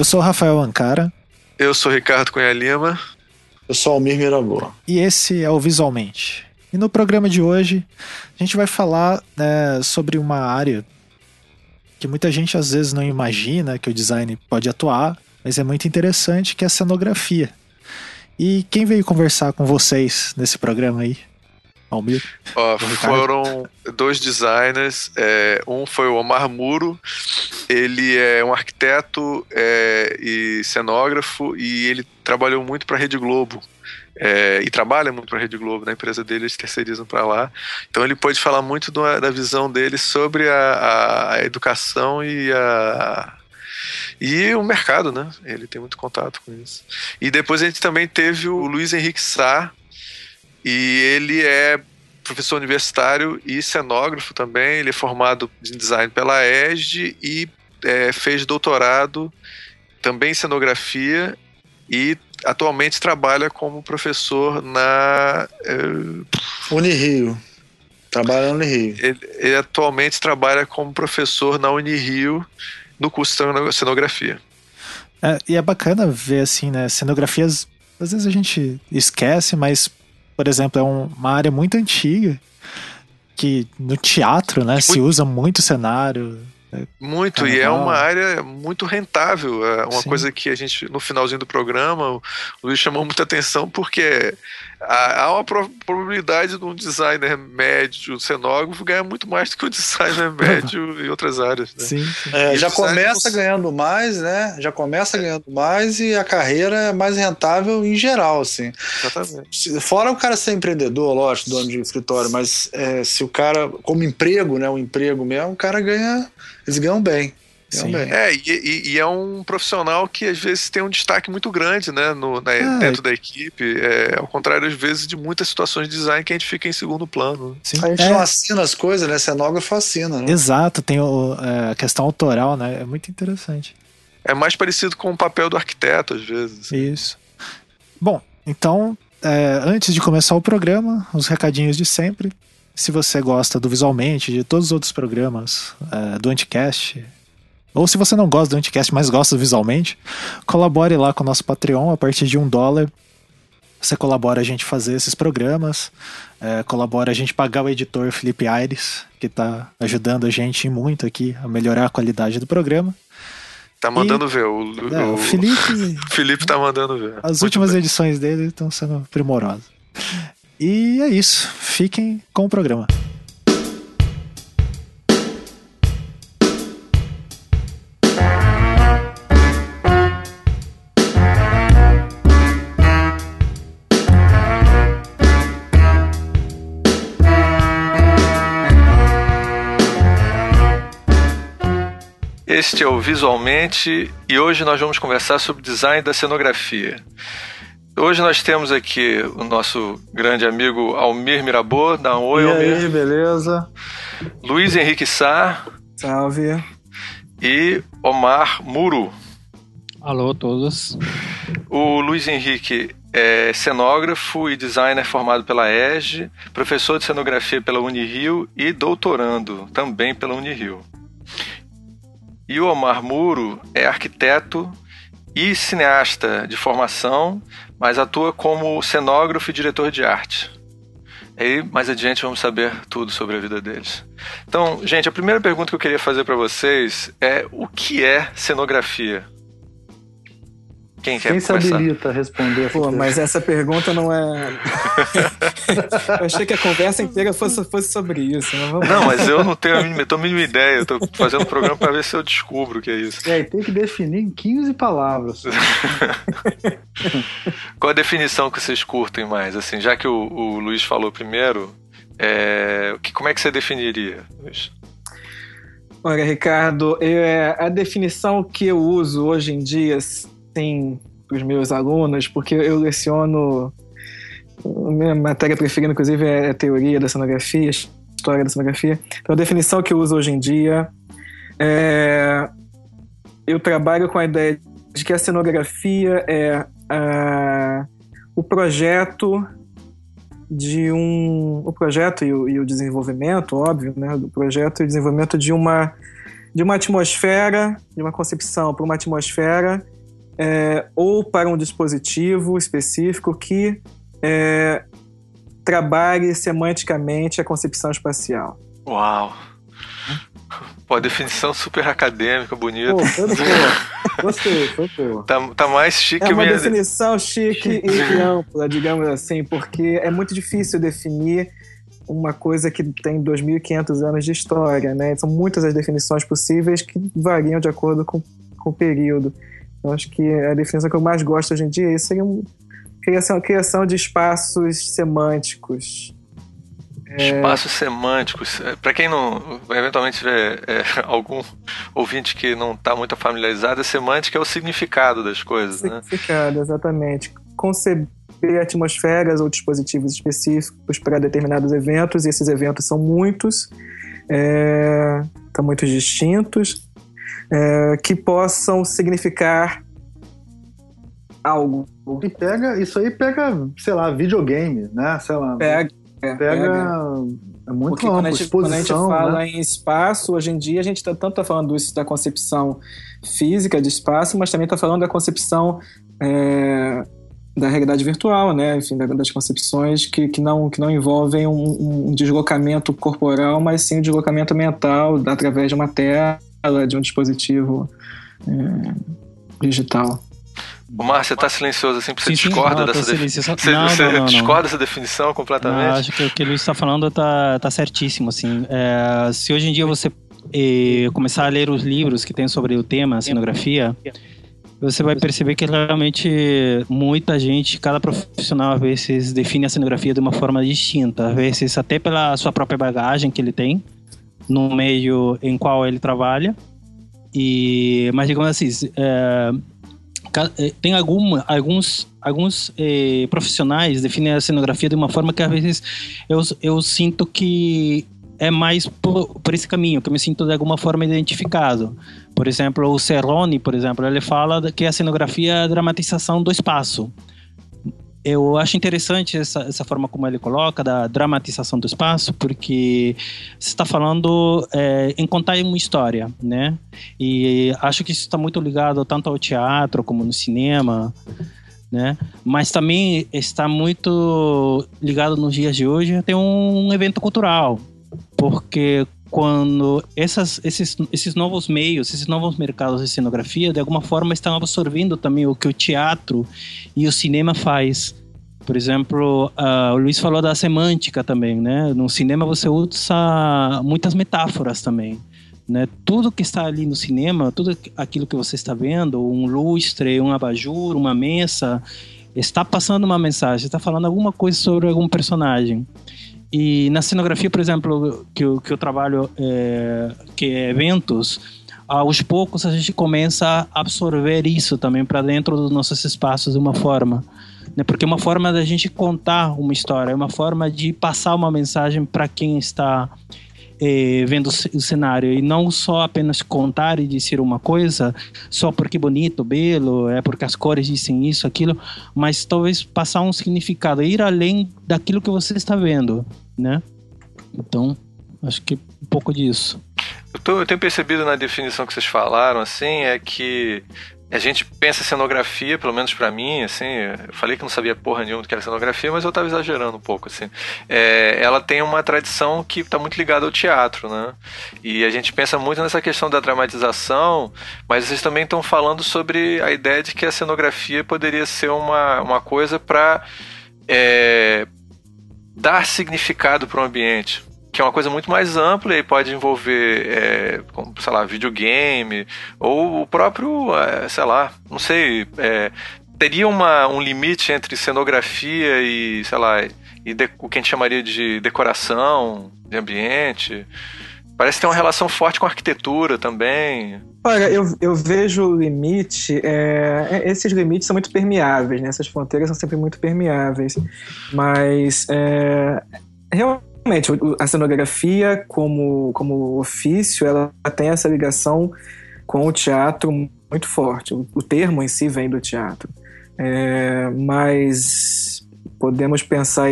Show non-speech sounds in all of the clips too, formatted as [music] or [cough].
Eu sou o Rafael Ancara. Eu sou Ricardo Cunha Lima. Eu sou Almir Miraboa. E esse é o Visualmente. E no programa de hoje, a gente vai falar né, sobre uma área que muita gente às vezes não imagina que o design pode atuar, mas é muito interessante, que é a cenografia. E quem veio conversar com vocês nesse programa aí? Almir? Ó, foram dois designers. É, um foi o Omar Muro. Ele é um arquiteto é, e cenógrafo e ele trabalhou muito para a Rede Globo. É, e trabalha muito para a Rede Globo, na empresa dele, eles terceirizam para lá. Então ele pode falar muito do, da visão dele sobre a, a, educação e a, e o mercado, né? Ele tem muito contato com isso. E depois a gente também teve o Luiz Henrique Sá, e ele é professor universitário e cenógrafo também. Ele é formado em design pela ESD e é, fez doutorado também em cenografia e atualmente trabalha como professor na é, Unirio. Trabalha na Unirio. Ele, ele, atualmente trabalha como professor na Unirio no curso de cenografia. É, e é bacana ver assim, né? Cenografias, às vezes a gente esquece, mas por exemplo, é um, uma área muito antiga que no teatro, né, muito, se usa muito cenário. Né, muito, carnaval. e é uma área muito rentável. É uma Sim. coisa que a gente, no finalzinho do programa, o Luiz chamou muita atenção porque há uma probabilidade de um designer médio, cenógrafo, ganhar muito mais do que o designer médio em outras áreas. Né? Sim. É, já começa ganhando mais, né? Já começa é. ganhando mais e a carreira é mais rentável em geral, assim. Exatamente. Fora o cara ser empreendedor, lógico, dono de escritório, mas é, se o cara, como emprego, né? O emprego mesmo, o cara ganha. Eles ganham bem. Sim. É, e, e, e, é um profissional que às vezes tem um destaque muito grande, né, no, na, é. dentro da equipe, é, ao contrário, às vezes, de muitas situações de design que a gente fica em segundo plano. Sim. A gente é. não assina as coisas, né, cenógrafo assina, né? Exato, tem o, é, a questão autoral, né, é muito interessante. É mais parecido com o papel do arquiteto, às vezes. Assim. Isso. Bom, então, é, antes de começar o programa, os recadinhos de sempre. Se você gosta do Visualmente, de todos os outros programas é, do Anticast, ou se você não gosta do Anticast, mas gosta visualmente, colabore lá com o nosso Patreon a partir de um dólar. Você colabora a gente fazer esses programas, é, colabora a gente pagar o editor Felipe Aires, que está ajudando a gente muito aqui a melhorar a qualidade do programa. Tá mandando e, ver. O, é, o, Felipe. [laughs] Felipe tá mandando ver. As muito últimas bem. edições dele estão sendo primorosas. E é isso. Fiquem com o programa. Este é o Visualmente e hoje nós vamos conversar sobre design da cenografia. Hoje nós temos aqui o nosso grande amigo Almir Mirabô. Dá um oi, e Almir. Aí, beleza? Luiz Henrique Sá. Salve. E Omar Muro. Alô, todos. O Luiz Henrique é cenógrafo e designer formado pela ESG, professor de cenografia pela Unirio e doutorando também pela Unirio. E o Omar Muro é arquiteto e cineasta de formação, mas atua como cenógrafo e diretor de arte. Aí, mais adiante, vamos saber tudo sobre a vida deles. Então, gente, a primeira pergunta que eu queria fazer para vocês é: o que é cenografia? Quem quer Quem se habilita a responder? Pô, mas essa pergunta não é. [laughs] eu achei que a conversa inteira fosse, fosse sobre isso. Mas vamos... Não, mas eu não tenho a mínima, a mínima ideia. Eu tô fazendo um programa para ver se eu descubro o que é isso. É, tem que definir em 15 palavras. [laughs] Qual a definição que vocês curtem mais? Assim, já que o, o Luiz falou primeiro, é... como é que você definiria, Luiz? Olha, Ricardo, eu, é, a definição que eu uso hoje em dia assim para os meus alunos, porque eu leciono. Minha matéria preferida, inclusive, é a teoria da cenografia, história da cenografia. Então, a definição que eu uso hoje em dia é. Eu trabalho com a ideia de que a cenografia é a, o projeto de um. O projeto e o, e o desenvolvimento, óbvio, né? Do projeto e o desenvolvimento de uma de uma atmosfera, de uma concepção para uma atmosfera é, ou para um dispositivo específico que é, trabalhe semanticamente a concepção espacial. Uau! Pô, definição super acadêmica, bonita. Pô, foi boa. Gostei, foi boa. Tá, tá mais chique É uma minha... definição chique e [laughs] ampla, digamos assim, porque é muito difícil definir uma coisa que tem 2.500 anos de história, né? São muitas as definições possíveis que variam de acordo com, com o período. Eu acho que a definição que eu mais gosto hoje em dia é seria uma criação, criação de espaços semânticos. É. Espaços é... semânticos. Para quem não, eventualmente tiver é, [laughs] algum ouvinte que não está muito familiarizado, a semântica é o significado das coisas, significado, né? Significado, exatamente. Conceber atmosferas ou dispositivos específicos para determinados eventos, e esses eventos são muitos, é, são muito distintos, é, que possam significar algo. E pega, isso aí pega, sei lá, videogame, né? Sei lá. Pega. Pega, pega. é muito Porque amplo, quando a, gente, quando a gente fala né? em espaço, hoje em dia a gente está tanto tá falando isso da concepção física de espaço, mas também está falando da concepção é, da realidade virtual, né? Enfim, das concepções que, que, não, que não envolvem um, um deslocamento corporal, mas sim um deslocamento mental através de uma tela, de um dispositivo é, digital. O Márcio, você tá silencioso assim, porque você sim, discorda não, dessa definição. [laughs] Você, não, você não, discorda dessa definição completamente? Não, acho que o que o Luiz está falando tá, tá certíssimo. Assim. É, se hoje em dia você é, começar a ler os livros que tem sobre o tema, cenografia, você vai perceber que realmente muita gente, cada profissional às vezes define a cenografia de uma forma distinta, às vezes até pela sua própria bagagem que ele tem no meio em qual ele trabalha. E mas digamos assim, é, é tem alguma, alguns alguns eh, profissionais definem a cenografia de uma forma que às vezes eu, eu sinto que é mais por, por, esse caminho, que eu me sinto de alguma forma identificado. Por exemplo, o Cerrone, por exemplo, ele fala que a cenografia é a dramatização do espaço. Eu acho interessante essa, essa forma como ele coloca, da dramatização do espaço, porque você está falando é, em contar uma história, né? E acho que isso está muito ligado tanto ao teatro como no cinema, né? Mas também está muito ligado nos dias de hoje tem um evento cultural, porque quando essas, esses, esses novos meios, esses novos mercados de cenografia, de alguma forma estão absorvendo também o que o teatro e o cinema faz. Por exemplo, uh, o Luiz falou da semântica também, né? No cinema você usa muitas metáforas também. Né? Tudo que está ali no cinema, tudo aquilo que você está vendo, um lustre, um abajur, uma mesa, está passando uma mensagem, está falando alguma coisa sobre algum personagem. E na cenografia, por exemplo, que eu, que eu trabalho, é, que é eventos, aos poucos a gente começa a absorver isso também para dentro dos nossos espaços de uma forma. Né? Porque é uma forma da gente contar uma história, é uma forma de passar uma mensagem para quem está eh, vendo o cenário e não só apenas contar e dizer uma coisa só porque bonito, belo, é porque as cores dizem isso, aquilo, mas talvez passar um significado, ir além daquilo que você está vendo, né? Então, acho que um pouco disso. Eu, tô, eu tenho percebido na definição que vocês falaram, assim, é que a gente pensa cenografia, pelo menos para mim, assim, eu falei que não sabia porra nenhuma do que era cenografia, mas eu tava exagerando um pouco, assim. É, ela tem uma tradição que está muito ligada ao teatro, né? E a gente pensa muito nessa questão da dramatização, mas vocês também estão falando sobre a ideia de que a cenografia poderia ser uma, uma coisa para é, dar significado para o ambiente que é uma coisa muito mais ampla e pode envolver, é, como, sei lá, videogame, ou o próprio, é, sei lá, não sei, é, teria uma, um limite entre cenografia e, sei lá, e de, o que a gente chamaria de decoração de ambiente. Parece ter uma relação forte com a arquitetura também. Olha, eu, eu vejo o limite. É, é esses limites são muito permeáveis, né? Essas fronteiras são sempre muito permeáveis. Mas é, realmente Realmente, a cenografia como, como ofício, ela tem essa ligação com o teatro muito forte. O, termo em si vem do teatro. É, mas podemos pensar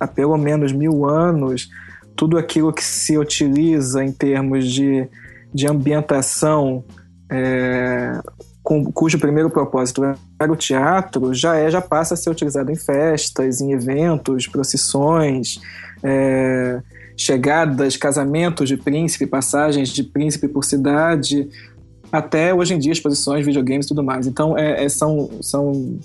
há pelo menos mil anos tudo aquilo que se utiliza em termos de de ambientação é, cujo primeiro propósito era o teatro, já é já passa a ser utilizado em festas, em eventos, procissões, é, chegadas, casamentos de príncipe, passagens de príncipe por cidade, até hoje em dia exposições, videogames e tudo mais. Então é, é, são, são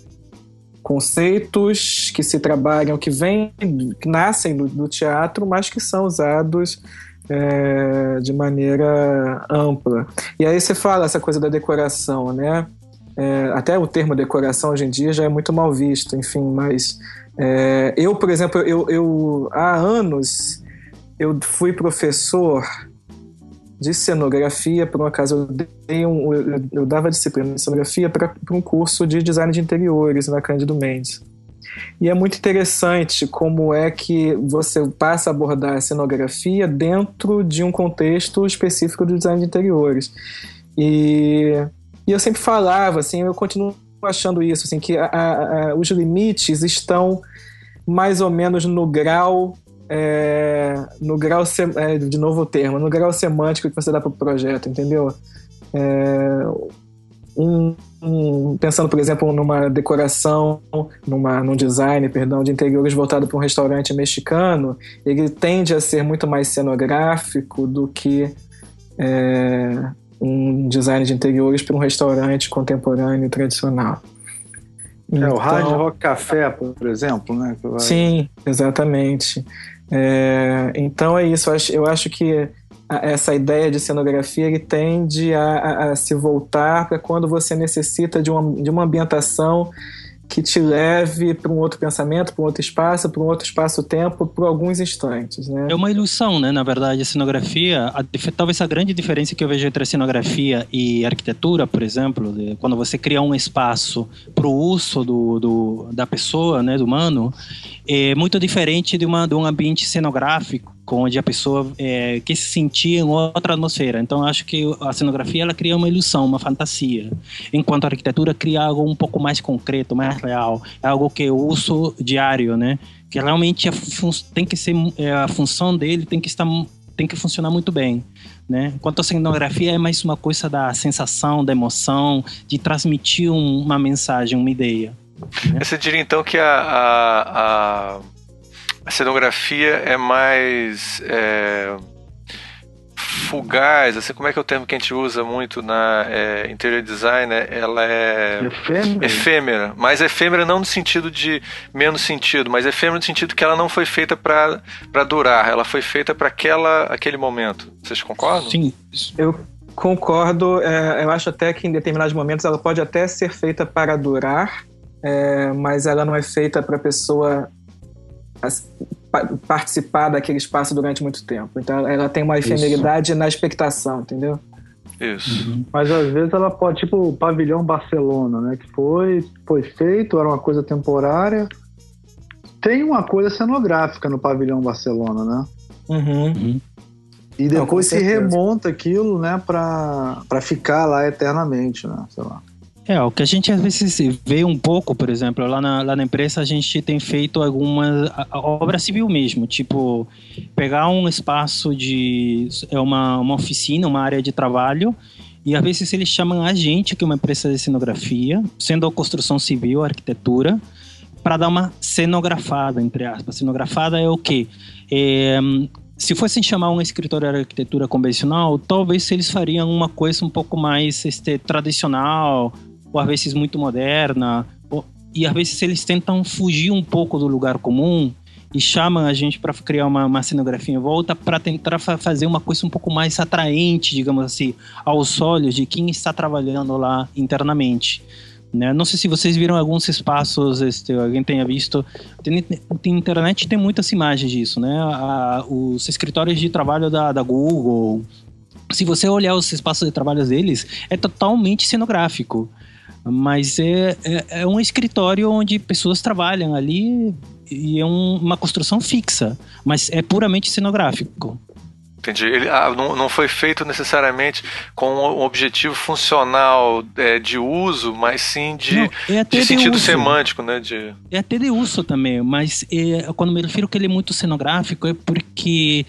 conceitos que se trabalham, que vêm, que nascem do, do teatro, mas que são usados é, de maneira ampla. E aí você fala essa coisa da decoração, né? É, até o termo decoração hoje em dia já é muito mal visto, enfim, mas é, eu, por exemplo, eu, eu há anos eu fui professor de cenografia, por um acaso eu, dei um, eu, eu dava disciplina de cenografia para um curso de design de interiores na Cândido Mendes. E é muito interessante como é que você passa a abordar a cenografia dentro de um contexto específico do design de interiores. E, e eu sempre falava, assim, eu continuo achando isso, assim, que a, a, os limites estão mais ou menos no grau é, no grau é, de novo o termo, no grau semântico que você dá para o projeto, entendeu? É, um, um, pensando, por exemplo, numa decoração, numa, num design, perdão, de interiores voltado para um restaurante mexicano, ele tende a ser muito mais cenográfico do que é, um design de interiores para um restaurante contemporâneo tradicional. É, então, o Hard Rock Café, por exemplo, né? Sim, exatamente. É, então é isso, eu acho, eu acho que essa ideia de cenografia ele tende a, a, a se voltar para quando você necessita de uma, de uma ambientação que te leve para um outro pensamento, para um outro espaço, para um outro espaço-tempo, por alguns instantes, né? É uma ilusão, né? Na verdade, a cenografia, a, talvez a grande diferença que eu vejo entre a cenografia e a arquitetura, por exemplo, de, quando você cria um espaço para o uso do, do, da pessoa, né, do humano, é muito diferente de, uma, de um ambiente cenográfico onde a pessoa é, quer se sentir em outra atmosfera. Então, acho que a cenografia ela cria uma ilusão, uma fantasia, enquanto a arquitetura cria algo um pouco mais concreto, mais real, é algo que eu uso diário, né? Que realmente tem que ser é, a função dele tem que estar tem que funcionar muito bem. Né? Enquanto a cenografia é mais uma coisa da sensação, da emoção, de transmitir um, uma mensagem, uma ideia. Né? Você diria então que a, a, a a cenografia é mais é, fugaz, assim, como é que é o termo que a gente usa muito na é, interior design? Né? Ela é efêmera. efêmera, mas efêmera não no sentido de menos sentido, mas efêmera no sentido que ela não foi feita para durar, ela foi feita para aquela aquele momento. Vocês concordam? Sim, eu concordo. É, eu acho até que em determinados momentos ela pode até ser feita para durar, é, mas ela não é feita para a pessoa participar daquele espaço durante muito tempo. Então ela tem uma efemeridade Isso. na expectação, entendeu? Isso. Uhum. Mas às vezes ela pode, tipo o pavilhão Barcelona, né? Que foi, foi feito, era uma coisa temporária. Tem uma coisa cenográfica no pavilhão Barcelona, né? Uhum. uhum. E depois Não, se remonta aquilo, né, pra, pra ficar lá eternamente, né? Sei lá. É, o que a gente às vezes vê um pouco, por exemplo, lá na, lá na empresa a gente tem feito alguma obra civil mesmo, tipo pegar um espaço de é uma, uma oficina, uma área de trabalho e às vezes eles chamam a gente, que é uma empresa de cenografia, sendo a construção civil, a arquitetura, para dar uma cenografada, entre aspas. Cenografada é o quê? É, se fossem chamar um escritório de arquitetura convencional, talvez eles fariam uma coisa um pouco mais este, tradicional, ou às vezes muito moderna, ou, e às vezes eles tentam fugir um pouco do lugar comum e chamam a gente para criar uma, uma cenografia em volta para tentar fa fazer uma coisa um pouco mais atraente, digamos assim, aos olhos de quem está trabalhando lá internamente. Né? Não sei se vocês viram alguns espaços, este, alguém tenha visto. Tem, tem, internet tem muitas imagens disso, né? A, os escritórios de trabalho da, da Google. Se você olhar os espaços de trabalho deles, é totalmente cenográfico. Mas é, é, é um escritório onde pessoas trabalham ali e é um, uma construção fixa, mas é puramente cenográfico. Entendi. Ele ah, não, não foi feito necessariamente com um objetivo funcional é, de uso, mas sim de, não, é de sentido semântico, né? De... É até de uso também, mas é, quando me refiro que ele é muito cenográfico é porque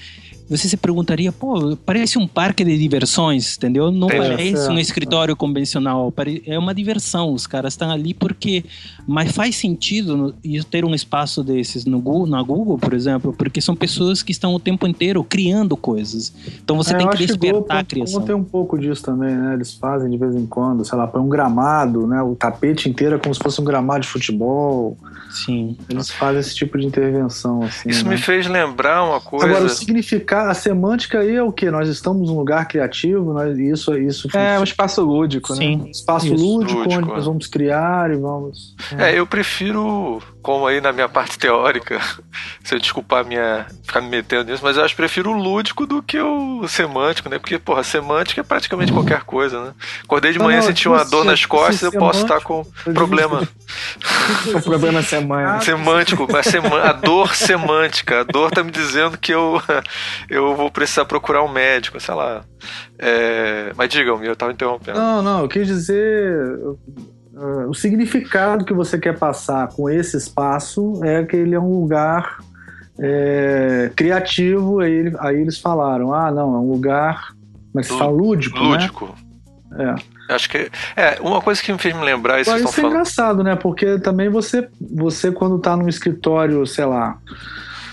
você se perguntaria, pô, parece um parque de diversões, entendeu? Não é, parece é, um escritório convencional, é uma diversão. Os caras estão ali porque. Mas faz sentido ter um espaço desses no Google, na Google, por exemplo, porque são pessoas que estão o tempo inteiro criando coisas. Então você é, tem que despertar que a criação. tem um pouco disso também, né? Eles fazem de vez em quando, sei lá, põe um gramado, né? O tapete inteiro é como se fosse um gramado de futebol. Sim. Eles fazem esse tipo de intervenção. Assim, Isso né? me fez lembrar uma coisa. Agora, o significado, a semântica aí é o que? Nós estamos num lugar criativo, nós, isso, isso. É, um espaço lúdico, Sim. né? Espaço lúdico, lúdico, onde é. nós vamos criar e vamos. É. é, eu prefiro, como aí na minha parte teórica, [laughs] se eu desculpar minha. ficar me metendo nisso, mas eu acho que prefiro o lúdico do que o semântico, né? Porque, porra, semântica é praticamente qualquer coisa, né? Acordei de manhã, senti uma dor nas costas, eu posso estar com problema. [laughs] o problema semântico. Semântico, a, a dor semântica. A dor tá me dizendo que eu, eu vou precisar procurar um médico, sei lá. É, mas digam-me, eu tava interrompendo. Não, não, eu quis dizer. Uh, o significado que você quer passar com esse espaço é que ele é um lugar é, criativo. Aí, aí eles falaram: ah, não, é um lugar. Como é fala? Lúdico. Lúdico. Né? É. Acho que. É, uma coisa que me fez me lembrar isso. Isso é falando... engraçado, né? Porque também você, você quando tá num escritório, sei lá,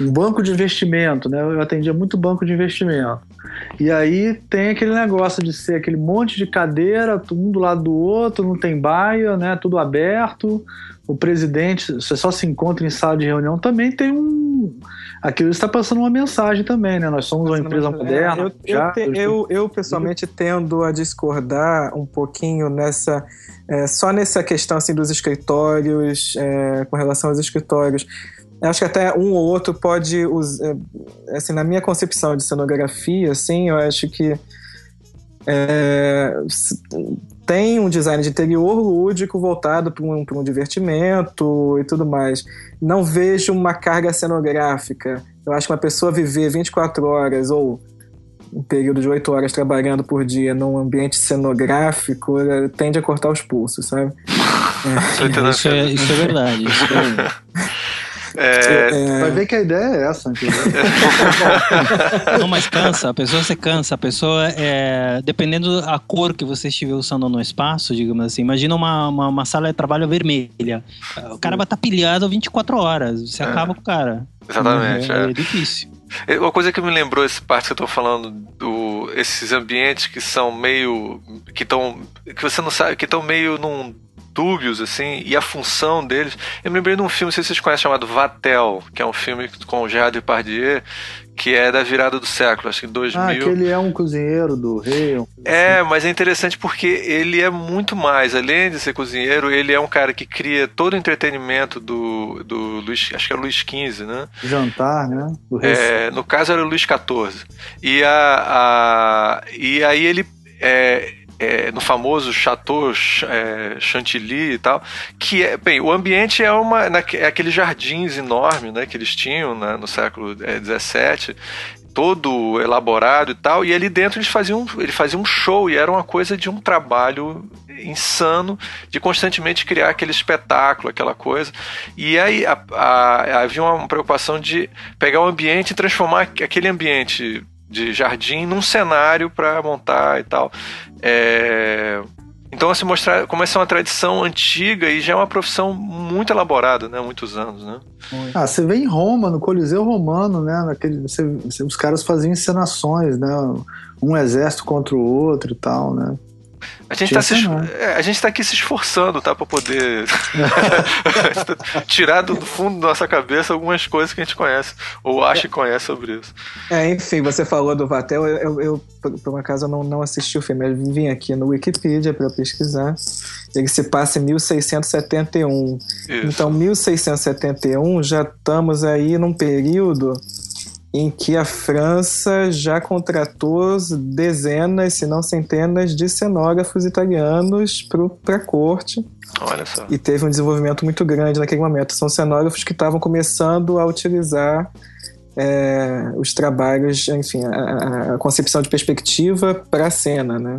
um banco de investimento, né? Eu atendia muito banco de investimento. E aí tem aquele negócio de ser aquele monte de cadeira, um do lado do outro, não tem baia, né? Tudo aberto. O presidente, você só se encontra em sala de reunião, também tem um. Aquilo está passando uma mensagem também, né? Nós somos uma empresa é, moderna. Eu, já, eu, eu, eu, pessoalmente tendo a discordar um pouquinho nessa. É, só nessa questão assim, dos escritórios, é, com relação aos escritórios. Acho que até um ou outro pode usar, é, assim, na minha concepção de cenografia, assim, eu acho que é, tem um design de interior lúdico voltado para um, um divertimento e tudo mais. Não vejo uma carga cenográfica. Eu acho que uma pessoa viver 24 horas ou um período de 8 horas trabalhando por dia num ambiente cenográfico é, tende a cortar os pulsos, sabe? É. [laughs] Isso, é, isso é verdade. Isso é verdade. [laughs] É... É... Vai ver que a ideia é essa, [laughs] Não, mas cansa, a pessoa se cansa, a pessoa é. Dependendo da cor que você estiver usando no espaço, digamos assim, imagina uma, uma, uma sala de trabalho vermelha. O cara vai estar pilhado 24 horas, você é. acaba com o cara. Exatamente. É, é. é difícil. É, uma coisa que me lembrou essa parte que eu tô falando do esses ambientes que são meio que estão que você não sabe que estão meio num dúbios, assim, e a função deles. Eu me lembrei de um filme, não sei se vocês conhecem, chamado Vatel, que é um filme com Gerard Depardieu, que é da virada do século, acho que em 2000. Ah, que ele é um cozinheiro do rei. Um é, assim. mas é interessante porque ele é muito mais. Além de ser cozinheiro, ele é um cara que cria todo o entretenimento do, do Luiz, acho que é Luiz XV, né? Jantar, né? É, no caso era Luiz XIV. E, a, a, e aí ele... É, é, no famoso Chateau é, Chantilly e tal, que é, bem, o ambiente é, uma, é aqueles jardins enormes né, que eles tinham né, no século XVII, é, todo elaborado e tal, e ali dentro eles faziam, ele fazia um show e era uma coisa de um trabalho insano de constantemente criar aquele espetáculo, aquela coisa. E aí a, a, havia uma preocupação de pegar o ambiente e transformar aquele ambiente de jardim num cenário para montar e tal. É... Então, assim, mostrar como essa é uma tradição antiga e já é uma profissão muito elaborada, né? Há muitos anos, né? Ah, você vê em Roma, no Coliseu Romano, né? Naquele, você, os caras faziam encenações, né? Um exército contra o outro e tal, né? A gente, tá se, é, a gente tá aqui se esforçando, tá? Pra poder [laughs] tirar do fundo da nossa cabeça algumas coisas que a gente conhece, ou acha que conhece sobre isso. É, enfim, você falou do Vatel, eu, eu, eu por um acaso, eu não, não assisti o filme, eu vim aqui no Wikipedia para pesquisar. Ele se passa em 1671. Isso. Então, 1671, já estamos aí num período em que a França já contratou dezenas, se não centenas, de cenógrafos italianos para a corte. Olha só. E teve um desenvolvimento muito grande naquele momento. São cenógrafos que estavam começando a utilizar é, os trabalhos, enfim, a, a concepção de perspectiva para a cena, né?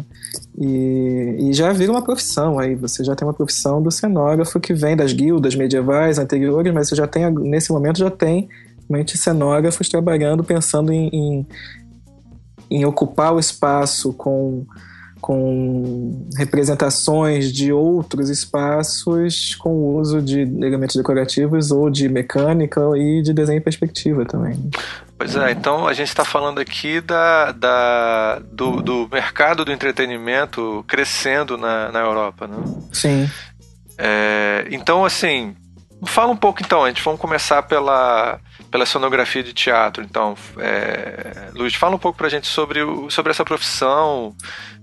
E, e, já vira uma profissão aí. Você já tem uma profissão do cenógrafo que vem das guildas medievais anteriores, mas você já tem, nesse momento, já tem cenógrafos trabalhando, pensando em, em, em ocupar o espaço com com representações de outros espaços com o uso de elementos decorativos ou de mecânica e de desenho em perspectiva também. Pois é, então a gente está falando aqui da, da, do, do mercado do entretenimento crescendo na, na Europa, né? Sim. É, então, assim, fala um pouco então, gente vamos começar pela, pela sonografia de teatro. Então, é, Luiz, fala um pouco pra gente sobre, o, sobre essa profissão,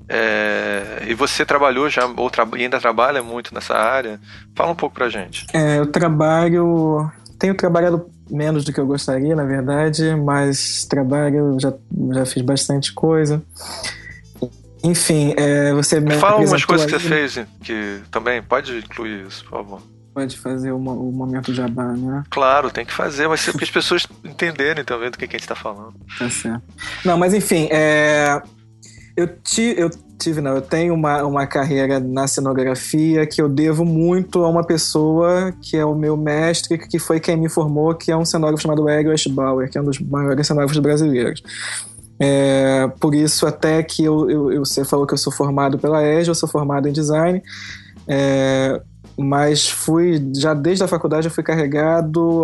é, e você trabalhou já, ou tra ainda trabalha muito nessa área. Fala um pouco pra gente. É, eu trabalho. Tenho trabalhado menos do que eu gostaria, na verdade, mas trabalho, já, já fiz bastante coisa. Enfim, é, você me Fala algumas coisas que você fez que também pode incluir isso, por favor. Pode fazer o, o momento jabá, né? Claro, tem que fazer, mas sempre que as pessoas entenderem também do que, que a gente está falando. Tá certo. Não, mas enfim, é, eu, ti, eu tive, não, eu tenho uma, uma carreira na cenografia que eu devo muito a uma pessoa que é o meu mestre, que foi quem me formou, que é um cenógrafo chamado Hélio Eschbauer, que é um dos maiores cenógrafos brasileiros. É, por isso, até que eu, eu, eu, você falou que eu sou formado pela EJA, eu sou formado em design, é, mas fui, já desde a faculdade, eu fui carregado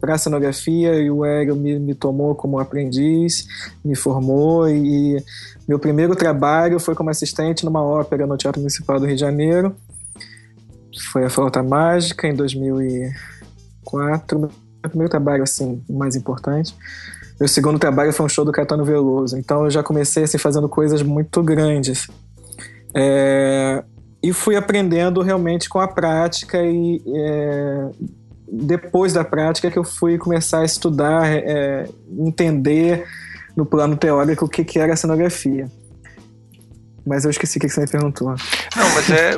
para a cenografia e o Hélio me, me tomou como aprendiz, me formou e meu primeiro trabalho foi como assistente numa ópera no Teatro Municipal do Rio de Janeiro. Foi a Flauta Mágica em 2004. Meu primeiro trabalho, assim, mais importante. Meu segundo trabalho foi um show do Caetano Veloso. Então eu já comecei, assim, fazendo coisas muito grandes. É... E fui aprendendo realmente com a prática e é... depois da prática que eu fui começar a estudar, é... entender no plano teórico o que, que era a cenografia. Mas eu esqueci o que você me perguntou. Não, mas é.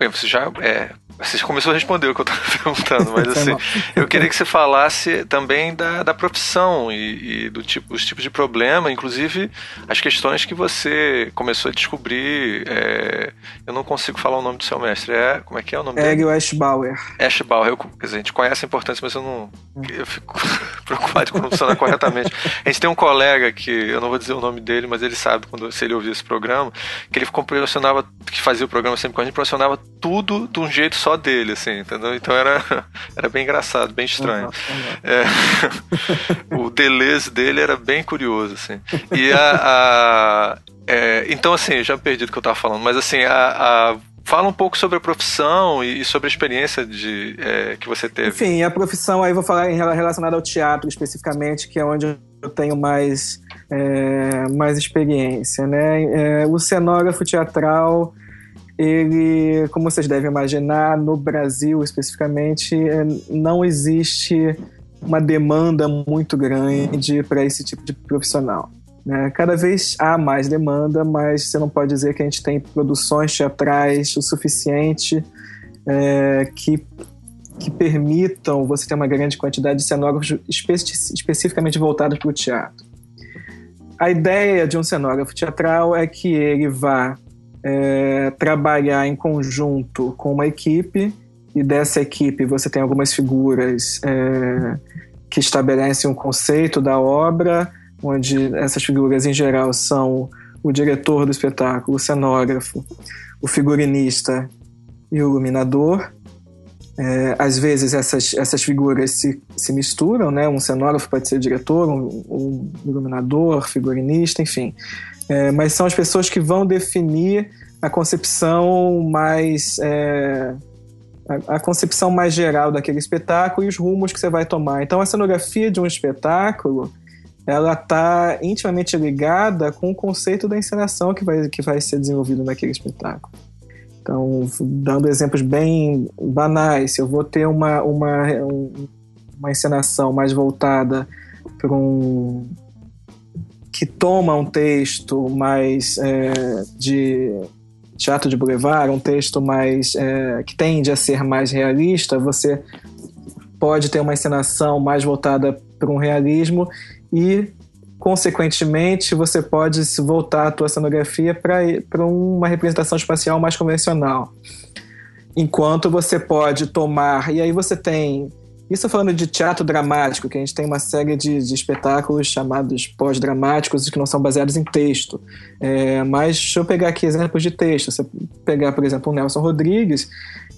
é você já. É, você começou a responder o que eu estava [laughs] perguntando, mas assim, eu queria que você falasse também da, da profissão e, e do tipo, os tipos de problema, inclusive as questões que você começou a descobrir. É, eu não consigo falar o nome do seu mestre. É, como é que é o nome Egg dele? Eschbauer. Eschbauer. Eu, quer dizer, a gente conhece a importância, mas eu não. Eu fico [laughs] preocupado com funcionar corretamente. A gente tem um colega que, eu não vou dizer o nome dele, mas ele sabe quando se ele ouvir esse programa, que ele proporcionava, que fazia o programa sempre com a gente, proporcionava tudo de um jeito só dele, assim, entendeu? Então era, [laughs] era bem engraçado, bem estranho. É, [laughs] o Deleuze dele era bem curioso, assim. E a. a é, então, assim, já perdi do que eu tava falando, mas assim, a, a Fala um pouco sobre a profissão e sobre a experiência de, é, que você teve. Enfim, a profissão aí vou falar relacionada ao teatro especificamente, que é onde eu tenho mais, é, mais experiência. Né? É, o cenógrafo teatral ele, como vocês devem imaginar, no Brasil especificamente, é, não existe uma demanda muito grande para esse tipo de profissional. Né? Cada vez há mais demanda, mas você não pode dizer que a gente tem produções teatrais o suficiente é, que, que permitam você ter uma grande quantidade de cenógrafos espe especificamente voltados para o teatro. A ideia de um cenógrafo teatral é que ele vá é, trabalhar em conjunto com uma equipe e dessa equipe você tem algumas figuras é, que estabelecem um conceito da obra, onde essas figuras em geral são o diretor do espetáculo, o cenógrafo, o figurinista e o iluminador. É, às vezes essas, essas figuras se, se misturam, né? Um cenógrafo pode ser diretor, um, um iluminador, figurinista, enfim. É, mas são as pessoas que vão definir a concepção mais é, a, a, concepção mais geral daquele espetáculo e os rumos que você vai tomar. Então a cenografia de um espetáculo ela está intimamente ligada com o conceito da encenação que vai, que vai ser desenvolvido naquele espetáculo. Então, dando exemplos bem banais, se eu vou ter uma, uma, uma encenação mais voltada para um, que toma um texto mais é, de teatro de boulevard, um texto mais é, que tende a ser mais realista, você pode ter uma encenação mais voltada para um realismo e consequentemente você pode voltar a tua cenografia para uma representação espacial mais convencional. Enquanto você pode tomar, e aí você tem Isso falando de teatro dramático, que a gente tem uma série de, de espetáculos chamados pós-dramáticos que não são baseados em texto. É, mas deixa eu pegar aqui exemplos de texto. Você pegar, por exemplo, o Nelson Rodrigues,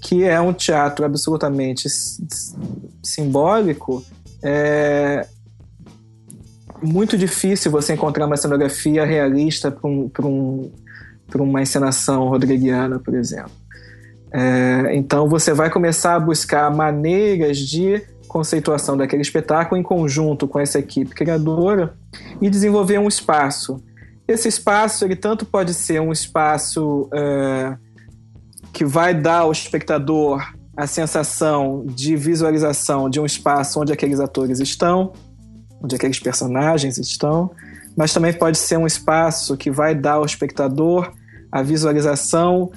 que é um teatro absolutamente simbólico, é muito difícil você encontrar uma cenografia realista para um, um, uma encenação rodriguiana, por exemplo. É, então você vai começar a buscar maneiras de conceituação daquele espetáculo em conjunto com essa equipe criadora e desenvolver um espaço. Esse espaço ele tanto pode ser um espaço é, que vai dar ao espectador a sensação de visualização de um espaço onde aqueles atores estão, onde aqueles personagens estão, mas também pode ser um espaço que vai dar ao espectador a visualização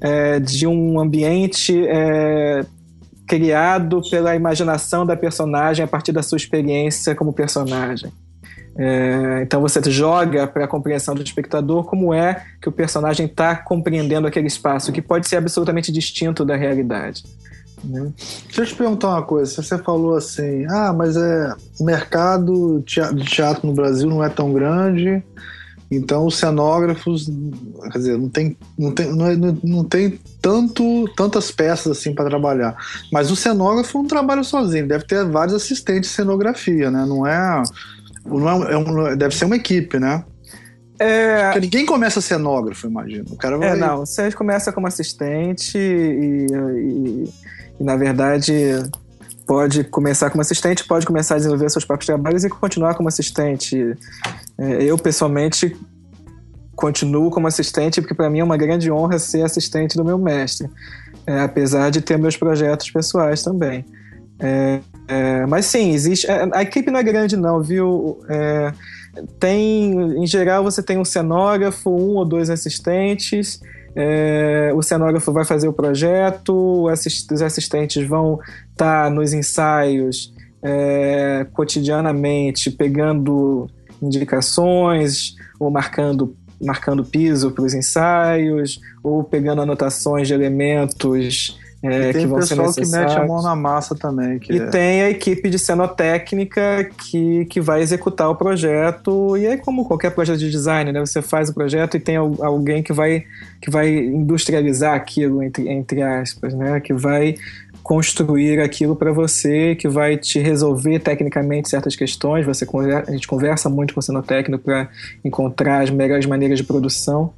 é, de um ambiente é, criado pela imaginação da personagem a partir da sua experiência como personagem. É, então você joga para a compreensão do espectador como é que o personagem está compreendendo aquele espaço, que pode ser absolutamente distinto da realidade. Né? Deixa eu te perguntar uma coisa. Você falou assim, ah, mas é o mercado de teatro no Brasil não é tão grande, então os cenógrafos, quer dizer, não tem, não tem, não, é, não tem tanto, tantas peças assim para trabalhar. Mas o cenógrafo não trabalha sozinho, deve ter vários assistentes de cenografia, né? Não é não é, é um, deve ser uma equipe, né? É... Porque ninguém começa cenógrafo, imagino. O cara vai... É, não. Você começa como assistente e, e, e, na verdade, pode começar como assistente, pode começar a desenvolver seus próprios trabalhos e continuar como assistente. É, eu, pessoalmente, continuo como assistente porque para mim é uma grande honra ser assistente do meu mestre, é, apesar de ter meus projetos pessoais também. É, é, mas sim, existe. É, a equipe não é grande, não, viu? É, tem, em geral, você tem um cenógrafo, um ou dois assistentes. É, o cenógrafo vai fazer o projeto, assist, os assistentes vão estar tá nos ensaios é, cotidianamente, pegando indicações ou marcando marcando piso para os ensaios, ou pegando anotações de elementos é, tem que vão pessoal que mete a mão na massa também. e é... tem a equipe de cenotécnica que, que vai executar o projeto. E aí, como qualquer projeto de design, né? Você faz o projeto e tem alguém que vai, que vai industrializar aquilo, entre, entre aspas, né? Que vai construir aquilo para você, que vai te resolver tecnicamente certas questões. Você a gente conversa muito com o cenotécnico para encontrar as melhores maneiras de produção.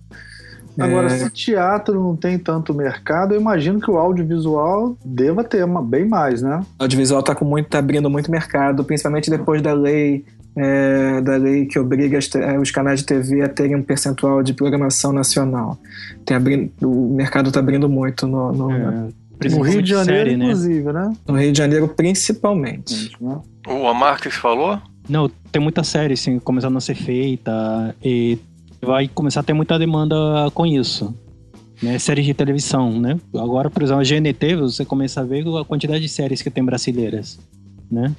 Agora, é... se teatro não tem tanto mercado, eu imagino que o audiovisual deva ter uma, bem mais, né? O audiovisual está muito, tá abrindo muito mercado, principalmente depois da lei é, da lei que obriga é, os canais de TV a terem um percentual de programação nacional. Tem abrindo, o mercado está abrindo muito no, no, é, no Rio de Janeiro, série, né? inclusive, né? No Rio de Janeiro, principalmente. O Amar que falou? Não, tem muita série, assim, começando a ser feita e vai começar a ter muita demanda com isso. Né, séries de televisão, né? Agora, por exemplo, a GNT, você começa a ver a quantidade de séries que tem brasileiras, né?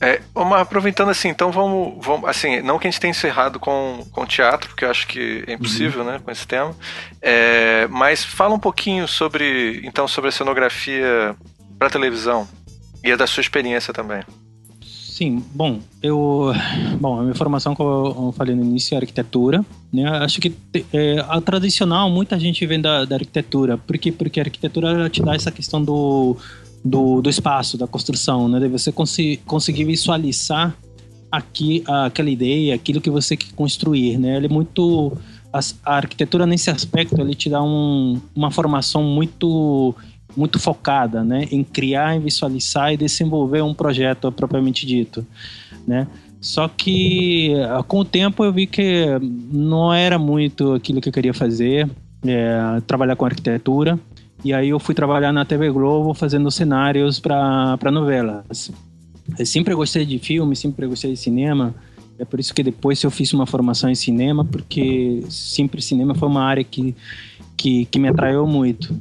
É, Omar, aproveitando assim, então vamos, vamos, assim, não que a gente tenha encerrado com, com teatro, porque eu acho que é impossível, uhum. né, com esse tema, é, mas fala um pouquinho sobre, então, sobre a cenografia para televisão e a da sua experiência também. Sim, bom, eu. [sighs] Bom, a minha formação, como eu falei no início, é arquitetura. Né? Acho que é, a tradicional, muita gente vem da, da arquitetura. Por quê? Porque a arquitetura te dá essa questão do, do, do espaço, da construção, né? De você cons conseguir visualizar aqui aquela ideia, aquilo que você quer construir, né? Ele é muito. A, a arquitetura, nesse aspecto, ele te dá um, uma formação muito muito focada né, em criar, em visualizar e desenvolver um projeto propriamente dito. Né? Só que ah, com o tempo eu vi que não era muito aquilo que eu queria fazer, é, trabalhar com arquitetura. E aí eu fui trabalhar na TV Globo fazendo cenários para novelas. Eu sempre gostei de filme, sempre gostei de cinema. É por isso que depois eu fiz uma formação em cinema, porque sempre cinema foi uma área que, que, que me atraiu muito.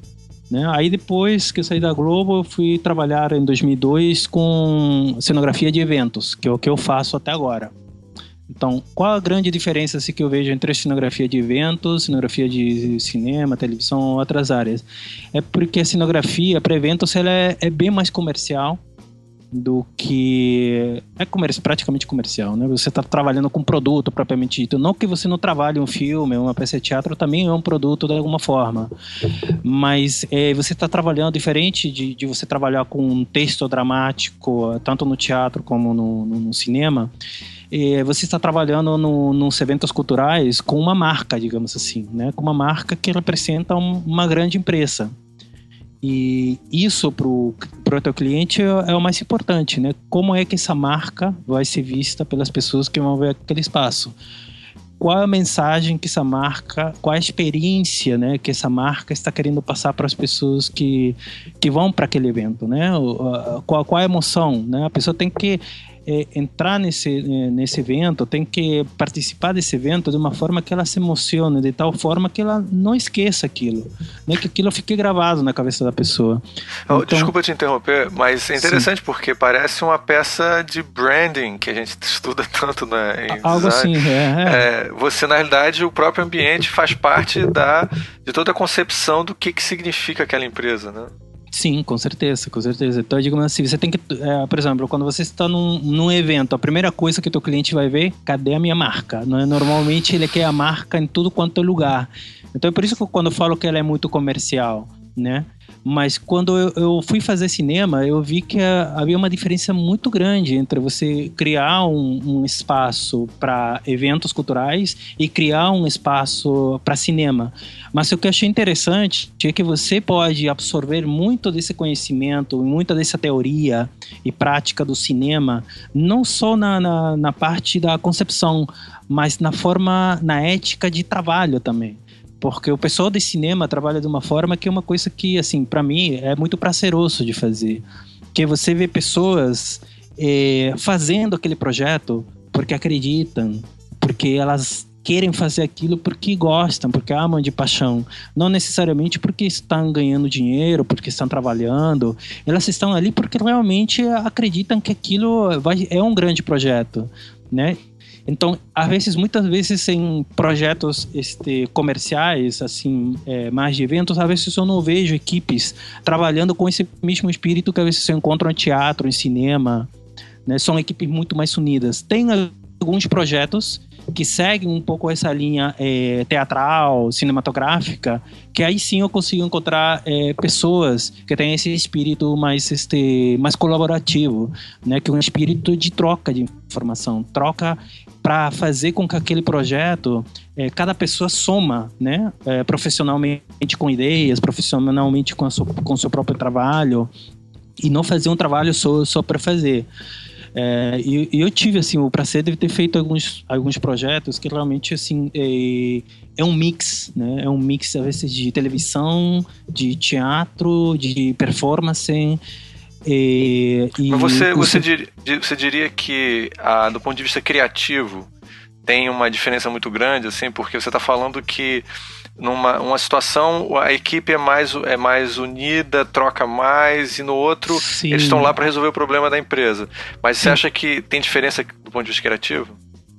Né? Aí depois que eu saí da Globo, eu fui trabalhar em 2002 com cenografia de eventos, que é o que eu faço até agora. Então, qual a grande diferença assim, que eu vejo entre a cenografia de eventos, cenografia de cinema, televisão ou outras áreas? É porque a cenografia para eventos ela é, é bem mais comercial, do que é comerci praticamente comercial, né? Você está trabalhando com produto propriamente dito. Não que você não trabalhe um filme, uma peça de teatro também é um produto de alguma forma, mas é, você está trabalhando diferente de, de, você trabalhar com um texto dramático, tanto no teatro como no, no, no cinema. É, você está trabalhando no, nos eventos culturais com uma marca, digamos assim, né? Com uma marca que representa um, uma grande empresa. E isso para o teu cliente é, é, o mais importante, né? Como é que essa marca vai ser vista pelas pessoas que vão ver aquele espaço? Qual é a mensagem que essa marca, qual a experiência, né, que essa marca está querendo passar para as pessoas que, que vão para aquele evento, né? Qual, qual é a emoção, né? A pessoa tem que é, entrar nesse, é, nesse evento, tem que participar desse evento de uma forma que ela se emocione, de tal forma que ela não esqueça aquilo, né? que aquilo fique gravado na cabeça da pessoa. Oh, então, Desculpa te interromper, mas é interessante sim. porque parece uma peça de branding que a gente [laughs] estuda tanto né, em Algo design. assim, é, é. Você, na realidade, o próprio ambiente faz parte da, de toda a concepção do que, que significa aquela empresa, né? Sim, com certeza, com certeza. Então, digamos assim, você tem que, é, por exemplo, quando você está num, num evento, a primeira coisa que o teu cliente vai ver, cadê a minha marca? Não é? Normalmente ele quer a marca em tudo quanto é lugar. Então é por isso que quando eu falo que ela é muito comercial, né? Mas quando eu, eu, fui fazer cinema, eu vi que havia uma diferença muito grande entre você criar um, um espaço para eventos culturais e criar um espaço para cinema. Mas o que eu achei interessante é que você pode absorver muito desse conhecimento, muita dessa teoria e prática do cinema, não só na, na, na parte da concepção, mas na forma, na ética de trabalho também porque o pessoal de cinema trabalha de uma forma que é uma coisa que, assim, para mim é muito prazeroso de fazer. Que você vê pessoas é, fazendo aquele projeto porque acreditam, porque elas querem fazer aquilo porque gostam, porque amam de paixão, não necessariamente porque estão ganhando dinheiro, porque estão trabalhando. Elas estão ali porque realmente acreditam que aquilo vai, é um grande projeto, né? Então, às vezes, muitas vezes em projetos este, comerciais, assim, é, mais de eventos, às vezes eu não vejo equipes trabalhando com esse mesmo espírito que às vezes você encontra em teatro, em cinema, né? São equipes muito mais unidas. Tem alguns projetos que seguem um pouco essa linha é, teatral, cinematográfica, que aí sim eu consigo encontrar é, pessoas que têm esse espírito mais, este, mais colaborativo, né? Que é um espírito de troca de informação, troca para fazer com que aquele projeto é, cada pessoa soma, né, é, profissionalmente com ideias, profissionalmente com, sua, com seu próprio trabalho e não fazer um trabalho só, só para fazer. É, e, e, eu tive assim o prazer de ter feito alguns, alguns projetos que realmente assim é, é um mix, né? É um mix às vezes de televisão, de teatro, de performance. E, e Mas você, você, dir, você diria que, ah, do ponto de vista criativo, tem uma diferença muito grande, assim, porque você está falando que numa uma situação a equipe é mais, é mais unida, troca mais, e no outro Sim. eles estão lá para resolver o problema da empresa. Mas Sim. você acha que tem diferença do ponto de vista criativo?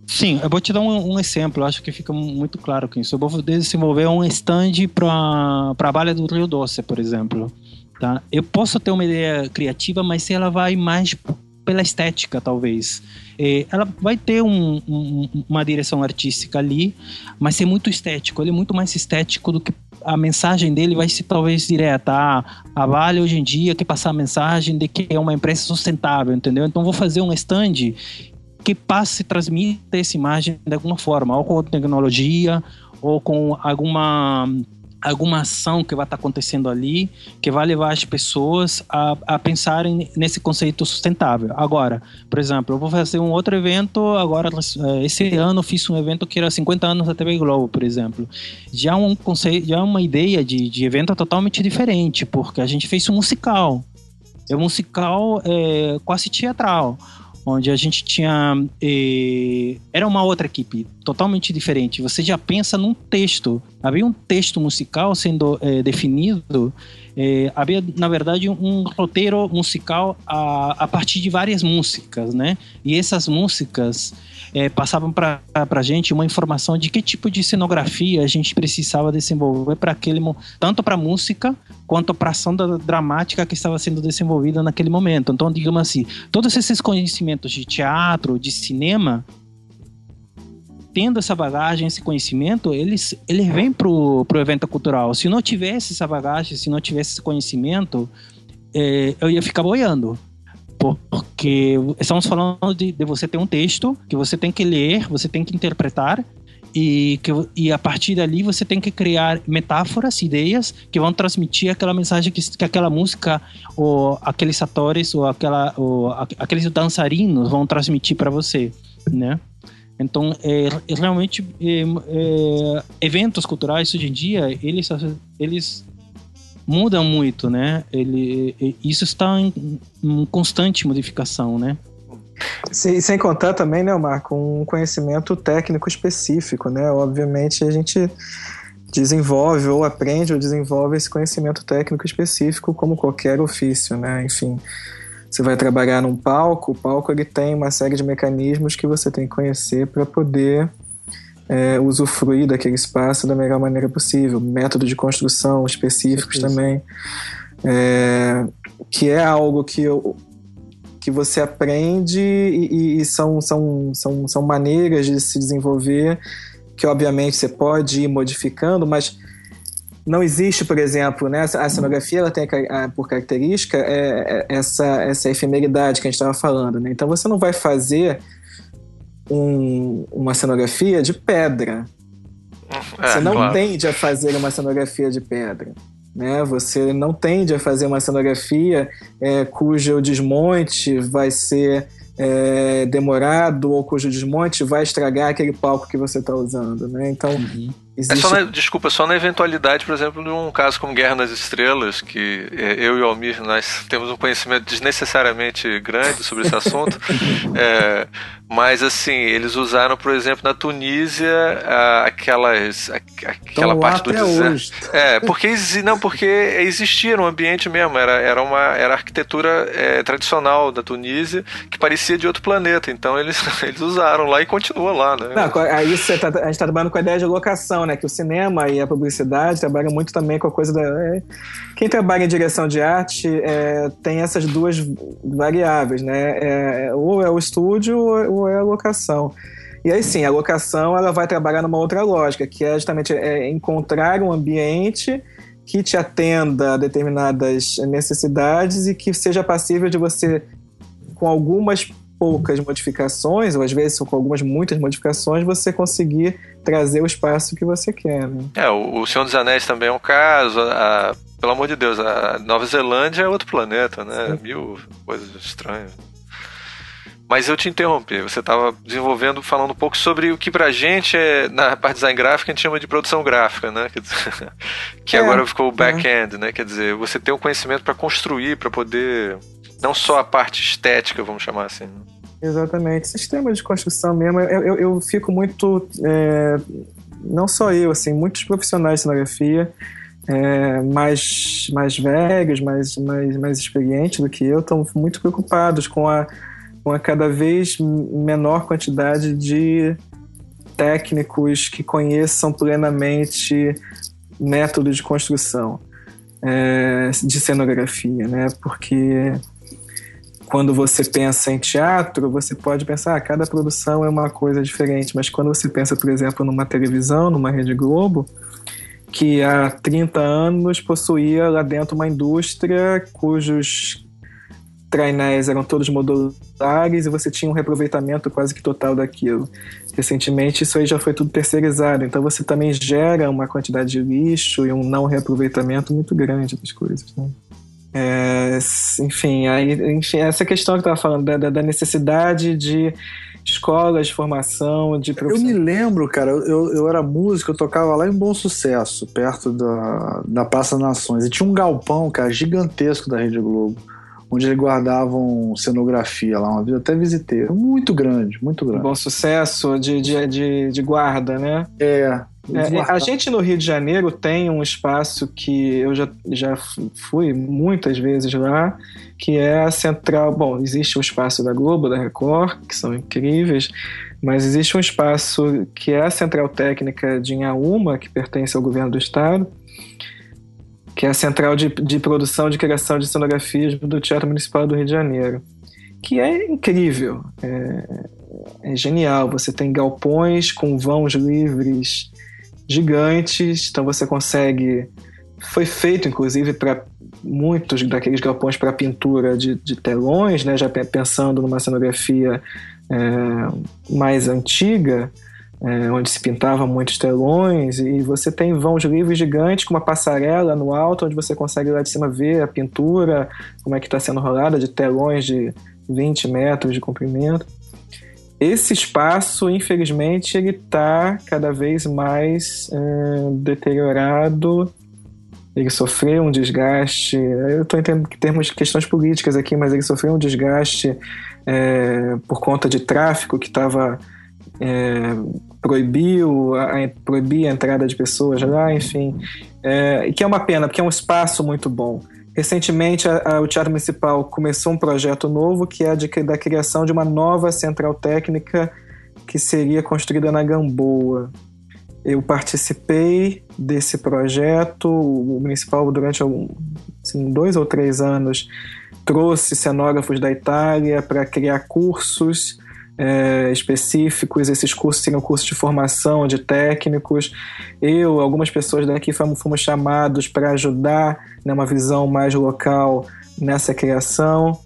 Sim, eu vou te dar um, um exemplo, acho que fica muito claro com isso. Eu vou desenvolver um stand para a Balha do Rio Doce, por exemplo. Tá? Eu posso ter uma ideia criativa, mas se ela vai mais pela estética, talvez. É, ela vai ter um, um, uma direção artística ali, mas ser muito estético. Ele é muito mais estético do que a mensagem dele vai ser talvez direta. Ah, a Vale hoje em dia quer passar a mensagem de que é uma empresa sustentável, entendeu? Então vou fazer um stand que passe e transmita essa imagem de alguma forma, ou com tecnologia, ou com alguma alguma ação que vai estar acontecendo ali que vai levar as pessoas a, a pensarem nesse conceito sustentável. Agora, por exemplo, eu vou fazer um outro evento agora eh, esse ano fiz um evento que era 50 anos da TV Globo, por exemplo. Já um conceito, já uma ideia de, de evento totalmente diferente, porque a gente fez um musical. É um musical é, quase teatral onde a gente tinha. Eh, era uma outra equipe, totalmente diferente. Você já pensa num texto. Havia um texto musical sendo eh, definido. Eh, havia, na verdade, um roteiro musical a, a partir de várias músicas, né? E essas músicas é, passavam para a gente uma informação de que tipo de cenografia a gente precisava desenvolver para aquele tanto para música quanto para ação da, dramática que estava sendo desenvolvida naquele momento. Então, digamos assim, todos esses conhecimentos de teatro, de cinema, tendo essa bagagem, esse conhecimento, eles, eles vêm pro, pro evento cultural. Se não tivesse essa bagagem, se não tivesse esse conhecimento, é, eu ia ficar boiando porque estamos falando de, de, você ter um texto que você tem que ler, você tem que interpretar e, que, e a partir dali você tem que criar metáforas, ideias que vão transmitir aquela mensagem que, que aquela música ou aqueles atores ou, aquela, ou aqueles dançarinos vão transmitir para você, né? Então, é, é realmente é, eventos culturais hoje em dia eles eles mudam muito, né? Ele, isso está em, em constante modificação, né? Sem, sem contar também, né, Marco, um conhecimento técnico específico, né? Obviamente a gente desenvolve ou aprende ou desenvolve esse conhecimento técnico específico como qualquer ofício, né? Enfim, você vai trabalhar num palco, o palco ele tem uma série de mecanismos que você tem que conhecer para poder é, usufruir daquele espaço da melhor maneira possível. Métodos de construção específicos também, é, que é algo que, eu, que você aprende e, e, são, são, são, são maneiras de se desenvolver que obviamente você pode ir modificando, mas não existe, por exemplo, né, a cenografia ela tem a, por característica é, é, essa, essa efemeridade que a gente estava falando. Né? Então você não vai fazer um, uma cenografia de pedra. É, você não claro. tende a fazer uma cenografia de pedra. Né? Você não tende a fazer uma cenografia é, cujo desmonte vai ser é, demorado ou cujo desmonte vai estragar aquele palco que você está usando. Né? Então, uhum. Existe... É só na, desculpa, só na eventualidade, por exemplo, de um caso como Guerra nas Estrelas, que é, eu e o Almir, nós temos um conhecimento desnecessariamente grande sobre esse assunto, [laughs] é, mas assim, eles usaram, por exemplo, na Tunísia, aquelas, aquela parte do deserto. É, porque, não, porque existia um ambiente mesmo, era, era uma era arquitetura é, tradicional da Tunísia que parecia de outro planeta, então eles, [laughs] eles usaram lá e continua lá, né? Não, aí você tá, a gente está trabalhando com a ideia de locação, né? Que o cinema e a publicidade trabalham muito também com a coisa da. É, quem trabalha em direção de arte é, tem essas duas variáveis, né? É, ou é o estúdio é a locação. E aí sim, a locação ela vai trabalhar numa outra lógica, que é justamente é, encontrar um ambiente que te atenda a determinadas necessidades e que seja passível de você, com algumas poucas modificações, ou às vezes com algumas muitas modificações, você conseguir trazer o espaço que você quer. Né? É, o Senhor dos Anéis também é um caso. A, pelo amor de Deus, a Nova Zelândia é outro planeta, né? Sim. Mil coisas estranhas. Mas eu te interrompi, você estava desenvolvendo, falando um pouco sobre o que pra gente, é, na parte de design gráfico, a gente chama de produção gráfica, né? [laughs] Que é, agora ficou o back-end, é. né? Quer dizer, você tem um conhecimento para construir, para poder. Não só a parte estética, vamos chamar assim. Né? Exatamente. Sistema de construção mesmo. Eu, eu, eu fico muito. É, não só eu, assim, muitos profissionais de cenografia. É, mais, mais velhos, mais, mais, mais experientes do que eu, estão muito preocupados com a, com a cada vez menor quantidade de técnicos que conheçam plenamente método de construção é, de cenografia, né? Porque quando você pensa em teatro, você pode pensar, ah, cada produção é uma coisa diferente, mas quando você pensa, por exemplo, numa televisão, numa Rede Globo, que há 30 anos possuía lá dentro uma indústria cujos trainéis eram todos modulares e você tinha um reaproveitamento quase que total daquilo. Recentemente isso aí já foi tudo terceirizado, então você também gera uma quantidade de lixo e um não reaproveitamento muito grande das coisas. Né? É, enfim, aí, enfim, essa questão que eu estava falando, da, da, necessidade de escolas de formação, de Eu me lembro, cara, eu, eu era músico, eu tocava lá em Bom Sucesso, perto da, da Praça Nações, e tinha um galpão, cara, gigantesco da Rede Globo, onde eles guardavam cenografia lá. Uma vez até visitei. Muito grande, muito grande. Bom sucesso de, de, de, de guarda, né? É. É, a gente no Rio de Janeiro tem um espaço que eu já, já fui muitas vezes lá, que é a central. Bom, existe o espaço da Globo, da Record, que são incríveis, mas existe um espaço que é a Central Técnica de Inhaúma, que pertence ao governo do estado, que é a Central de, de Produção de Criação de Cenografias do Teatro Municipal do Rio de Janeiro, que é incrível, é, é genial. Você tem galpões com vãos livres gigantes, então você consegue. Foi feito, inclusive, para muitos daqueles galpões para pintura de, de, telões, né? já pensando numa cenografia é, mais antiga, é, onde se pintava muitos telões, e você tem vãos livres gigantes com uma passarela no alto, onde você consegue lá de cima ver a pintura, como é que está sendo rolada, de telões de 20 metros de comprimento. Esse espaço, infelizmente, ele está cada vez mais é, deteriorado. Ele sofreu um desgaste. Eu estou em termos de questões políticas aqui, mas ele sofreu um desgaste é, por conta de tráfico que estava é, proibiu a, proibir a entrada de pessoas lá, enfim, é, que é uma pena porque é um espaço muito bom. Recentemente, a, a, o Teatro Municipal começou um projeto novo que é de, da criação de uma nova central técnica que seria construída na Gamboa. Eu participei desse projeto, o municipal durante assim, dois ou três anos trouxe cenógrafos da Itália para criar cursos é, específicos. Esses cursos seriam cursos de formação de técnicos. Eu, algumas pessoas daqui fomos, chamados para ajudar numa né, visão mais local nessa criação.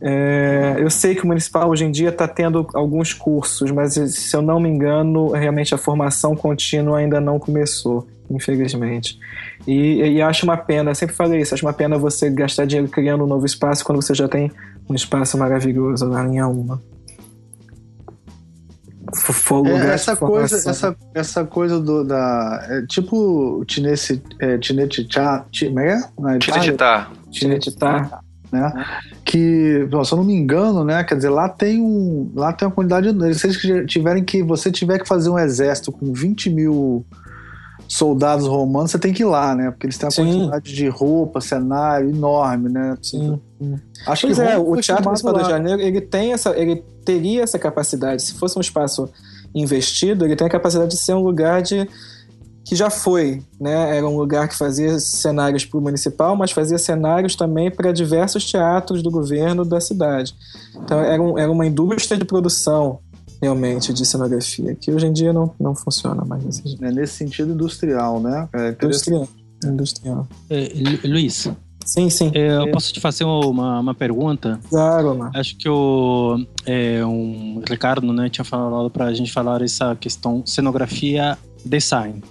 É, eu sei que o municipal hoje em dia está tendo alguns cursos, mas se eu não me engano, realmente a formação contínua ainda não começou, infelizmente. E, e acho uma pena, sempre falei isso, acho uma pena você gastar dinheiro criando um novo espaço quando você já tem um espaço maravilhoso lá em Alma fogo é, essa coisa essa, essa coisa do da é, tipo Tinete é, Tinetitá Tinetitá Tinetitá né que se eu não me engano né quer dizer lá tem um lá tem uma quantidade se eles tiverem que você tiver que fazer um exército com 20 mil soldados romanos, você tem que ir lá, né? Porque eles têm uma Sim. quantidade de roupa, cenário enorme, né? Sim. Acho pois que é, o Teatro Municipal do Janeiro, ele tem essa, ele teria essa capacidade. Se fosse um espaço investido, ele tem a capacidade de ser um lugar de que já foi, né? Era um lugar que fazia cenários para o municipal, mas fazia cenários também para diversos teatros do governo da cidade. Então era, um, era uma indústria de produção realmente de cenografia, que hoje em dia não, não funciona mais nesse. É nesse sentido industrial, né? É industrial. industrial. É, Luiz. Sim, sim. É, eu posso te fazer uma, uma pergunta? Claro, mano. Acho que o é, um, Ricardo né, tinha falado para a gente falar essa questão cenografia design.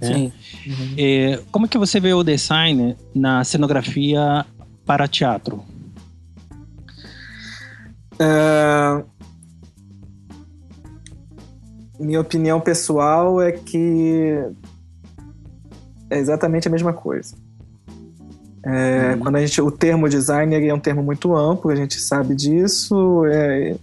Né? Sim. Uhum. É, como é que você vê o design na cenografia para teatro? É, minha opinião pessoal é que é exatamente a mesma coisa. É, hum. Quando a gente, o termo designer é um termo muito amplo, a gente sabe disso. É,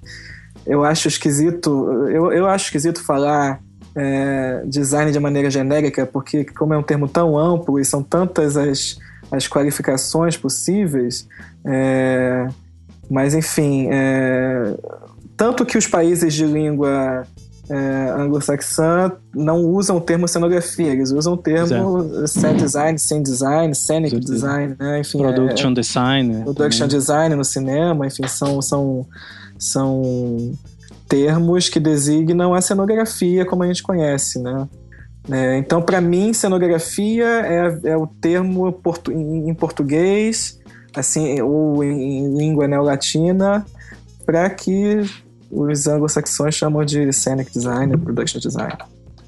eu acho esquisito, eu, eu acho esquisito falar é, design de maneira genérica, porque como é um termo tão amplo e são tantas as, as qualificações possíveis, é, mas enfim, é, tanto que os países de língua é, anglo-saxã não usam o termo cenografia, eles usam o termo set design, scene design, scenic design, né? enfim. Production é, design. Né, production também. design no cinema, enfim, são, são, são termos que designam a cenografia como a gente conhece, né? É, então, para mim, cenografia é, é o termo portu em português, assim, ou em, em língua neolatina, para que os anglo-saxões chamam de scenic design, production design.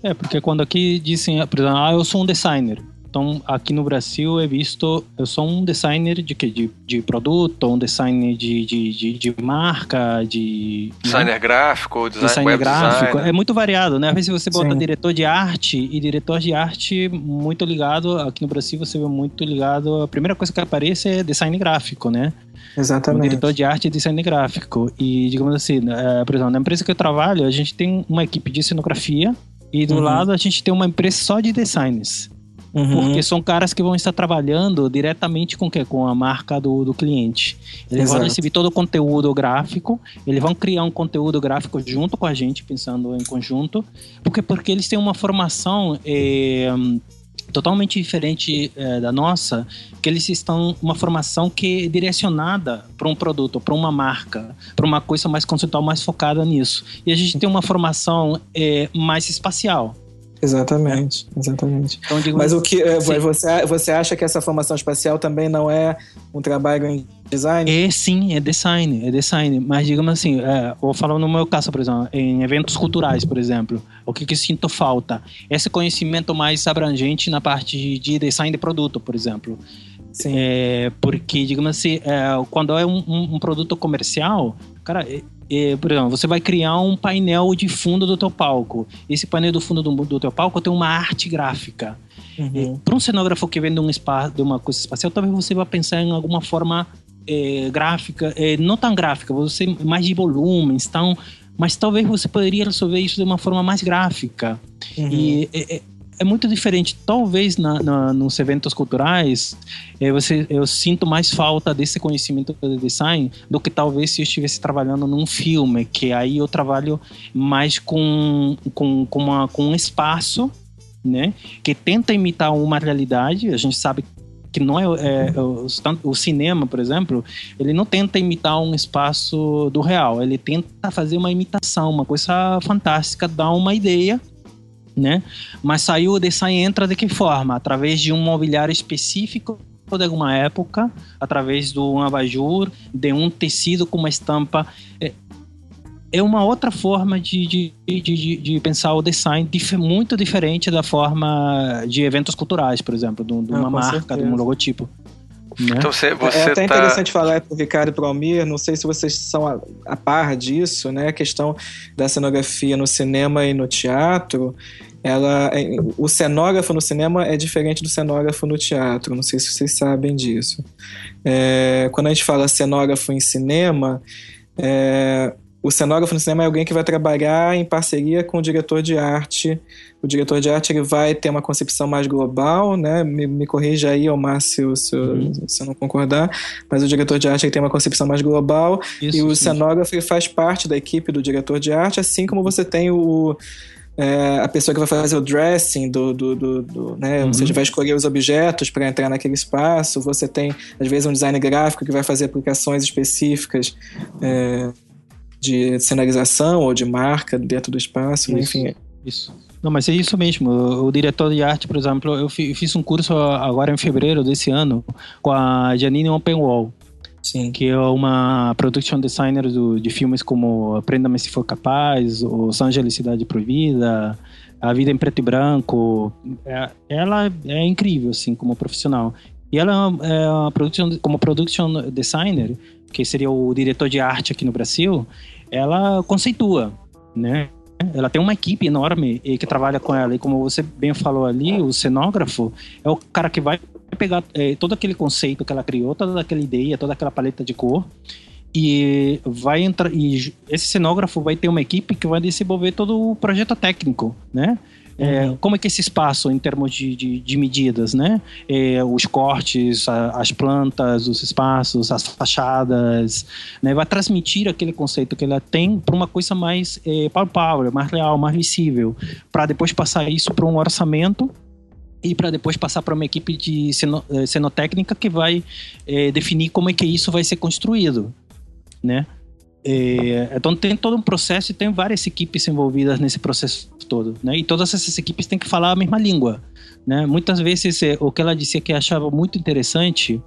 É, porque quando aqui dizem, ah, eu sou um designer. Então, aqui no Brasil é visto, eu sou um designer de de, de produto, um designer de, de, de, de marca, de né? designer né? gráfico, design, designer gráfico, designer. é muito variado, né? Às vezes você bota Sim. diretor de arte e diretor de arte muito ligado, aqui no Brasil você vê muito ligado, a primeira coisa que aparece é design gráfico, né? Exatamente. Um diretor de arte e design gráfico. E, digamos assim, é, por exemplo, na empresa que eu trabalho, a gente tem uma equipe de cenografia e do uhum. lado a gente tem uma empresa só de designs. Uhum. Porque são caras que vão estar trabalhando diretamente com, que? com a marca do, do cliente. Eles Exato. vão receber todo o conteúdo gráfico, eles vão criar um conteúdo gráfico junto com a gente, pensando em conjunto, porque, porque eles têm uma formação. Eh, totalmente diferente é, da nossa, que eles estão uma formação que é direcionada para um produto, para uma marca, para uma coisa mais conceitual, mais focada nisso. E a gente tem uma formação é, mais espacial. Exatamente, exatamente. Então, Mas o que é, você, você acha que essa formação espacial também não é um trabalho em design? É sim, é design, é design. Mas digamos assim, é, vou falar no meu caso, por exemplo, em eventos culturais, por exemplo, o que, que sinto falta? Esse conhecimento mais abrangente na parte de design de produto, por exemplo. Sim. É, porque, digamos assim, é, quando é um, um, um, produto comercial, cara, é, por exemplo, você vai criar um painel de fundo do teu palco. Esse painel do fundo do, do teu palco tem uma arte gráfica. Uhum. Para um cenógrafo que vende um espaço, de uma coisa espacial, talvez você vá pensar em alguma forma é, gráfica, é, não tão gráfica, você mais de volumes, tão, mas talvez você poderia resolver isso de uma forma mais gráfica. Uhum. E é, é é muito diferente. Talvez na, na, nos eventos culturais é, você, eu sinto mais falta desse conhecimento de design do que talvez se eu estivesse trabalhando num filme, que aí eu trabalho mais com, com, com, uma, com um espaço né, que tenta imitar uma realidade. A gente sabe que não é, é o, o, cinema, por exemplo, ele não tenta imitar um espaço do real, ele tenta fazer uma imitação, uma coisa fantástica, dar uma ideia né? Mas saiu o design entra de que forma? Através de um mobiliário específico de alguma época, através de um abajur, de um tecido com uma estampa. É, é uma outra forma de, de, de, de, pensar o design muito diferente da forma de eventos culturais, por exemplo, de, uma ah, marca, certeza. de um logotipo. Né? Então você, você é até tá... interessante falar para o Ricardo e para o Almir, não sei se vocês são a, a, par disso, né? A questão da cenografia no cinema e no teatro. Ela, é, o cenógrafo no cinema é diferente do cenógrafo no teatro, não sei se vocês sabem disso. É, quando a gente fala cenógrafo em cinema, é, o cenógrafo no cinema é alguém que vai trabalhar em parceria com o diretor de arte. O diretor de arte ele vai ter uma concepção mais global, né? Me, me corrija aí, o Márcio, se, uhum. se eu não concordar, mas o diretor de arte ele tem uma concepção mais global Isso, e o sim. cenógrafo ele faz parte da equipe do diretor de arte, assim como você tem o é, a pessoa que vai fazer o dressing do, do, do, do né? Uhum. Ou seja, vai escolher os objetos para entrar naquele espaço. Você tem, às vezes, um design gráfico que vai fazer aplicações específicas é, de sinalização ou de marca dentro do espaço, isso, enfim. Isso. Não, mas é isso mesmo. O, diretor de arte, por exemplo, eu fiz um curso agora em fevereiro desse ano com a Janine Openwall. Sim. Que é uma production designer do, de filmes como Aprenda-me Se For Capaz, Os Angeles Cidade Proibida, A Vida em Preto e Branco. É, ela é incrível, assim, como profissional. E ela é uma production, como production designer, que seria o diretor de arte aqui no Brasil, ela conceitua, né? Ela tem uma equipe enorme que trabalha com ela. E como você bem falou ali, o cenógrafo é o cara que vai pegar é, todo aquele conceito que ela criou, toda aquela ideia, toda aquela paleta de cor e vai entrar e esse cenógrafo vai ter uma equipe que vai desenvolver todo o projeto técnico, né? É, uhum. como é que esse espaço em termos de, de, de medidas, né? É, os cortes, a, as plantas, os espaços, as fachadas, né? Vai transmitir aquele conceito que ela tem para uma coisa mais é, palpável, mais real, mais visível, para depois passar isso para um orçamento e para depois passar para uma equipe de cenotécnica que vai é, definir como é que isso vai ser construído, né? É, então tem todo um processo e tem várias equipes envolvidas nesse processo todo, né? E todas essas equipes têm que falar a mesma língua, né? Muitas vezes é, o que ela dizia que achava muito interessante,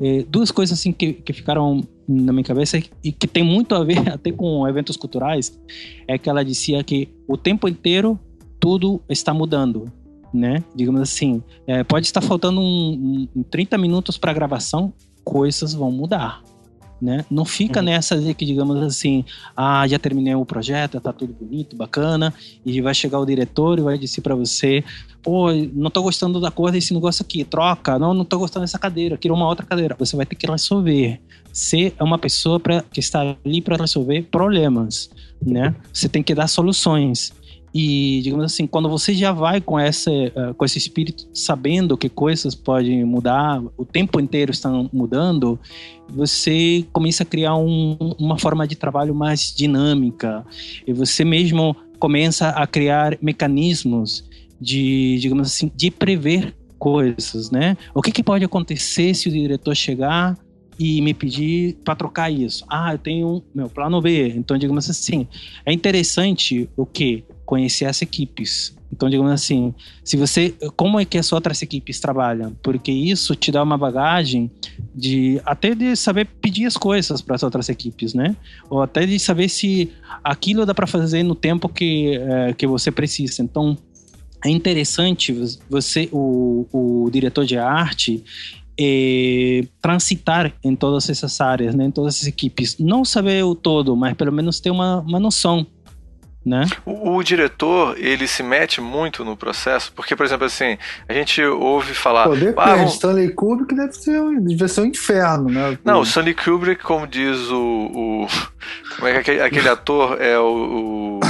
é, duas coisas assim que, que ficaram na minha cabeça e que tem muito a ver [laughs] até com eventos culturais, é que ela dizia que o tempo inteiro tudo está mudando, né? Digamos assim, é, pode estar faltando um, um 30 minutos para gravação, coisas vão mudar. Né? Não fica uhum. nessa de que, digamos assim, ah, já terminei o projeto, tá tudo bonito, bacana, e vai chegar o diretor e vai dizer para você, pô, não tô gostando da cor desse negócio aqui, troca, não, não tô gostando dessa cadeira, quero uma outra cadeira. Você vai ter que resolver. Você é uma pessoa pra, que está ali para resolver problemas, né? Você tem que dar soluções. E, digamos assim, quando você já vai com, essa, uh, com esse espírito, sabendo que coisas podem mudar, o tempo inteiro estão mudando, você começa a criar um, uma forma de trabalho mais dinâmica. E você mesmo começa a criar mecanismos de, digamos assim, de prever coisas, né? O que, que pode acontecer se o diretor chegar e me pedir para trocar isso? Ah, eu tenho meu plano B. Então, digamos assim, é interessante o que conhecer as equipes. Então, digamos assim, se você, como é que as outras equipes trabalham? Porque isso te dá uma bagagem de até de saber pedir as coisas para as outras equipes, né? Ou até de saber se aquilo dá para fazer no tempo que, é, que você precisa. Então, é interessante você, o, o diretor de arte, é, transitar em todas essas áreas, né, em todas essas equipes. Não saber o todo, mas pelo menos ter uma, uma noção. Né? O, o, diretor, ele se mete muito no processo, porque, por exemplo, assim, a gente ouve falar. Pô, depende, ah, vamos... Stanley Kubrick deve ser, um, deve ser um inferno, né? Não, o Stanley Kubrick, como diz o. o como é que aquele, aquele ator é o. o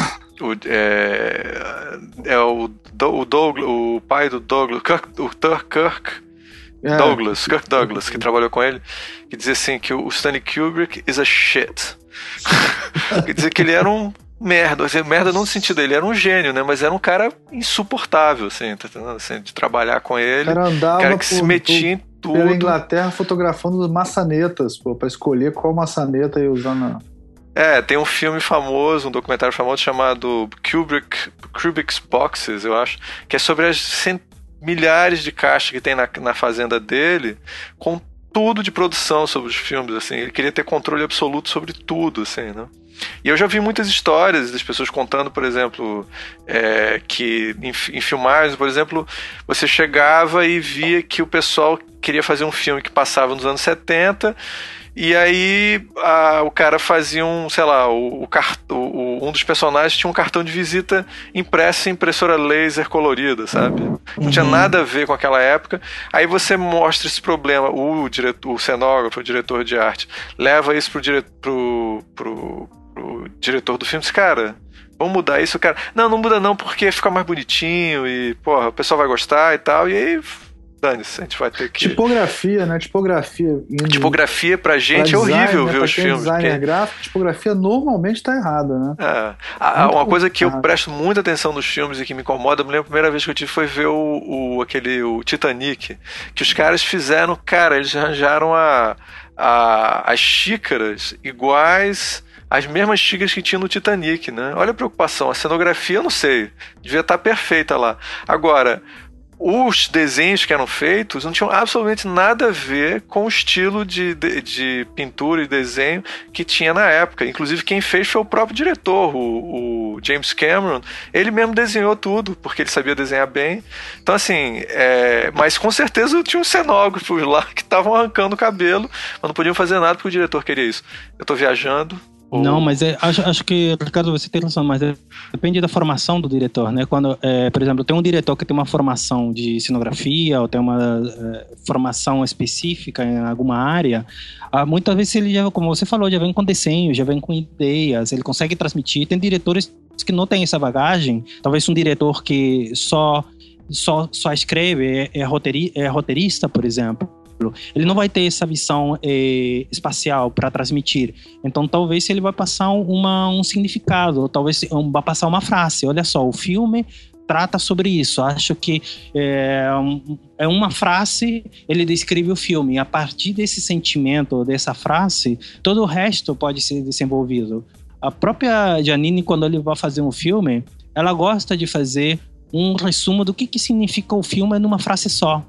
o, é, é o, o, Douglas, o pai do Douglas, Kirk, o Kirk é. Douglas, Kirk Douglas, que trabalhou com ele, que dizia assim que o Stanley Kubrick is a shit. [laughs] Quer dizer que ele era um merda, assim, merda não no sentido ele era um gênio, né? Mas era um cara insuportável, assim, tá entendendo? Assim, de trabalhar com ele. O cara andava cara que por, se metia em tudo. Pela Inglaterra fotografando maçanetas, pô, pra escolher qual maçaneta ia usar na. É, tem um filme famoso, um documentário famoso chamado Kubrick, Kubrick's Boxes, eu acho, que é sobre as cent... milhares de caixas que tem na, na fazenda dele, com tudo de produção sobre os filmes, assim. Ele queria ter controle absoluto sobre tudo, assim, né? E eu já vi muitas histórias das pessoas contando, por exemplo, é, que em, em filmagens, por exemplo, você chegava e via que o pessoal queria fazer um filme que passava nos anos 70 e aí a, o cara fazia um, sei lá, o, o, o, um dos personagens tinha um cartão de visita impresso em impressora laser colorida, sabe? Não uhum. tinha nada a ver com aquela época. Aí você mostra esse problema, o diretor, o cenógrafo, o diretor de arte, leva isso pro, dire, pro, pro, pro diretor do filme, diz, cara, vamos mudar isso, cara. Não, não muda não, porque fica mais bonitinho e, porra, o pessoal vai gostar e tal. E aí dane-se, a gente vai ter que. Tipografia, né? Tipografia. Indo... Tipografia pra gente pra é horrível né? ver os filmes. Designer porque... gráfico, tipografia normalmente tá errada, né? É. Ah, uma coisa que eu presto muita atenção nos filmes e que me incomoda, me lembro a primeira vez que eu tive foi ver o, o aquele o Titanic, que os caras fizeram, cara, eles arranjaram a, a, as xícaras iguais as mesmas xícaras que tinha no Titanic, né? Olha a preocupação. A cenografia, eu não sei. Devia estar tá perfeita lá. Agora, os desenhos que eram feitos não tinham absolutamente nada a ver com o estilo de, de, de, pintura e desenho que tinha na época. Inclusive, quem fez foi o próprio diretor, o, o James Cameron. Ele mesmo desenhou tudo, porque ele sabia desenhar bem. Então, assim, é... mas com certeza tinha um cenógrafos lá [laughs] que estavam arrancando o cabelo, mas não podiam fazer nada porque o diretor queria isso. Eu estou viajando, não, mas é, acho, acho que, Ricardo, você tem razão, mas é, depende da formação do diretor, né? Quando, é, por exemplo, tem um diretor que tem uma formação de cenografia ou tem uma é, formação específica em alguma área, ah, muitas vezes ele já, como você falou, já vem com desenho, já vem com ideias, ele consegue transmitir. Tem diretores que não têm essa bagagem, talvez um diretor que só só, só escreve, é, é, é roteirista, por exemplo ele não vai ter essa visão é, espacial para transmitir. Então, talvez ele vai passar uma, um significado, ou talvez vai passar uma frase. Olha só, o filme trata sobre isso. Acho que é, é uma frase, ele descreve o filme. A partir desse sentimento, dessa frase, todo o resto pode ser desenvolvido. A própria Janine, quando ele vai fazer um filme, ela gosta de fazer um resumo do que, que significa o filme numa frase só.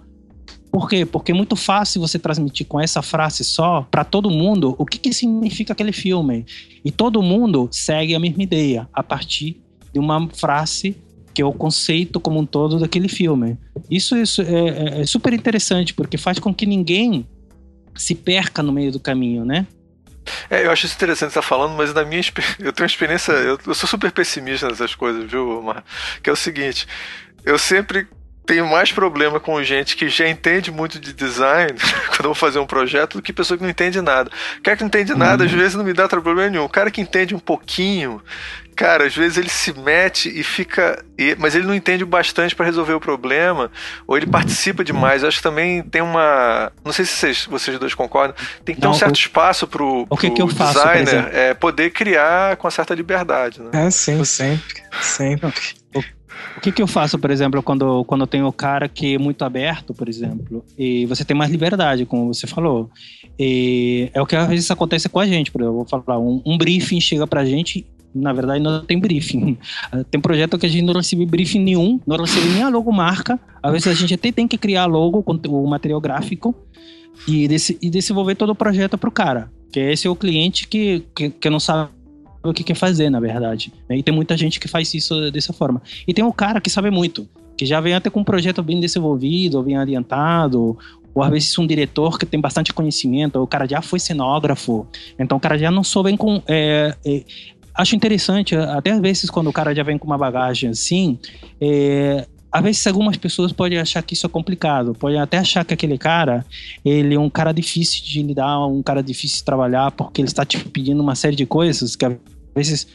Por quê? Porque é muito fácil você transmitir com essa frase só para todo mundo o que, que significa aquele filme. E todo mundo segue a mesma ideia a partir de uma frase que é o conceito como um todo daquele filme. Isso, isso é, é, é super interessante, porque faz com que ninguém se perca no meio do caminho, né? É, eu acho isso interessante estar falando, mas na minha eu tenho uma experiência, eu, eu sou super pessimista nessas coisas, viu, Mar? Que é o seguinte, eu sempre tenho mais problema com gente que já entende muito de design [laughs] quando eu vou fazer um projeto do que pessoa que não entende nada. O cara que não entende nada, uhum. às vezes não me dá problema nenhum. O cara que entende um pouquinho, cara, às vezes ele se mete e fica. Mas ele não entende bastante para resolver o problema, ou ele participa demais. Eu acho que também tem uma. Não sei se vocês, vocês dois concordam, tem que ter não, um certo o... espaço pro, o que que eu faço, designer é, poder criar com uma certa liberdade. Né? É, sim, sempre. [laughs] Sempre. O que, que eu faço, por exemplo, quando, quando eu tenho o cara que é muito aberto, por exemplo, e você tem mais liberdade, como você falou. E é o que às vezes acontece com a gente, por exemplo, eu vou falar, um, um briefing chega pra gente na verdade não tem briefing. [laughs] Tem projeto que a gente não recebe briefing nenhum, não recebe nem a logomarca. Às vezes a gente até tem que criar logo, o material gráfico e, desse, e desenvolver todo o projeto para o cara. Que esse é o cliente que, que, que não sabe o que quer fazer, na verdade. E tem muita gente que faz isso dessa forma. E tem o cara que sabe muito, que já vem até com um projeto bem desenvolvido, bem adiantado, ou às vezes um diretor que tem bastante conhecimento, o cara já foi cenógrafo, então o cara já não só vem com. É, é, acho interessante, até às vezes quando o cara já vem com uma bagagem assim, é, às vezes algumas pessoas podem achar que isso é complicado, podem até achar que aquele cara, ele é um cara difícil de lidar, um cara difícil de trabalhar, porque ele está te pedindo uma série de coisas que às vezes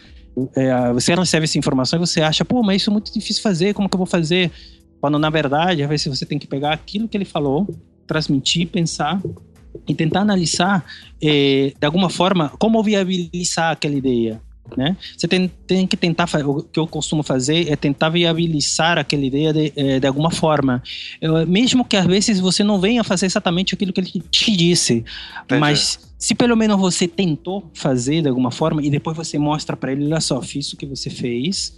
é, você recebe essa informação e você acha, pô, mas isso é muito difícil fazer, como que eu vou fazer? Quando na verdade, às vezes você tem que pegar aquilo que ele falou, transmitir, pensar e tentar analisar é, de alguma forma como viabilizar aquela ideia né? Você tem, tem que tentar, o que eu costumo fazer é tentar viabilizar aquela ideia de, eh, de alguma forma. Eu, mesmo que às vezes você não venha fazer exatamente aquilo que ele te disse, Entendi. mas se pelo menos você tentou fazer de alguma forma e depois você mostra para ele, olha só, fiz o que você fez,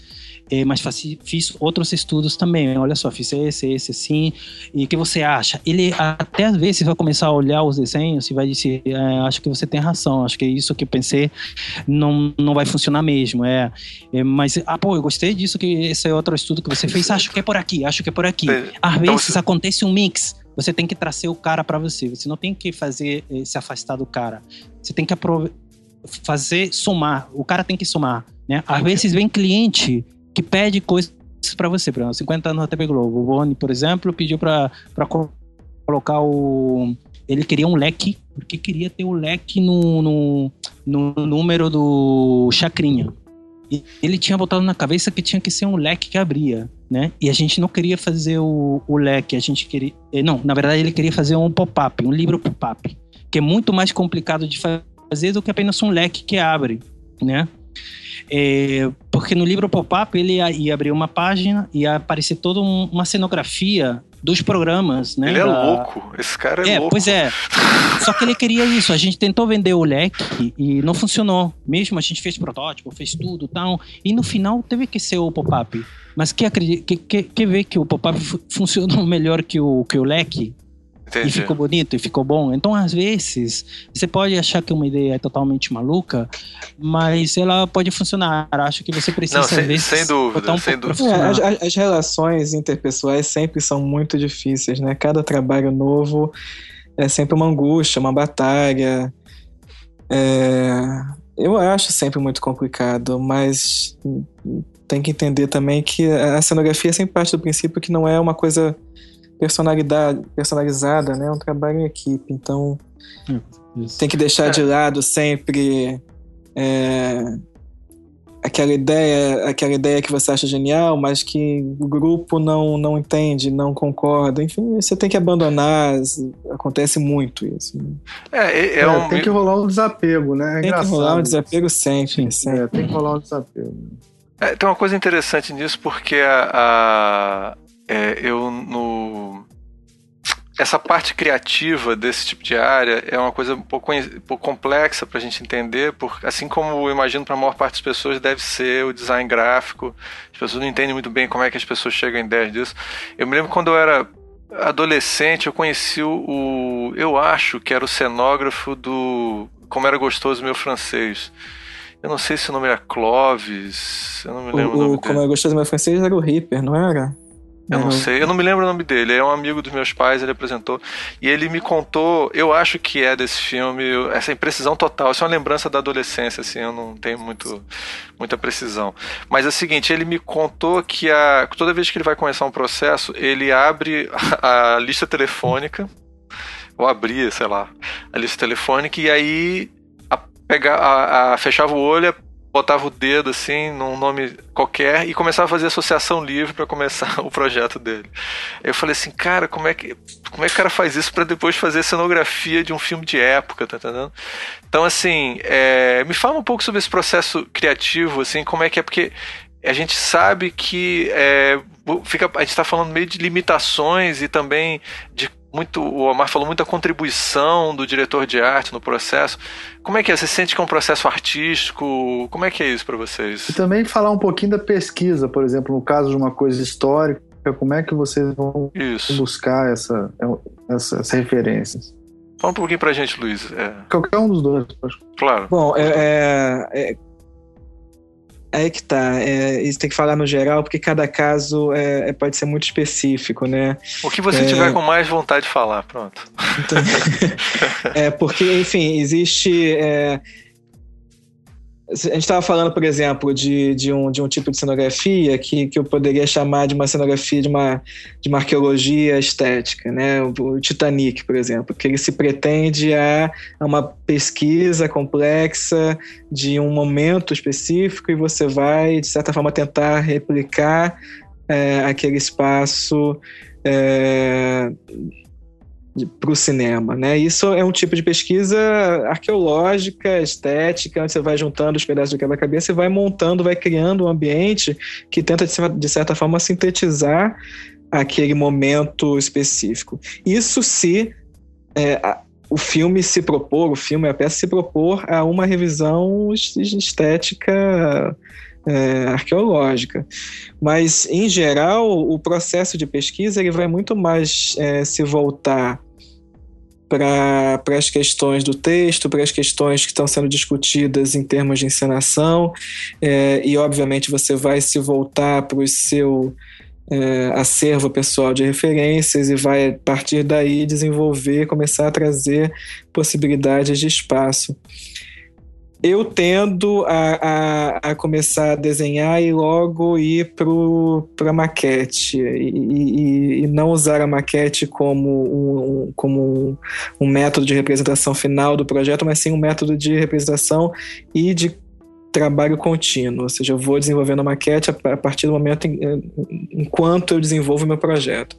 é, mas fiz outros estudos também. Olha só, fiz esse, esse, assim. E o que você acha? Ele até às vezes vai começar a olhar os desenhos e vai dizer: é, Acho que você tem razão, acho que é isso que eu pensei não, não vai funcionar mesmo. É, é, mas, ah, pô, eu gostei disso, que esse é outro estudo que você fez. Acho que é por aqui, acho que é por aqui. Às então vezes acontece um mix você tem que trazer o cara para você. Você não tem que fazer eh, se afastar do cara. Você tem que fazer somar. O cara tem que somar, né? Às vezes vem cliente que pede coisas para você. Por exemplo, 50 anos na TV Globo. O Boni, por exemplo, pediu para colocar o. Ele queria um leque, porque queria ter o leque no, no, no número do Chacrinha. E ele tinha botado na cabeça que tinha que ser um leque que abria, né? E a gente não queria fazer o, o leque, a gente queria. Eh, não, na verdade ele queria fazer um pop-up, um livro pop-up, que é muito mais complicado de fazer do que apenas um leque que abre, né? É, porque no livro pop-up ele ia, ia, abrir uma página e ia aparecer toda um, uma cenografia dos programas, né? Ele é da... louco, esse cara é, é louco. Pois é. [laughs] Só que ele queria isso. A gente tentou vender o leque e não funcionou. Mesmo a gente fez protótipo, fez tudo tal. E no final teve que ser o pop-up. Mas quer, que, que, que ver que o pop-up funcionou [laughs] melhor que o, que o leque? Entendi. E ficou bonito e ficou bom. Então, às vezes, você pode achar que uma ideia é totalmente maluca, mas ela pode funcionar. Acho que você precisa, Não, sem, vezes, sem dúvida, um sem dúvida. É, as, as, relações interpessoais sempre são muito difíceis, né? Cada trabalho novo é sempre uma angústia, uma batalha. É, eu acho sempre muito complicado, mas tem que entender também que a cenografia sempre parte do princípio que não é uma coisa personalidade, personalizada, né? É um trabalho em equipe. Então, Isso. tem que deixar é. de lado sempre é, aquela ideia, aquela ideia que você acha genial, mas que o grupo não não entende, não concorda. Enfim, você tem que abandonar. Acontece muito isso. Né? É, é, é um... tem que rolar um desapego, né? É tem que rolar um desapego sempre. sempre. É, tem que rolar um desapego. tem uma coisa interessante nisso porque a é, eu no essa parte criativa desse tipo de área é uma coisa um pouco, um pouco complexa para a gente entender, porque assim como eu imagino para a maior parte das pessoas deve ser o design gráfico, as pessoas não entendem muito bem como é que as pessoas chegam em ideias disso. Eu me lembro quando eu era adolescente, eu conheci o, eu acho que era o cenógrafo do Como Era Gostoso Meu Francês. Eu não sei se o nome era Clovis. Eu não me lembro o, o nome Como eu gostei do meu francês era o Reaper, não era? Eu não sei, eu não me lembro o nome dele. É um amigo dos meus pais, ele apresentou. E ele me contou, eu acho que é desse filme, essa imprecisão total. Isso é uma lembrança da adolescência, assim, eu não tenho muito, muita precisão. Mas é o seguinte, ele me contou que a, toda vez que ele vai começar um processo, ele abre a, a lista telefônica, ou abria, sei lá, a lista telefônica, e aí a, pegar, a, a, fechava o olho, botava o dedo assim num nome qualquer e começava a fazer associação livre para começar [laughs] o projeto dele. Eu falei assim, cara, como é que como é que o cara faz isso para depois fazer cenografia de um filme de época, tá entendendo? Então assim, é, me fala um pouco sobre esse processo criativo, assim, como é que é porque a gente sabe que é, fica, a gente está falando meio de limitações e também de muito, o Omar falou muita contribuição do diretor de arte no processo. Como é que é? Você sente que é um processo artístico? Como é que é isso para vocês? E também falar um pouquinho da pesquisa, por exemplo, no caso de uma coisa histórica, como é que vocês vão isso. buscar essa, essa, essas referências? Fala um pouquinho pra gente, Luiz. É... Qualquer um dos dois. Claro. Bom, é, é, é Aí que tá. É, isso tem que falar no geral, porque cada caso é, é pode ser muito específico, né? O que você é... tiver com mais vontade de falar, pronto. Então, [laughs] é, porque, enfim, existe. A gente estava falando, por exemplo, de, de, um, de um tipo de cenografia que, que eu poderia chamar de uma cenografia de uma, de uma arqueologia estética, né? O, Titanic, por exemplo, que ele se pretende a, a uma pesquisa complexa de um momento específico e você vai, de certa forma, tentar replicar é, aquele espaço é, para o cinema, né? Isso é um tipo de pesquisa arqueológica, estética, onde você vai juntando os pedaços de quebra-cabeça e vai montando, vai criando um ambiente que tenta de certa forma sintetizar aquele momento específico. Isso se é, o filme se propor, o filme, a peça se propor a uma revisão estética é, arqueológica. Mas, em geral, o processo de pesquisa ele vai muito mais é, se voltar para as questões do texto, para as questões que estão sendo discutidas em termos de encenação, é, e obviamente você vai se voltar para o seu é, acervo pessoal de referências e vai, a partir daí, desenvolver, começar a trazer possibilidades de espaço eu tendo a, a, a, começar a desenhar e logo ir para a maquete e, e, e, não usar a maquete como, um, como um, método de representação final do projeto, mas sim um método de representação e de trabalho contínuo, ou seja, eu vou desenvolvendo a maquete a, partir do momento em, enquanto eu desenvolvo meu projeto.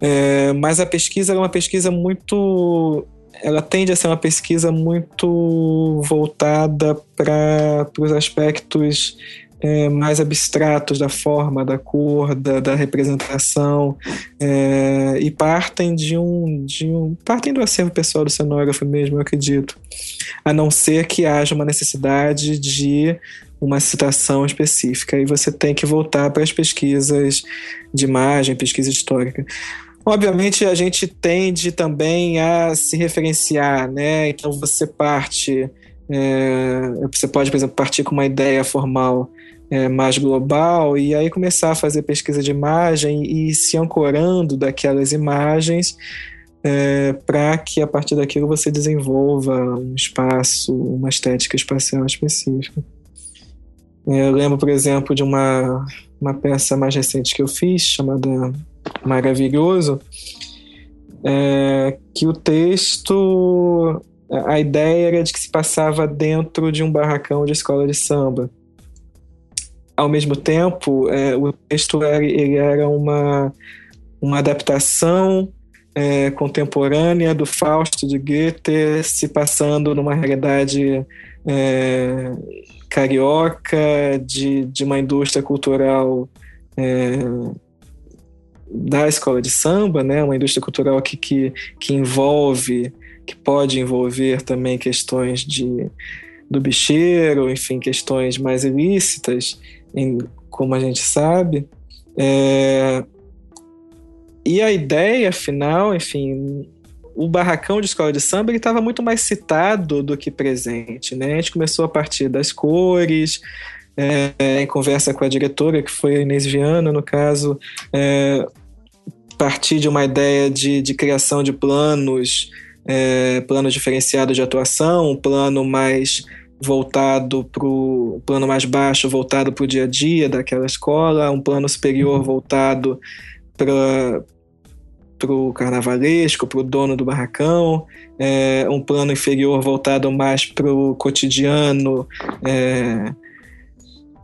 É, mas a pesquisa é uma pesquisa muito ela tende a ser uma pesquisa muito voltada para os aspectos é, mais abstratos da forma, da cor, da, da representação, é, e partem de um, de um. partem do acervo pessoal do cenógrafo mesmo, eu acredito. A não ser que haja uma necessidade de uma citação específica, e você tem que voltar para as pesquisas de imagem, pesquisa histórica. Obviamente, a gente tende também a se referenciar, né? Então, você parte, é, você pode, por exemplo, partir com uma ideia formal é, mais global e aí começar a fazer pesquisa de imagem e se ancorando daquelas imagens é, para que a partir daquilo você desenvolva um espaço, uma estética espacial específica. É, eu lembro, por exemplo, de uma, uma peça mais recente que eu fiz, chamada maravilhoso, é, que o texto, a ideia era de que se passava dentro de um barracão de escola de samba. Ao mesmo tempo, é, o texto era, ele era uma, uma adaptação é, contemporânea do Fausto de Goethe, se passando numa realidade é, carioca, de, de uma indústria cultural é, da escola de samba, né, uma indústria cultural que, que, que envolve, que pode envolver também questões de, do bicheiro, enfim, questões mais ilícitas, em, como a gente sabe. É, e a ideia final, enfim, o barracão de escola de samba estava muito mais citado do que presente. Né? A gente começou a partir das cores, é, em conversa com a diretora, que foi a Inês Viana, no caso, é, partir de uma ideia de, de criação de planos, é, planos diferenciados de atuação, um plano mais voltado para o plano mais baixo, voltado para o dia a dia daquela escola, um plano superior voltado para para o carnavalesco, para o dono do barracão, é, um plano inferior voltado mais para o cotidiano é,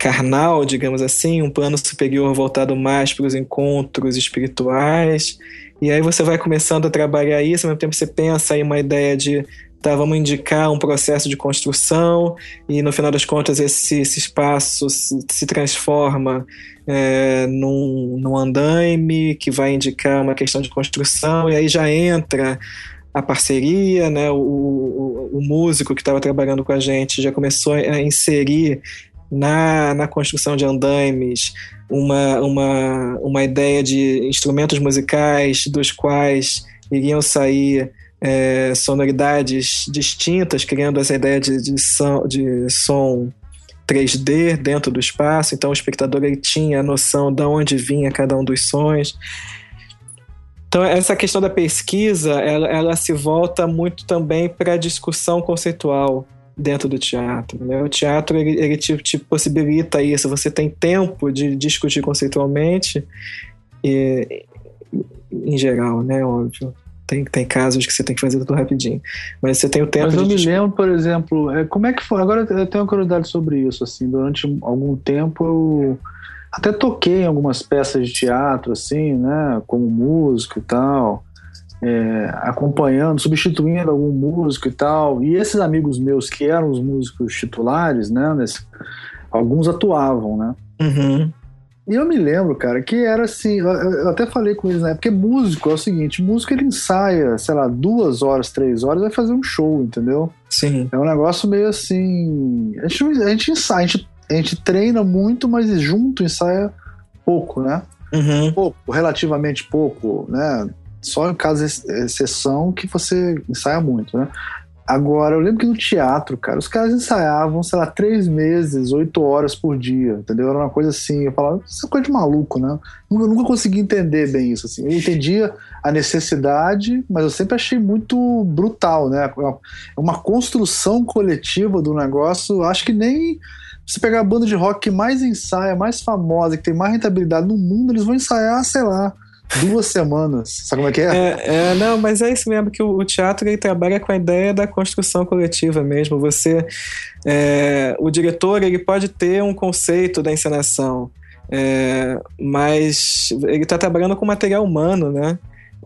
carnal, digamos assim, um plano superior voltado mais para os encontros espirituais. E aí você vai começando a trabalhar isso, ao mesmo tempo você pensa em uma ideia de tá, vamos indicar um processo de construção e no final das contas esse, esse espaço se, se transforma é, num, num andaime que vai indicar uma questão de construção e aí já entra a parceria, né? O, o, o músico que estava trabalhando com a gente já começou a inserir na, na construção de andaimes uma, uma, uma ideia de instrumentos musicais dos quais iriam sair é, sonoridades distintas, criando essa ideia de, de, som, de som 3D dentro do espaço. Então o espectador ele tinha a noção de onde vinha cada um dos sons. Então essa questão da pesquisa, ela, ela se volta muito também para a discussão conceitual dentro do teatro. Né? O teatro ele, ele te, te, possibilita isso. Você tem tempo de discutir conceitualmente, e, em geral, né? Óbvio. Tem, tem casos que você tem que fazer tudo rapidinho. Mas você tem o tempo Mas eu me lembro, por exemplo, é, como é que foi? Agora eu tenho uma curiosidade sobre isso. Assim, durante algum tempo eu até toquei em algumas peças de teatro, assim, né? Como músico e tal. É, acompanhando, substituindo algum músico e tal. E esses amigos meus que eram os músicos titulares, né? Nesse, alguns atuavam, né? Uhum. E eu me lembro, cara, que era assim, eu até falei com eles, né? Porque músico é o seguinte, músico ele ensaia, sei lá, duas horas, três horas, vai fazer um show, entendeu? Sim. É um negócio meio assim. A gente, a gente ensaia, a gente, a gente treina muito, mas junto ensaia pouco, né? Uhum. Pouco, relativamente pouco, né? Só em caso de exceção que você ensaia muito, né? Agora, eu lembro que no teatro, cara, os caras ensaiavam, sei lá, três meses, oito horas por dia, entendeu? Era uma coisa assim, eu falava, isso é coisa de maluco, né? Eu nunca consegui entender bem isso, assim. Eu entendia a necessidade, mas eu sempre achei muito brutal, né? Uma construção coletiva do negócio, acho que nem você pegar a banda de rock que mais ensaia, mais famosa, que tem mais rentabilidade no mundo, eles vão ensaiar, sei lá, duas semanas. Sabe como é que é? é? é? não, mas é isso mesmo, que o, o, teatro ele trabalha com a ideia da construção coletiva mesmo. Você, é, o diretor, ele pode ter um conceito da encenação, é, mas ele está trabalhando com material humano, né?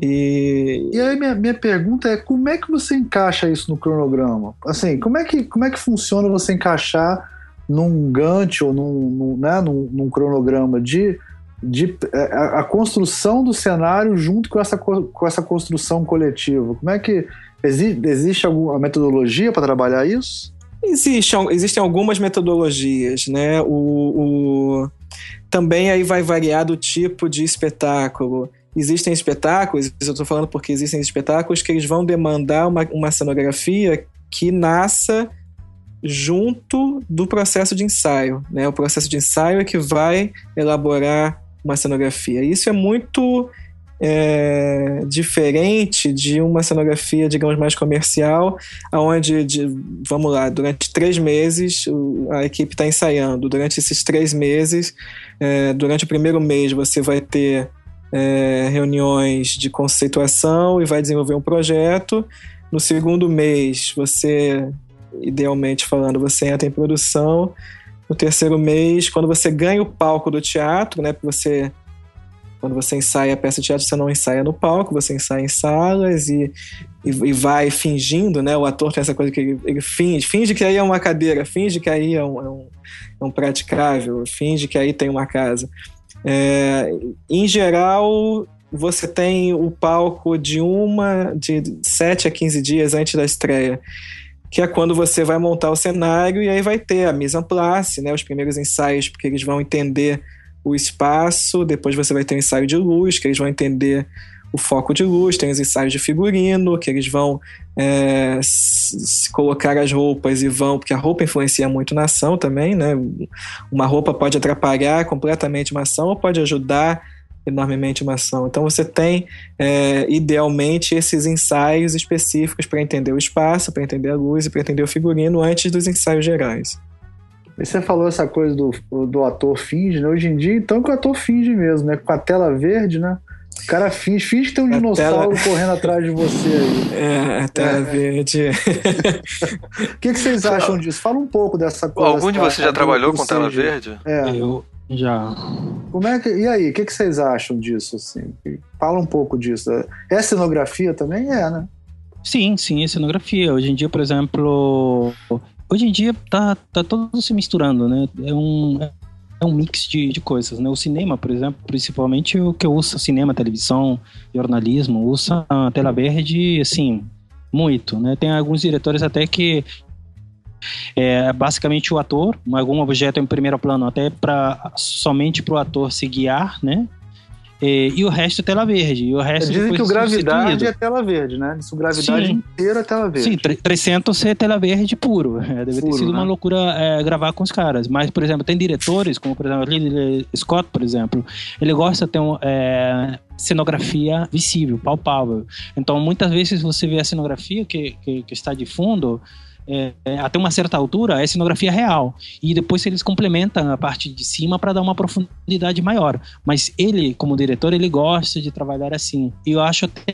E, e aí minha, minha pergunta é como é que você encaixa isso no cronograma? Assim, como é que, como é que funciona você encaixar num Gantt ou num, num, né, num, num cronograma de de é, a, a, construção do cenário junto com essa, com essa construção coletiva. Como é que existe, existe alguma metodologia para trabalhar isso? Existe, existem algumas metodologias, né? O, o, também aí vai variar do tipo de espetáculo. Existem espetáculos, eu estou falando porque existem espetáculos que eles vão demandar uma, uma cenografia que nasça junto do processo de ensaio. Né? O processo de ensaio é que vai elaborar uma cenografia. Isso é muito é, diferente de uma cenografia, digamos, mais comercial, onde, de, vamos lá, durante três meses a equipe está ensaiando. Durante esses três meses, é, durante o primeiro mês, você vai ter é, reuniões de conceituação e vai desenvolver um projeto. No segundo mês, você, idealmente falando, você entra em produção no terceiro mês, quando você ganha o palco do teatro, né? Você quando você ensaia a peça de teatro, você não ensaia no palco, você ensaia em salas e, e, e vai fingindo, né? O ator tem essa coisa que ele, ele, finge, finge que aí é uma cadeira, finge que aí é um, é um, é um praticável, finge que aí tem uma casa. É, em geral, você tem o palco de uma, de 7 a 15 dias antes da estreia que é quando você vai montar o cenário e aí vai ter a mise en place, né, os primeiros ensaios, porque eles vão entender o espaço, depois você vai ter o ensaio de luz, que eles vão entender o foco de luz, tem os ensaios de figurino, que eles vão é, colocar as roupas e vão, porque a roupa influencia muito na ação também, né? Uma roupa pode atrapalhar completamente uma ação ou pode ajudar enormemente uma ação. Então você tem, é, idealmente, esses ensaios específicos para entender o espaço, para entender a luz e para entender o figurino antes dos ensaios gerais. E você falou essa coisa do, do ator finge, né? Hoje em dia, então que o ator finge mesmo, né? Com a tela verde, né? O cara finge, finge que tem um a dinossauro tela... correndo atrás de você aí. [laughs] É, a tela é. verde. [laughs] O que, que, vocês acham disso? Fala um pouco dessa coisa. Algum de vocês já trabalhou com tela verde? É. Eu já. Como é que, e aí, o que, que vocês acham disso? Assim? Fala um pouco disso. É cenografia também? É, né? Sim, sim, é cenografia. Hoje em dia, por exemplo, hoje em dia tá, tá todo se misturando, né? É um, é um mix de, de coisas, né? O cinema, por exemplo, principalmente o que eu uso cinema, televisão, jornalismo, usa a tela verde, assim, muito, né? Tem alguns diretores até que é basicamente o ator, algum objeto em primeiro plano, até para somente para o ator se guiar, né? E, e, o resto é tela verde. E o resto Dizem que o gravidade é tela verde, né? Isso, gravidade Sim. inteira é tela verde. Sim, 300 é tela verde puro. É, deve puro, ter sido né? uma loucura é, gravar com os caras. Mas, por exemplo, tem diretores, como por exemplo Ridley Scott, por exemplo, ele gosta de ter um, é, cenografia visível, palpável. Então, muitas vezes você vê a cenografia que, que, que está de fundo é, é, até uma certa altura é cenografia real. E depois eles complementam a parte de cima para dar uma profundidade maior. Mas ele, como diretor, ele gosta de trabalhar assim. E eu acho até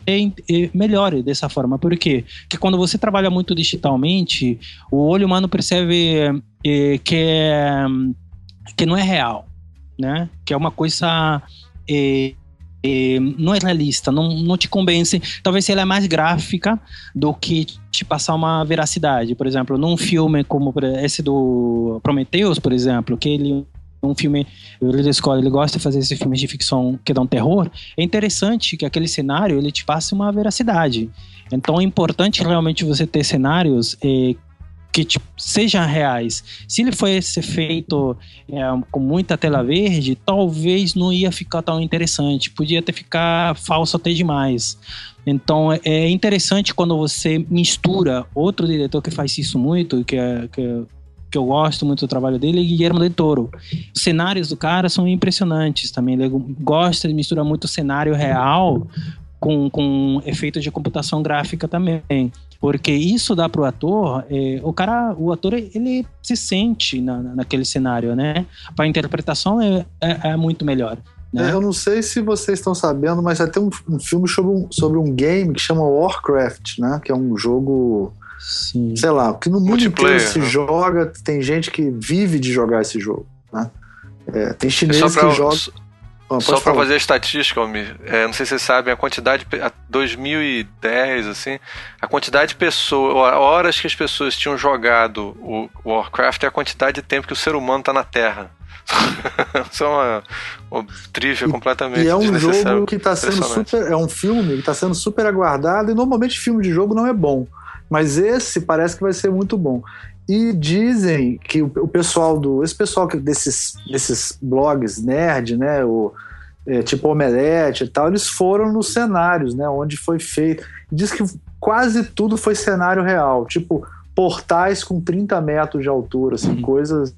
melhor dessa forma. Por quê? Porque quando você trabalha muito digitalmente, o olho humano percebe é, que, é, que não é real. Né? Que é uma coisa é, não é realista, não, não te convence. Talvez ela é mais gráfica do que te passar uma veracidade. Por exemplo, num filme como esse do Prometheus, por exemplo, que ele um filme, o Ridley Scott, ele gosta de fazer esses filmes de ficção que dão terror, é interessante que aquele cenário, ele te passe uma veracidade. Então é importante realmente você ter cenários eh, que tipo, sejam reais. Se ele fosse feito é, com muita tela verde, talvez não ia ficar tão interessante. Podia ter ficar falso até demais. Então é interessante quando você mistura outro diretor que faz isso muito, que é, que, é, que eu gosto muito do trabalho dele, é Guilherme Del Toro. Os cenários do cara são impressionantes também. Ele gosta de misturar muito cenário real com, com efeitos de computação gráfica também. Porque isso dá pro ator, é, o cara, o ator, ele se sente na, naquele cenário, né? A interpretação é, é, é muito melhor. Né? É, eu não sei se vocês estão sabendo, mas ter um, um filme sobre um, sobre um game que chama Warcraft, né? Que é um jogo Sim. sei lá, que no mundo inteiro se né? joga, tem gente que vive de jogar esse jogo, né? É, tem chineses pra, que jogam. Só para fazer a estatística, é, não sei se vocês sabem, a quantidade, 2010, assim, a quantidade de pessoas, horas que as pessoas tinham jogado o Warcraft é a quantidade de tempo que o ser humano está na Terra. [laughs] Isso é uma, uma trivia completamente E é um jogo que está sendo super. É um filme que está sendo super aguardado, e normalmente filme de jogo não é bom. Mas esse parece que vai ser muito bom. E dizem que o, pessoal do. Esse pessoal desses, desses blogs nerd, né? O, é, tipo Omelete e tal, eles foram nos cenários, né? Onde foi feito. Diz que quase tudo foi cenário real. Tipo, portais com 30 metros de altura, assim, uhum. coisas.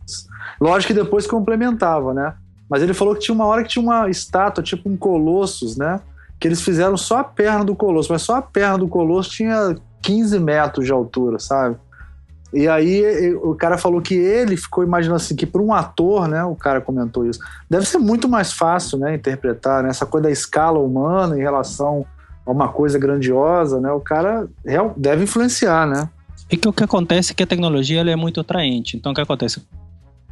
Lógico que depois complementava, né? Mas ele falou que tinha uma hora que tinha uma estátua, tipo um Colossus, né? Que eles fizeram só a perna do Colosso, mas só a perna do Colosso tinha 15 metros de altura, sabe? E aí o cara falou que ele ficou imaginando assim que para um ator, né, o cara comentou isso, deve ser muito mais fácil, né, interpretar né, essa coisa da escala humana em relação a uma coisa grandiosa, né? O cara deve influenciar, né? E que o que acontece é que a tecnologia ela é muito atraente. Então o que acontece?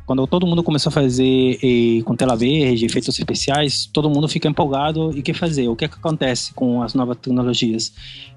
Quando todo mundo começou a fazer e, com tela verde, efeitos especiais, todo mundo fica empolgado e quer fazer. O que, é que acontece com as novas tecnologias?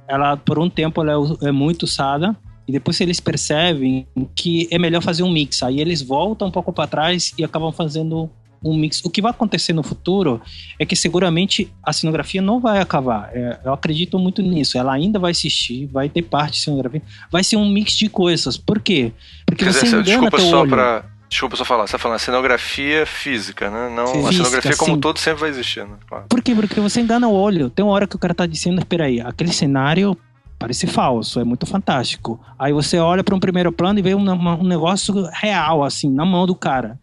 Ela, por um tempo, ela é, é muito usada, e depois eles percebem que é melhor fazer um mix. Aí eles voltam um pouco para trás e acabam fazendo um mix. O que vai acontecer no futuro é que seguramente a cenografia não vai acabar. É, eu acredito muito nisso. Ela ainda vai existir, vai ter parte de cenografia. Vai ser um mix de coisas. Por quê? Porque Quer você dizer, engana desculpa teu só olho. Pra Desculpa só falar, você tá falando a cenografia física, né? Não, física, a cenografia como sim. todo sempre vai existir, né? Claro. Por quê? Porque você engana o olho. Tem uma hora que o cara tá dizendo, espera aí, aquele cenário parece falso, é muito fantástico. Aí você olha para um primeiro plano e vê um, um, negócio real, assim, na mão do cara.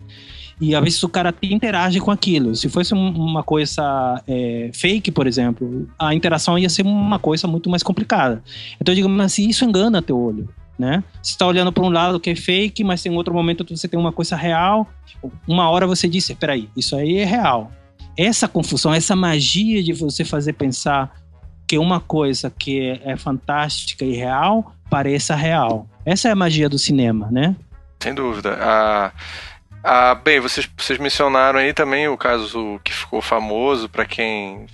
E às vezes o cara interage com aquilo. Se fosse uma coisa é, fake, por exemplo, a interação ia ser uma coisa muito mais complicada. Então, digamos assim, isso engana teu olho né? Você está olhando para um lado que é fake, mas tem outro momento que você tem uma coisa real. Uma hora você disse, peraí, isso aí é real. Essa confusão, essa magia de você fazer pensar que uma coisa que é fantástica e real pareça real. Essa é a magia do cinema, né? Sem dúvida. Ah, ah, bem, vocês, vocês mencionaram aí também o caso que ficou famoso para quem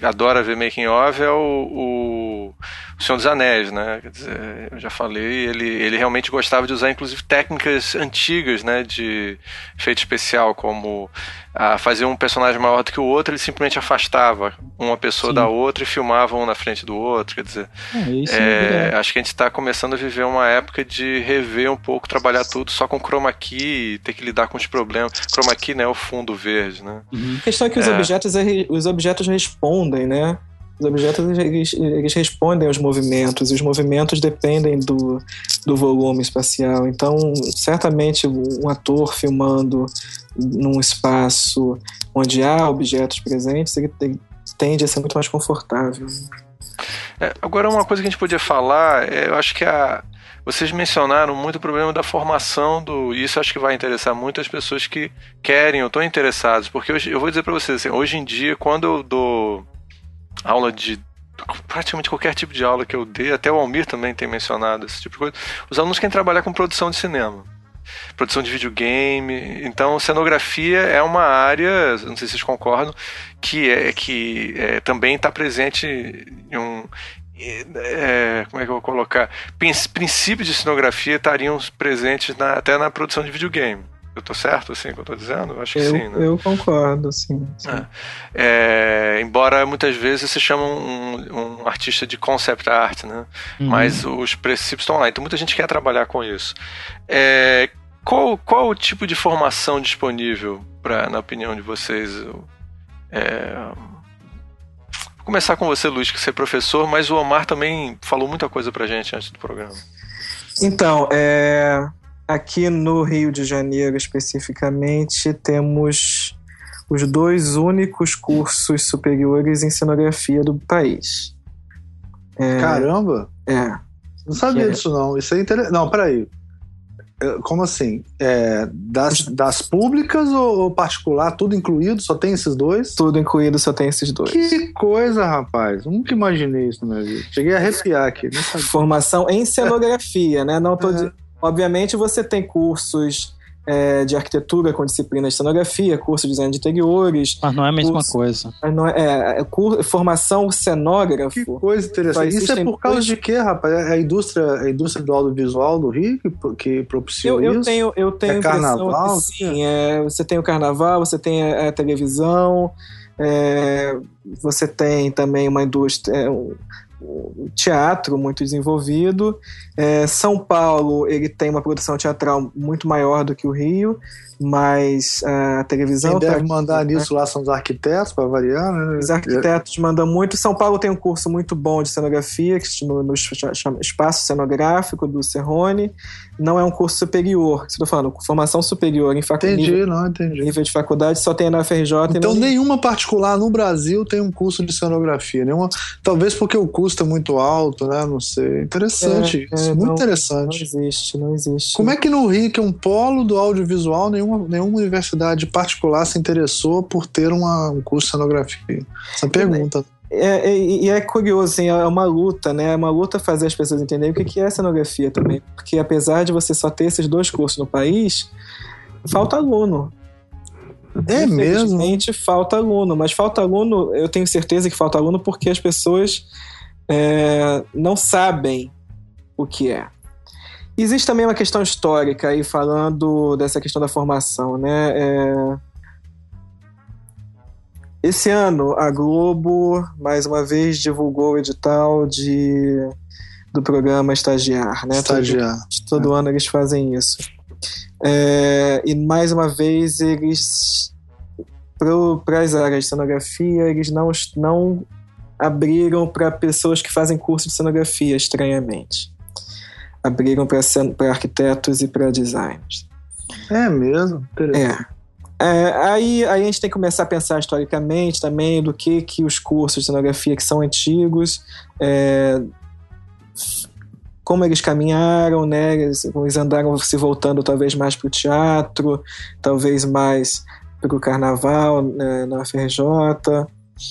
adora ver making of é o, o o Senhor dos Anéis, né? Quer dizer, eu já falei, ele, ele realmente gostava de usar, inclusive, técnicas antigas, né? De efeito especial, como a fazer um personagem maior do que o outro, ele simplesmente afastava uma pessoa Sim. da outra e filmava um na frente do outro. Quer dizer, é, é, acho que a gente está começando a viver uma época de rever um pouco, trabalhar tudo só com chroma key, ter que lidar com os problemas. Chroma key, né? O fundo verde, né? Uhum. A questão é que os, é. objetos, os objetos respondem, né? Os objetos eles, eles, respondem aos movimentos, e os movimentos dependem do, do volume espacial. Então, certamente, um ator filmando num espaço onde há objetos presentes, ele tende a ser muito mais confortável. É, agora, uma coisa que a gente podia falar, é, eu acho que a, vocês mencionaram muito o problema da formação do. Isso acho que vai interessar muito as pessoas que querem ou estão interessadas. Porque eu, eu vou dizer para vocês, assim, hoje em dia, quando eu dou aula de praticamente qualquer tipo de aula que eu dei, até o Almir também tem mencionado esse tipo de coisa. Os alunos querem trabalhar com produção de cinema, produção de videogame. Então, cenografia é uma área, não sei se vocês concordam, que é que é, também está presente em um é, como é que eu vou colocar? Princípios de cenografia estariam presentes na, até na produção de videogame. Eu tô certo, assim, que eu tô dizendo? Eu acho eu, que sim, né? Eu concordo, sim. sim. É. É, embora muitas vezes se chama um, um, artista de concept art, né? Uhum. Mas os princípios estão lá. Então muita gente quer trabalhar com isso. É, qual, qual o tipo de formação disponível, pra, na opinião de vocês? É, vou começar com você, Luiz, que você é professor, mas o Omar também falou muita coisa pra gente antes do programa. Então, é, Aqui no Rio de Janeiro, especificamente, temos os dois únicos cursos superiores em cenografia do país. É, Caramba! É. Não sabia é. disso, não. Isso é interessante. Não, peraí. É, como assim? É, das, das públicas ou particular, tudo incluído? Só tem esses dois? Tudo incluído, só tem esses dois. Que coisa, rapaz. Nunca imaginei isso na minha vida. Cheguei a arrepiar aqui. Formação em cenografia, né? Não tô, é. Obviamente, você tem cursos é, de arquitetura com disciplina de cenografia, curso de design de interiores. Mas não é a mesma curso, coisa. Não é, é, é formação cenógrafo. Que coisa interessante. Isso é por causa de quê, rapaz? É a indústria, a indústria do audiovisual do Rio que, que propiciou eu, eu isso? Tenho, eu tenho é carnaval? sim, é, você tem o carnaval, você tem a, a televisão, é, você tem também uma indústria, é, teatro muito desenvolvido. É, São Paulo ele tem uma produção teatral muito maior do que o Rio, mas a televisão. Quem deve tá mandar aqui, nisso né? lá são os arquitetos, para variar, né? Os arquitetos mandam muito. São Paulo tem um curso muito bom de cenografia, que se chama, no Espaço Cenográfico do Serrone. Não é um curso superior, estou falando, formação superior em faculdade. Entendi, não, entendi. Nível de faculdade só tem na FRJ. Então, nenhuma particular no Brasil tem um curso de cenografia. Nenhuma, talvez porque o custo é muito alto, né? Não sei. Interessante é, isso, é, muito não, interessante. Não existe, não existe. Como é que no Rio, que é um polo do audiovisual, nenhuma nenhuma, universidade particular se interessou por ter uma, um curso de cenografia? Essa pergunta. É, é, e é, é, curioso, assim, é uma luta, né? É uma luta fazer as pessoas entenderem o que é cenografia também. Porque apesar de você só ter esses dois cursos no país, falta aluno. É mesmo? falta aluno, mas falta aluno, eu tenho certeza que falta aluno porque as pessoas é, não sabem o que é. Existe também uma questão histórica aí, falando dessa questão da formação, né? É... Esse ano, a Globo, mais uma vez, divulgou o edital de... do programa Estagiar, né? Estagiar. Todo, todo é. ano eles fazem isso. É, e mais uma vez eles para as áreas de cenografia eles não, não abriram para pessoas que fazem curso de cenografia estranhamente abriram para arquitetos e para designers. É mesmo? É. É, aí, aí a gente tem que começar a pensar historicamente também do que, que os cursos de cenografia que são antigos, é, como eles caminharam, né? Eles, eles andaram se voltando talvez mais para o teatro, talvez mais para o carnaval né, na FRJ,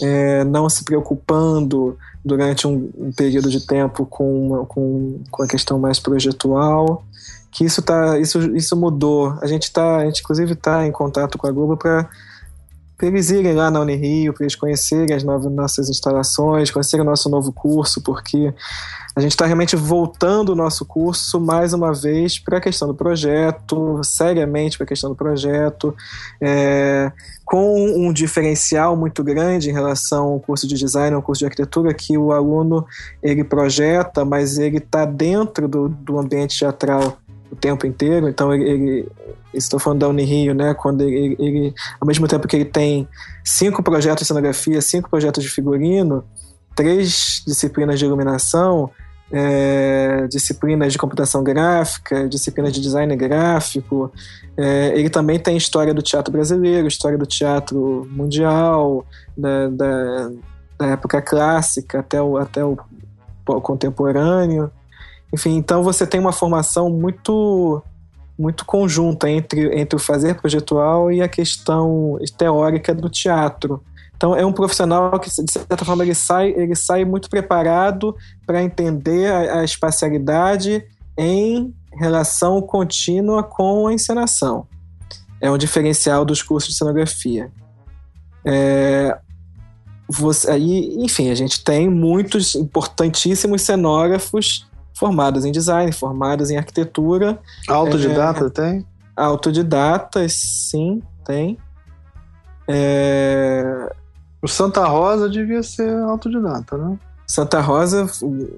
é, não se preocupando durante um, um, período de tempo com, uma, com, com a questão mais projetual que isso tá isso, isso mudou. A gente tá, a gente inclusive está em contato com a Globo para eles irem lá na Unirio, para eles conhecerem as novas nossas instalações, conhecerem o nosso novo curso, porque a gente está realmente voltando o nosso curso mais uma vez para a questão do projeto, seriamente para a questão do projeto, é, com um diferencial muito grande em relação ao curso de design, ao curso de arquitetura, que o aluno ele projeta, mas ele está dentro do, do ambiente teatral tempo inteiro. Então ele, ele estou falando da Unirio, né? Quando ele, ele, ao mesmo tempo que ele tem cinco projetos de cenografia, cinco projetos de figurino, três disciplinas de iluminação, é, disciplinas de computação gráfica, disciplinas de design gráfico. É, ele também tem história do teatro brasileiro, história do teatro mundial, da, da, da época clássica até o, até o contemporâneo. Enfim, então você tem uma formação muito muito conjunta entre, entre o fazer projetual e a questão teórica do teatro. Então é um profissional que, de certa forma, ele sai, ele sai muito preparado para entender a, a espacialidade em relação contínua com a encenação. É um diferencial dos cursos de cenografia. É, você, aí, enfim, a gente tem muitos importantíssimos cenógrafos formados em design, formados em arquitetura. Autodidata é, tem? Autodidatas, sim, tem. É... O Santa Rosa devia ser autodidata, né? Santa Rosa,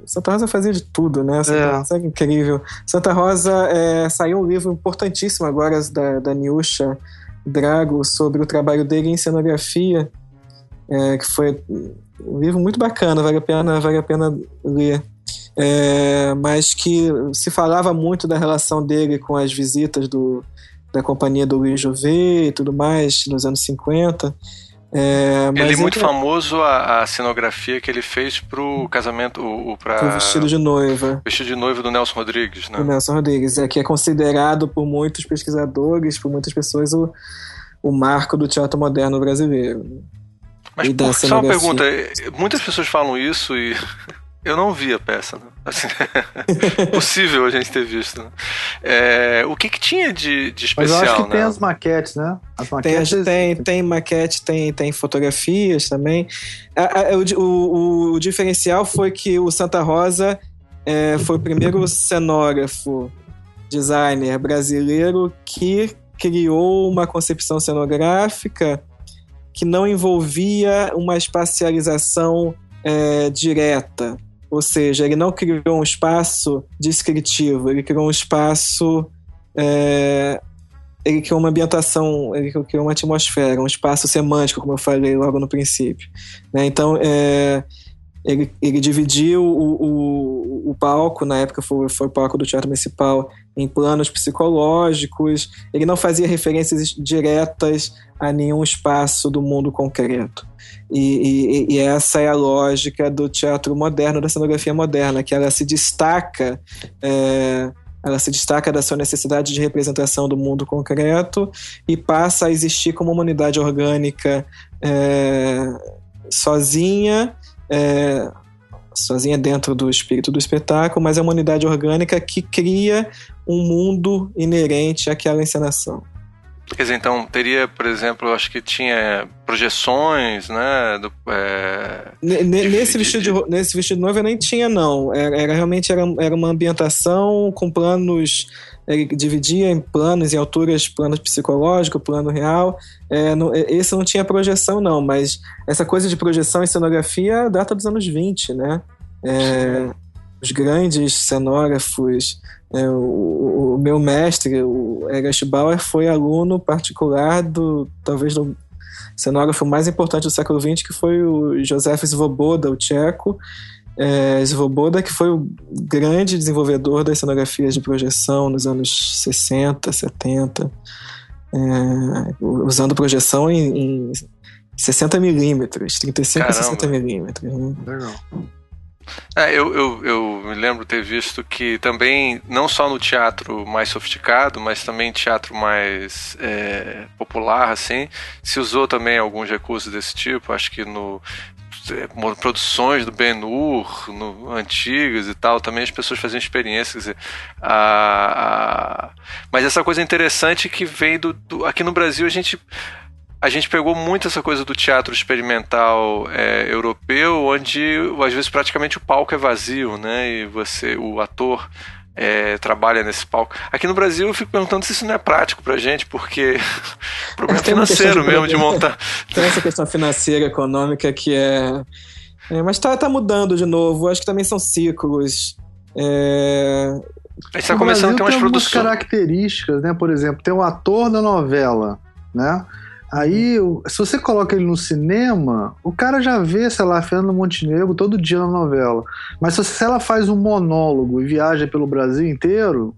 Santa Rosa fazia de tudo, né? Santa é. Rosa é incrível. Santa Rosa é, saiu um livro importantíssimo agora da, da Niusha Drago sobre o trabalho dele em cenografia, é, que foi um livro muito bacana, vale a pena, vale a pena ler é, mas que se falava muito da relação dele com as visitas do, da companhia do Luiz Jouvet e tudo mais, nos anos 50. É, ele é muito ele... famoso a, a, cenografia que ele fez pro casamento, o, para o vestido de noiva. Vestido de noiva do Nelson Rodrigues, né? Do Nelson Rodrigues, é que é considerado por muitos pesquisadores, por muitas pessoas o, o marco do teatro moderno brasileiro. Mas por, só uma pergunta, muitas pessoas falam isso e [laughs] eu não vi a peça, né? Assim, [laughs] possível a gente ter visto. Né? É, o que, que tinha de, de especial? Mas eu acho que né? tem as maquetes, né? As maquetes tem, tem, tem maquete, tem, tem fotografias também. o, o, o, diferencial foi que o Santa Rosa é, foi o primeiro cenógrafo, designer brasileiro que criou uma concepção cenográfica que não envolvia uma espacialização é, direta ou seja, ele não criou um espaço descritivo, ele criou um espaço. É, ele criou uma ambientação, ele criou uma atmosfera, um espaço semântico, como eu falei logo no princípio. Né? Então, é, ele, ele dividiu o, o, o, palco, na época foi, foi o palco do Teatro Municipal, em planos psicológicos. Ele não fazia referências diretas a nenhum espaço do mundo concreto. E, e, e, essa é a lógica do teatro moderno, da cenografia moderna, que ela se destaca, é, ela se destaca da sua necessidade de representação do mundo concreto e passa a existir como uma unidade orgânica é, sozinha é, sozinha dentro do espírito do espetáculo, mas é uma unidade orgânica que cria um mundo inerente àquela encenação. Quer dizer, então teria, por exemplo, eu acho que tinha projeções, né? Do, é, nesse, de, vestido de, nesse vestido noivo eu nem tinha, não. Era, era, realmente era, era uma ambientação com planos. Ele dividia em planos, em alturas, planos psicológicos, plano real. É, não, esse não tinha projeção, não, mas essa coisa de projeção em cenografia data dos anos 20, né? É, os grandes cenógrafos. É, o, o, meu mestre, o Erich Bauer, foi aluno particular do talvez do cenógrafo mais importante do século XX, que foi o Josef Svoboda, o tcheco. É, Svoboda, que foi o grande desenvolvedor das cenografias de projeção nos anos 60, 70, é, usando projeção em, em 60 milímetros, 35 a 60 milímetros. Né? Legal. É, eu, eu, eu me lembro ter visto que também, não só no teatro mais sofisticado, mas também teatro mais é, popular, assim, se usou também alguns recursos desse tipo. Acho que no é, produções do Ben-Hur, antigas e tal, também as pessoas faziam experiências. Dizer, a, a, mas essa coisa interessante que vem do, do, Aqui no Brasil a gente a gente pegou muito essa coisa do teatro experimental é, europeu, onde às vezes praticamente o palco é vazio, né? E você, o ator é, trabalha nesse palco. Aqui no Brasil eu fico perguntando se isso não é prático pra gente, porque [laughs] problema financeiro de mesmo de montar. Tem essa questão financeira, econômica que é. é mas tá, tá mudando de novo. Acho que também são ciclos. É... A gente tá começando a ter umas produções. características, né? Por exemplo, tem um ator da novela, né? Aí, se você coloca ele no cinema, o cara já vê, sei lá, Fernando Montenegro todo dia na novela. Mas se, se ela faz um monólogo e viaja pelo Brasil inteiro,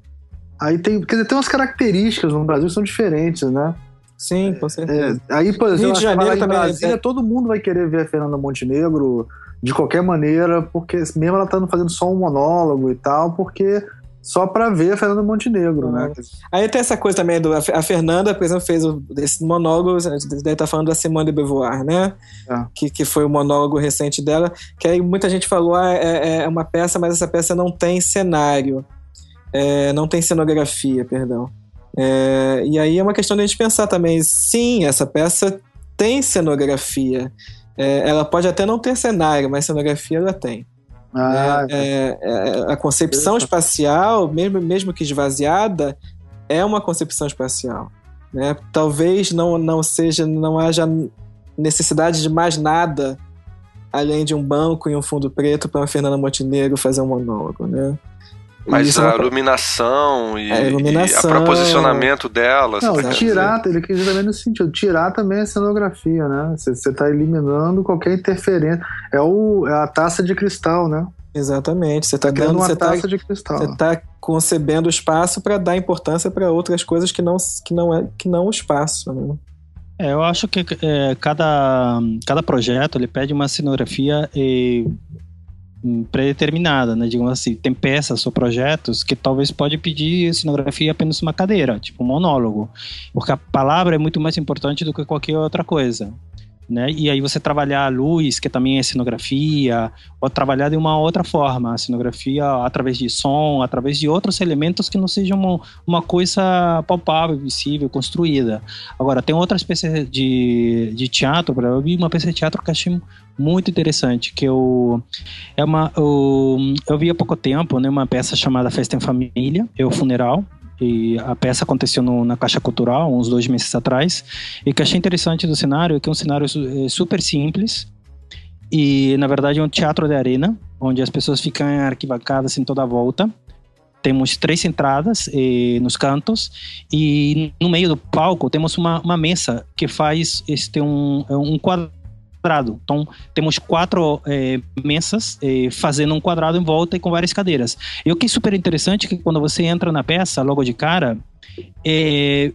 aí tem. Quer dizer, tem umas características no Brasil que são diferentes, né? Sim, com certeza. É, aí, por exemplo, Rio de Janeiro também. Brasília, é... todo mundo vai querer ver a Fernanda Montenegro de qualquer maneira, porque mesmo ela estando fazendo só um monólogo e tal, porque só para ver a Fernanda Montenegro, né? Aí tem essa coisa também do a Fernanda, por exemplo, fez esse monólogo, deve estar tá falando da Simone de Beauvoir, né? É. Que, que foi o monólogo recente dela, que aí muita gente falou, ah, é, é uma peça, mas essa peça não tem cenário, é, não tem cenografia, perdão. É, e aí é uma questão de a gente pensar também, sim, essa peça tem cenografia, é, ela pode até não ter cenário, mas cenografia ela tem. Ah, é, é, é, a concepção espacial, mesmo, mesmo que esvaziada, é uma concepção espacial. Né? Talvez não, não seja, não haja necessidade de mais nada além de um banco e um fundo preto para a Fernanda Montenegro fazer um monólogo, né? Mas a, é iluminação e, a iluminação e a proposicionamento dela. Não, tirar, ele quer dizer também no sentido, tirar também a cenografia, né? Você está eliminando qualquer interferência. É, o, é a taça de cristal, né? Exatamente. Você está tá dando uma tá taça tá, de cristal. Você está concebendo espaço para dar importância para outras coisas que não, que não é que não o espaço. Né? É, eu acho que é, cada, cada projeto ele pede uma cenografia e predeterminada, né? Digamos assim, tem peças ou projetos que talvez pode pedir cenografia apenas uma cadeira, tipo um monólogo, porque a palavra é muito mais importante do que qualquer outra coisa né? E aí você trabalhar a luz, que também é cenografia, ou trabalhar de uma outra forma, a cenografia através de som, através de outros elementos que não sejam uma, uma coisa palpável, visível, construída. Agora, tem outras peças de, de teatro, eu vi uma peça de teatro que achei muito interessante, que eu é uma eu, eu vi há pouco tempo, né, uma peça chamada Festa em Família, é o funeral, e a peça aconteceu no, na Caixa Cultural, uns dois meses atrás. E o que achei interessante do cenário é que é um cenário é super simples. E, na verdade, é um teatro de arena, onde as pessoas ficam arquibacadas em toda a volta. Temos três entradas eh, nos cantos e no meio do palco temos uma, uma mesa que faz este um, um quadrado. Então, temos quatro é, mesas é, fazendo um quadrado em volta e com várias cadeiras. E o que é super interessante é que quando você entra na peça, logo de cara, é,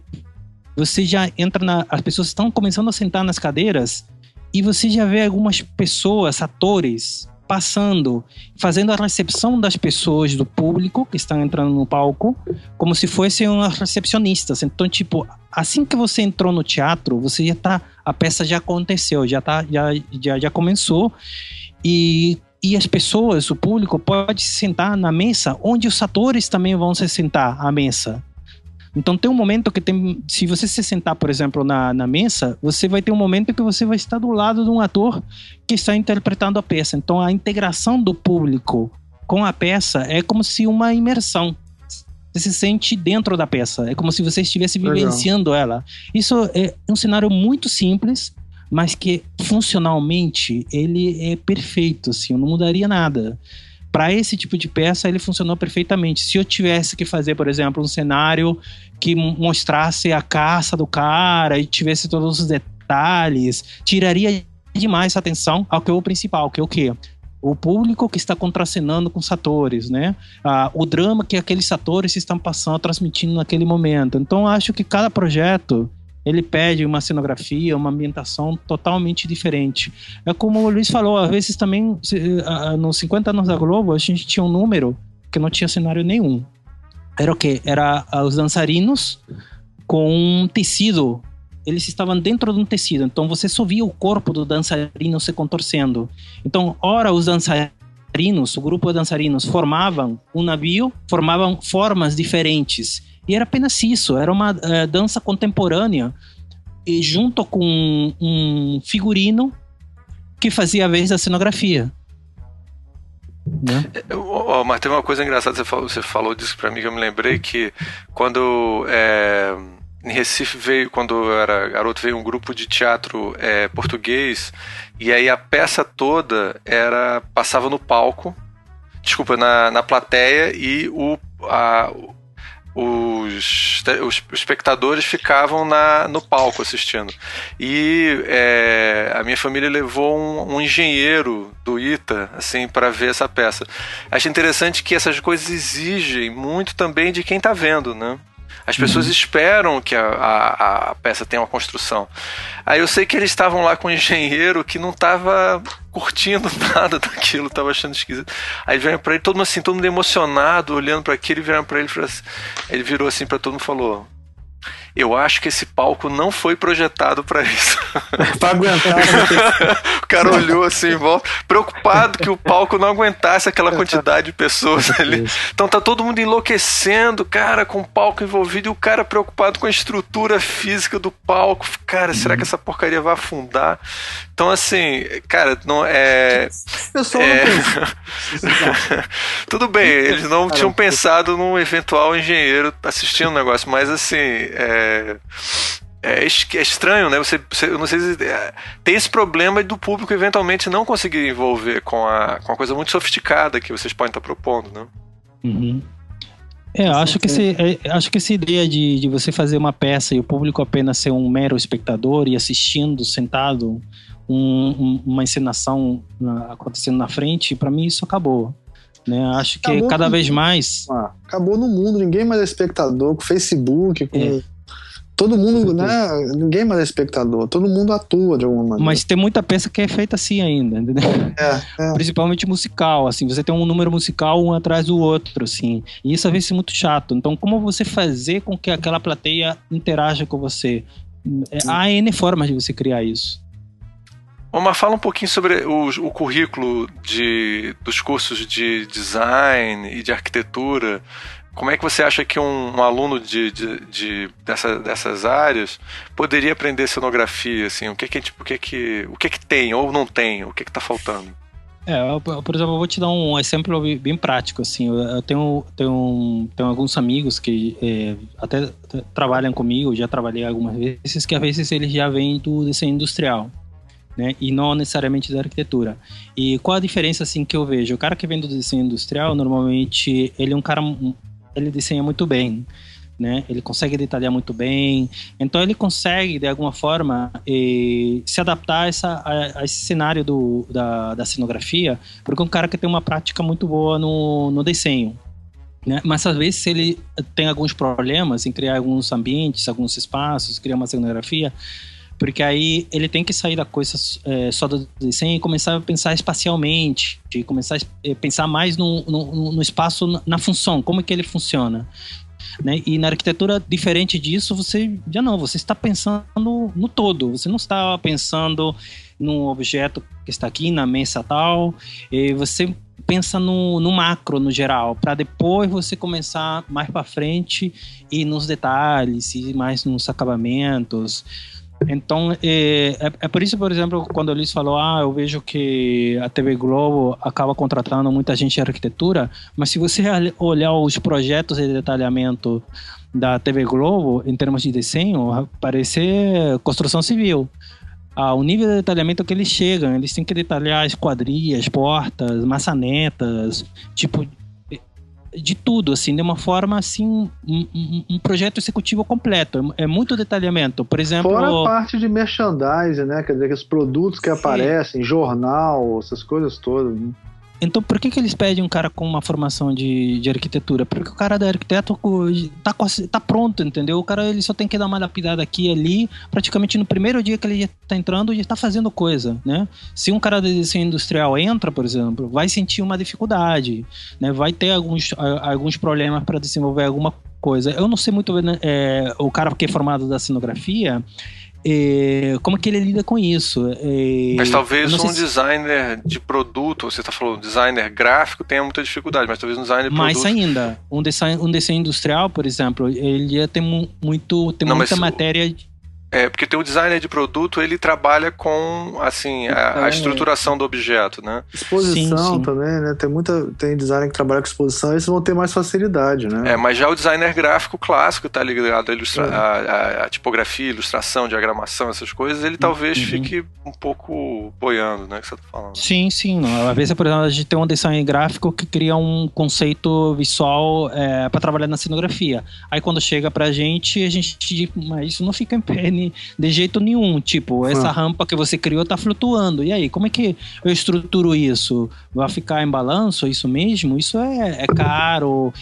você já entra na. As pessoas estão começando a sentar nas cadeiras e você já vê algumas pessoas, atores, passando, fazendo a recepção das pessoas, do público que estão entrando no palco, como se fossem umas recepcionistas. Então, tipo, assim que você entrou no teatro, você já tá, a peça já aconteceu, já tá, já, já, já começou e e as pessoas, o público pode se sentar na mesa onde os atores também vão se sentar à mesa. Então tem um momento que tem. Se você se sentar, por exemplo, na, na mesa, você vai ter um momento que você vai estar do lado de um ator que está interpretando a peça. Então a integração do público com a peça é como se uma imersão. Você se sente dentro da peça. É como se você estivesse vivenciando Legal. ela. Isso é um cenário muito simples, mas que funcionalmente ele é perfeito, assim, eu não mudaria nada. Para esse tipo de peça ele funcionou perfeitamente. Se eu tivesse que fazer, por exemplo, um cenário que mostrasse a caça do cara e tivesse todos os detalhes, tiraria demais a atenção ao que é o principal, que é o quê? o público que está contracenando com os atores, né? Ah, o drama que aqueles atores estão passando, transmitindo naquele momento. Então, acho que cada projeto ele pede uma cenografia, uma ambientação totalmente diferente. É como o Luiz falou, às vezes também, nos 50 anos da Globo, a gente tinha um número que não tinha cenário nenhum. Era o quê? Era ah, os dançarinos com um tecido eles estavam dentro de um tecido, então você só via o corpo do dançarino se contorcendo. Então, ora os dançarinos, o grupo de dançarinos formavam um navio, formavam formas diferentes. E era apenas isso, era uma uh, dança contemporânea, e junto com um figurino que fazia a vez da cenografia. Né? Oh, mas tem uma coisa engraçada, você falou, você falou disso para mim que eu me lembrei que quando é, em Recife veio, quando eu era garoto, veio um grupo de teatro é, português e aí a peça toda era passava no palco, desculpa, na, na plateia e o, a, os, os, espectadores ficavam na, no palco assistindo. E é, a minha família levou um, um engenheiro do ITA assim para ver essa peça. Acho interessante que essas coisas exigem muito também de quem está vendo, né? As pessoas uhum. esperam que a, a, a, peça tenha uma construção. Aí eu sei que eles estavam lá com um engenheiro que não estava curtindo [laughs] nada daquilo, estava achando esquisito. Aí vieram para ele, todo mundo assim, todo mundo emocionado, olhando para aquilo, e vieram para ele, assim, ele virou assim para todo mundo e falou: eu acho que esse palco não foi projetado para isso. [laughs] pra aguentar. Né? o cara olhou assim em volta, preocupado que o palco não aguentasse aquela quantidade de pessoas ali. Então tá todo mundo enlouquecendo, cara, com o palco envolvido e o cara preocupado com a estrutura física do palco. Cara, será que essa porcaria vai afundar? Então, assim, cara, não é. Eu sou é... [laughs] Tudo bem, eles não tinham pensado num eventual engenheiro assistindo o negócio, mas assim. É... É, é estranho, né? Você, você, não sei se é, tem esse problema do público eventualmente não conseguir envolver com a, com a coisa muito sofisticada que vocês podem estar propondo, né? Uhum. É, acho que, esse, é, acho que essa ideia de, de você fazer uma peça e o público apenas ser um mero espectador e assistindo sentado um, um, uma encenação acontecendo na frente, para mim isso acabou. Né? Acho que acabou cada no, vez mais. Ah, acabou no mundo, ninguém mais é espectador, com Facebook, com. É. Todo mundo, né? Ninguém mais é espectador, todo mundo atua de alguma maneira. Mas tem muita peça que é feita assim ainda, entendeu? É, é. [laughs] Principalmente musical, assim, você tem um número musical um atrás do outro, assim. E isso às vezes é muito chato. Então, como você fazer com que aquela plateia interaja com você? É, há N formas de você criar isso. Omar, fala um pouquinho sobre o, o currículo de, dos cursos de design e de arquitetura. Como é que você acha que um, um aluno de, de, de dessa, dessas áreas poderia aprender cenografia? Assim, o que que, tipo, o que que, o que que tem ou não tem? O que que está faltando? É, eu, por exemplo, eu vou te dar um exemplo bem prático, assim, eu tenho, tenho, tenho alguns amigos que é, até trabalham comigo, já trabalhei algumas vezes, que às vezes eles já vêm do desenho industrial né? E não necessariamente da arquitetura. E qual a diferença assim que eu vejo? O cara que vem do desenho industrial, normalmente ele é um cara ele desenha muito bem, né? Ele consegue detalhar muito bem, então ele consegue de alguma forma eh, se adaptar a, essa, a, a, esse cenário do, da, da cenografia, porque é um cara que tem uma prática muito boa no, no desenho. Né? Mas às vezes ele tem alguns problemas em criar alguns ambientes, alguns espaços, criar uma cenografia, porque aí ele tem que sair da coisa é, só do desenho e começar a pensar espacialmente, de começar a é, pensar mais no, no, no espaço, na função, como é que ele funciona. Né? E na arquitetura, diferente disso, você já não, você está pensando no todo, você não está pensando num objeto que está aqui na mesa tal, e você pensa no, no macro, no geral, para depois você começar mais para frente e nos detalhes, e mais nos acabamentos. Então, é, é, é, por isso, por exemplo, quando o Luiz falou, ah, eu vejo que a TV Globo acaba contratando muita gente de arquitetura, mas se você olhar os projetos de detalhamento da TV Globo, em termos de desenho, parece construção civil. ao nível de detalhamento que eles chegam. Eles têm que detalhar esquadrias, portas, maçanetas, tipo de tudo, assim, de uma forma assim, um, um, um projeto executivo completo. É, é muito detalhamento. Por exemplo. Fora a parte de merchandising, né? Quer dizer, os produtos que Sim. aparecem, jornal, essas coisas todas. Né? Então, por que, que eles pedem um cara com uma formação de, de arquitetura? Porque o cara da arquiteto tá, tá pronto, entendeu? O cara ele só tem que dar uma lapidada aqui e ali. Praticamente no primeiro dia que ele está entrando, já está fazendo coisa, né? Se um cara de desenho industrial entra, por exemplo, vai sentir uma dificuldade, né? Vai ter alguns, alguns problemas para desenvolver alguma coisa. Eu não sei muito bem, né, é, o cara que é formado da cenografia, é, como é que ele lida com isso? É, mas talvez um se... designer de produto, você está falando designer gráfico, tenha muita dificuldade, mas talvez um designer de Mais produto... ainda, um design, um desenho industrial, por exemplo, ele ia ter muito, tem Não, muita matéria... É, porque tem o designer de produto, ele trabalha com, assim, a, a estruturação do objeto, né? Exposição sim, sim. também, né? Tem muita, tem designer que trabalha com exposição, eles vão ter mais facilidade, né? É, mas já o designer gráfico clássico tá ligado à ilustra é. a, a, a, tipografia, ilustração, diagramação, essas coisas, ele talvez uhum. fique um pouco boiando, né, que você tá falando. Sim, sim. Às vezes, por exemplo, a gente tem um design gráfico que cria um conceito visual é, para trabalhar na cenografia. Aí quando chega pra gente, a gente diz, mas isso não fica em pé de jeito nenhum. Tipo, essa rampa que você criou tá flutuando. E aí, como é que eu estruturo isso? Vai ficar em balanço? Isso mesmo? Isso é, é caro,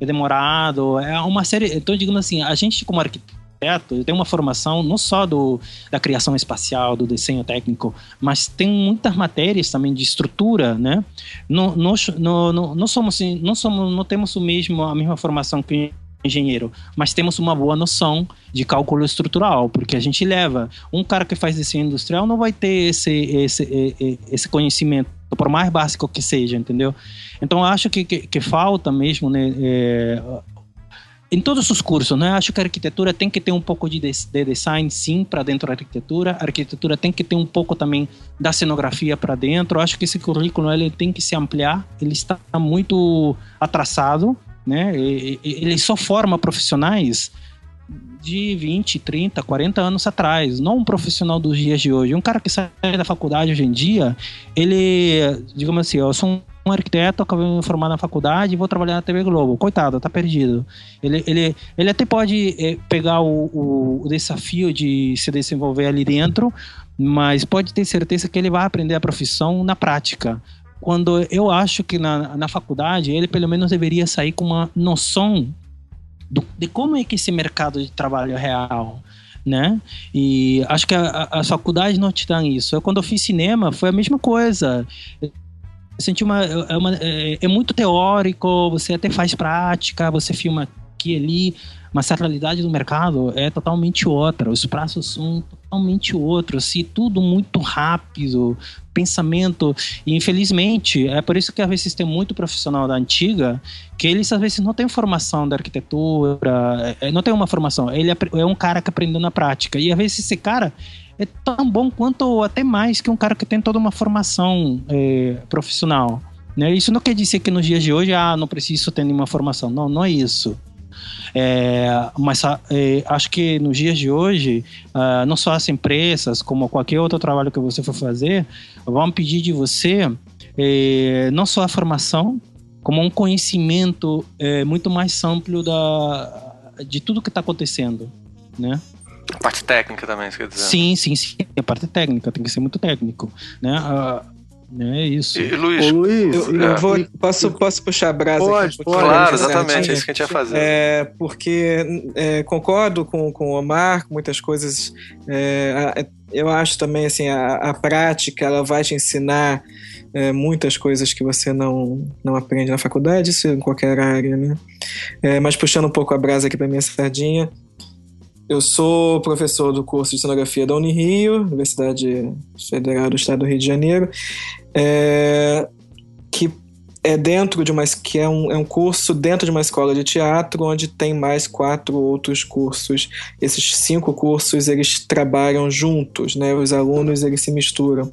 é demorado, é uma série. Então, digamos assim, a gente como arquiteto tem uma formação não só do, da criação espacial, do desenho técnico, mas tem muitas matérias também de estrutura, né? Não, nós, não, não, não somos, não somos, não temos o mesmo a mesma formação que engenheiro, mas temos uma boa noção de cálculo estrutural, porque a gente leva. Um cara que faz desenho industrial não vai ter esse, esse, esse conhecimento, por mais básico que seja, entendeu? Então, acho que, que, que falta mesmo, né, é, em todos os cursos, né? Acho que a arquitetura tem que ter um pouco de, de design, sim, para dentro da arquitetura. A arquitetura tem que ter um pouco também da cenografia para dentro. Acho que esse currículo ele tem que se ampliar. Ele está muito atrasado né? Ele só forma profissionais de 20, 30, 40 anos atrás, não um profissional dos dias de hoje. Um cara que sai da faculdade hoje em dia, ele, digamos assim, eu sou um arquiteto, acabei de me formar na faculdade e vou trabalhar na TV Globo. Coitado, tá perdido. Ele, ele, ele até pode é, pegar o, o desafio de se desenvolver ali dentro, mas pode ter certeza que ele vai aprender a profissão na prática quando eu acho que na, na faculdade ele pelo menos deveria sair com uma noção do, de como é que esse mercado de trabalho é real, né? E acho que a, a, as faculdades não te dão isso. Eu, quando eu fiz cinema, foi a mesma coisa. Eu senti uma é, uma. é, é muito teórico, você até faz prática, você filma aqui ali, mas a realidade do mercado é totalmente outra. Os prazos são totalmente outros, assim, tudo muito rápido, pensamento. E infelizmente, é por isso que às vezes tem muito profissional da antiga que eles às vezes não têm formação da arquitetura, é, não tem uma formação. Ele é um cara que aprendeu na prática. E às vezes esse cara é tão bom quanto ou até mais que um cara que tem toda uma formação é, profissional. Né? Isso não quer dizer que nos dias de hoje, ah, não preciso ter nenhuma formação. Não, não é isso. É, mas é, acho que nos dias de hoje, uh, não só as empresas, como qualquer outro trabalho que você for fazer, vão pedir de você é, não só a formação, como um conhecimento é, muito mais amplo da, de tudo que está acontecendo, né? A parte técnica também, você quer dizer? Sim, sim, sim. A parte técnica tem que ser muito técnico, né? Uh, é isso. E, Luiz, Ô, Luiz eu, eu vou, posso, posso puxar a brasa pode, aqui? Pode, claro, exatamente, é isso que a gente ia fazer. É, porque é, concordo com, com o Omar, com muitas coisas. É, eu acho também, assim, a, a prática, ela vai te ensinar é, muitas coisas que você não, não aprende na faculdade, isso em qualquer área, né? É, mas puxando um pouco a brasa aqui para minha sardinha, eu sou professor do curso de cenografia da Unirio, Universidade Federal do Estado do Rio de Janeiro, é, que é dentro de uma que é um, é um curso dentro de uma escola de teatro onde tem mais quatro outros cursos. Esses cinco cursos eles trabalham juntos, né? Os alunos eles se misturam.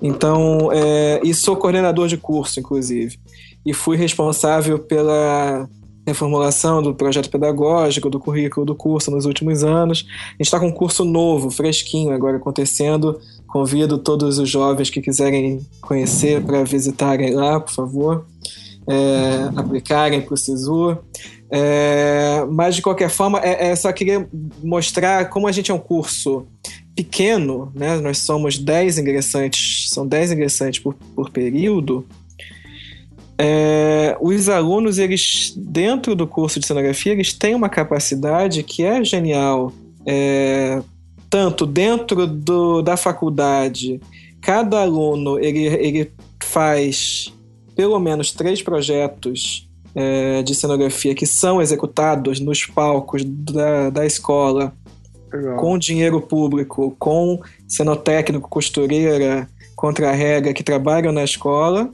Então, é, e sou coordenador de curso, inclusive, e fui responsável pela reformulação do projeto pedagógico, do currículo do curso nos últimos anos. A gente está com um curso novo, fresquinho agora acontecendo. Convido todos os jovens que quiserem conhecer para visitarem lá, por favor, é, aplicarem para o SISU. É, mas, de qualquer forma, é, é, só queria mostrar como a gente é um curso pequeno, né? nós somos 10 ingressantes, são 10 ingressantes por, por período, é, os alunos, eles dentro do curso de cenografia, eles têm uma capacidade que é genial. É, tanto dentro do, da faculdade, cada aluno ele, ele faz pelo menos três projetos é, de cenografia que são executados nos palcos da, da escola Legal. com dinheiro público, com cenotécnico, costureira, contra-rega que trabalham na escola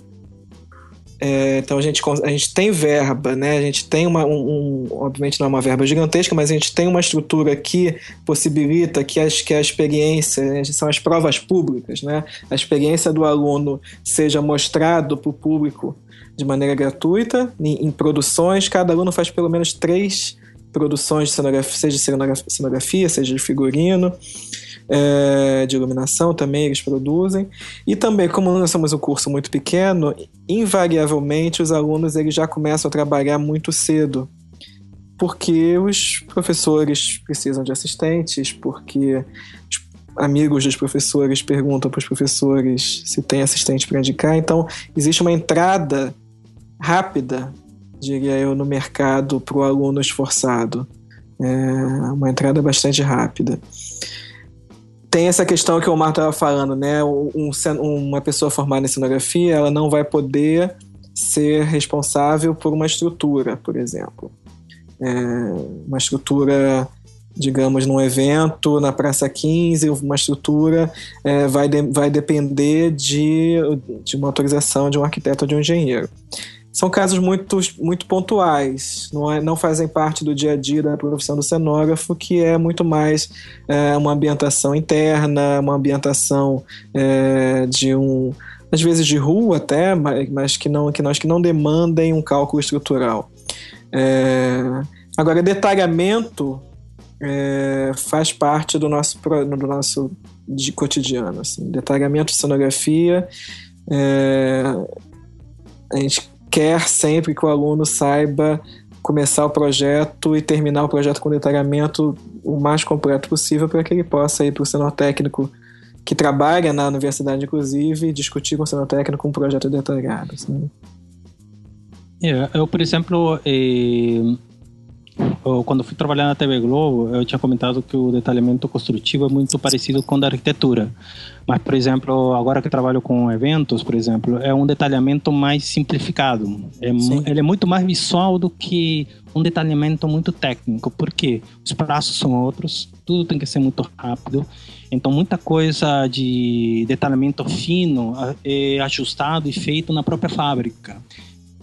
é, então a gente, a gente tem verba, né? A gente tem uma, um, um, obviamente não é uma verba gigantesca, mas a gente tem uma estrutura que possibilita que, as, que a experiência, né? são as provas públicas, né? A experiência do aluno seja mostrado para o público de maneira gratuita, em, em, produções. Cada aluno faz pelo menos três produções de cenografia, seja de cenografia, seja de figurino é, de iluminação também eles produzem. E também, como nós somos um curso muito pequeno, invariavelmente os alunos eles já começam a trabalhar muito cedo. Porque os professores precisam de assistentes, porque os amigos dos professores perguntam para os professores se tem assistente para indicar. Então, existe uma entrada rápida, diria eu, no mercado para o aluno esforçado. É uma entrada bastante rápida tem essa questão que o Omar estava falando, né? Um, uma pessoa formada em cenografia, ela não vai poder ser responsável por uma estrutura, por exemplo. É, uma estrutura, digamos, num evento na Praça 15, uma estrutura é, vai, de, vai depender de, de uma autorização de um arquiteto ou de um engenheiro são casos muito, muito pontuais, não, é, não fazem parte do dia a dia da profissão do cenógrafo, que é muito mais é, uma ambientação interna, uma ambientação é, de um. às vezes de rua até, mas, que, não, que, nós, que não demandem um cálculo estrutural. É, agora, detalhamento é, faz parte do nosso, do nosso de cotidiano. Assim. Detalhamento de cenografia. É, a gente quer sempre que o aluno saiba começar o projeto e terminar o projeto com detalhamento o mais completo possível para que ele possa ir para o cenotécnico que trabalha na universidade, inclusive, discutir com o cenotécnico um projeto detalhado. Assim. É, eu, por exemplo, eh, eu, quando fui trabalhar na TV Globo, eu tinha comentado que o detalhamento construtivo é muito parecido com o da arquitetura. Mas, por exemplo, agora que trabalho com eventos, por exemplo, é um detalhamento mais simplificado. É, ele é muito mais visual do que um detalhamento muito técnico, porque os prazos são outros, tudo tem que ser muito rápido. Então, muita coisa de detalhamento fino é ajustado e feito na própria fábrica.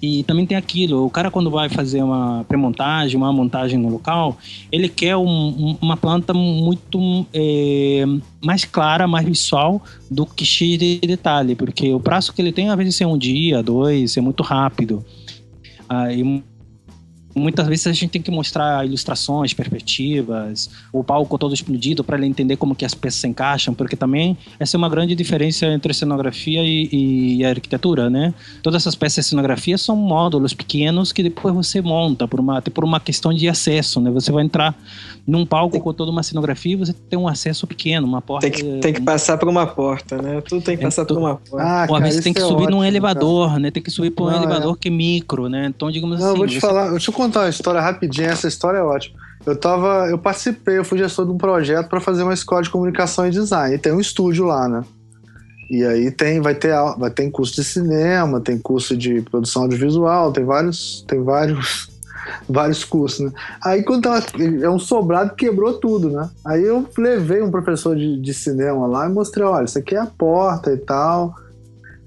E também tem aquilo, o cara quando vai fazer uma pré-montagem, uma montagem no local, ele quer um, um, uma planta muito é, mais clara, mais visual do que cheia de detalhe, porque o prazo que ele tem às vezes é um dia, dois, é muito rápido. Ah, e Muitas vezes a gente tem que mostrar ilustrações, perspectivas, o palco todo explodido para ele entender como que as peças se encaixam, porque também essa é uma grande diferença entre cenografia e, e arquitetura, né? Todas essas peças de cenografia são módulos pequenos que depois você monta por uma por uma questão de acesso, né? Você vai entrar num palco com toda uma cenografia, você tem um acesso pequeno, uma porta. Tem que, tem que passar por uma porta, né? Tudo tem que é, passar por uma porta. Ah, Ou às vezes tem que é subir ótimo, num elevador, cara. né? Tem que subir por um Não, elevador é. que é micro, né? Então, digamos Não, assim. Vou te você... falar, deixa eu contar uma história rapidinha, essa história é ótima. Eu tava, eu participei, eu fui gestor de um projeto para fazer uma escola de comunicação e design. E tem um estúdio lá, né? E aí tem, vai ter, vai ter curso de cinema, tem curso de produção audiovisual, tem vários, tem vários [laughs] vários cursos, né? Aí quando tava, é um sobrado quebrou tudo, né? Aí eu levei um professor de, de cinema lá e mostrei, olha, isso aqui é a porta e tal.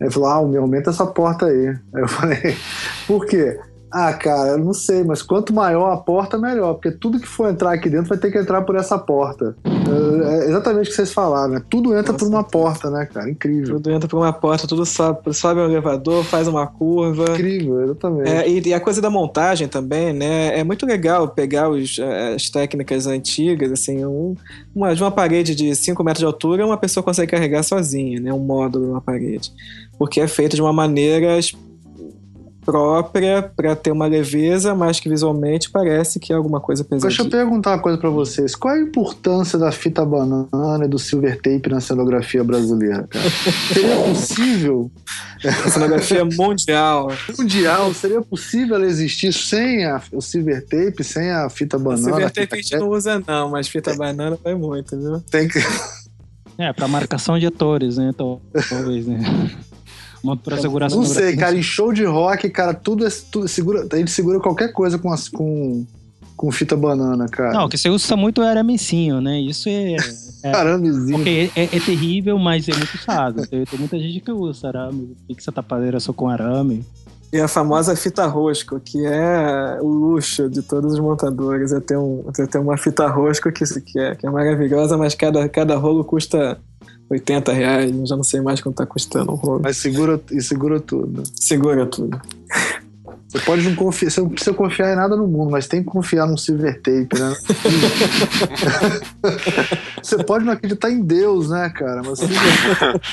Ele falou, ah, me aumenta essa porta aí. Aí eu falei, [laughs] por quê? Ah, cara, eu não sei, mas quanto maior a porta, melhor, porque tudo que for entrar aqui dentro vai ter que entrar por essa porta. é exatamente o que vocês falaram, né? Tudo entra Nossa, por uma porta, né, cara? Incrível. Tudo entra por uma porta, tudo sobe, sobe um elevador, faz uma curva. Incrível, exatamente. É, e, e, a coisa da montagem também, né? É muito legal pegar os, as técnicas antigas, assim, um, uma, de uma parede de 5 metros de altura, uma pessoa consegue carregar sozinha, né? Um módulo numa parede. Porque é feito de uma maneira própria para ter uma leveza, mas que visualmente parece que é alguma coisa pesada. Deixa eu perguntar uma coisa para vocês. Qual é a importância da fita banana e do silver tape na cenografia brasileira? Cara? [laughs] Seria possível? A cenografia mundial. Mundial. Seria possível ela existir sem a, o silver tape, sem a fita banana? O silver tape a, a gente não usa não, mas fita é. banana vai muito, viu? Tem que... É, para marcação de atores, né? Talvez, né? [laughs] Pra segurar Não sei, cara, em show de rock, cara, tudo é. Tudo, segura, a gente segura qualquer coisa com, as, com, com fita banana, cara. Não, o que você usa muito é aramecinho, né? Isso é. é [laughs] Aramezinho. Porque é, é, terrível, mas é muito usado. Tem, tem, muita gente que usa arame, fixa tapadeira só com arame. E a famosa fita rosco, que é o luxo de todos os montadores. É ter, um, é ter uma fita rosco que, que, é, que é maravilhosa, mas cada, cada rolo custa 80 reais, já não sei mais quanto tá custando o rolo. Mas segura, e segura tudo. Segura tudo. Você pode não confiar, você não precisa confiar em nada no mundo, mas tem que confiar num silver tape, né? [laughs] você pode não acreditar em Deus, né, cara? Mas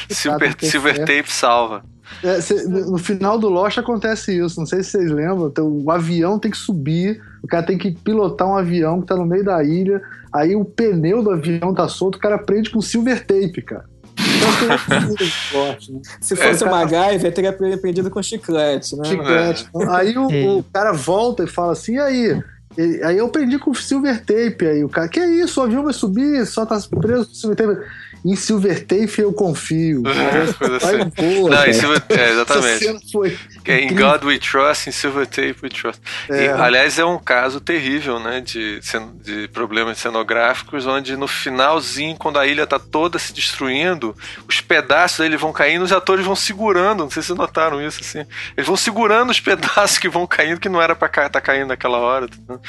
silver, silver tape salva. É, cê, no final do Lost acontece isso, não sei se vocês lembram. Então, o avião tem que subir, o cara tem que pilotar um avião que tá no meio da ilha, aí o pneu do avião tá solto, o cara prende com silver tape, cara. [laughs] Se fosse é, o MacGyver, teria aprendido com chiclete, né? Chiclete. É. Aí o, é. o, cara volta e fala assim, e aí? E, aí eu aprendi com silver tape aí. O cara, que é isso? O avião vai subir, só tá preso com silver tape. Em Silver Tape eu confio. [laughs] assim. boa, Não, em Silver, é, exatamente. Foi em God We Trust, em Silver Tape We Trust. É. E, aliás, é um caso terrível, né? De, de problemas cenográficos, onde no finalzinho, quando a ilha tá toda se destruindo, os pedaços dele vão caindo, os atores vão segurando. Não sei se vocês notaram isso, assim. Eles vão segurando os [laughs] pedaços que vão caindo, que não era pra estar tá caindo naquela hora. Tá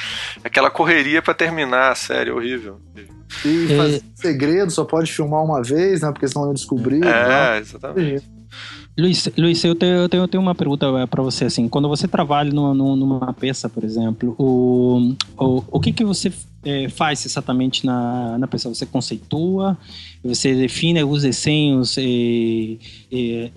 Aquela correria para terminar a série, horrível. E é. fazer segredo, só pode filmar uma vez, né? Porque senão eu descobrir. É, exatamente. Luiz, Luiz eu, tenho, eu, tenho, eu tenho uma pergunta é, para você. Assim, quando você trabalha numa, numa peça, por exemplo, o, o, o que, que você é, faz exatamente na, na peça? Você conceitua, você define os desenhos é, é,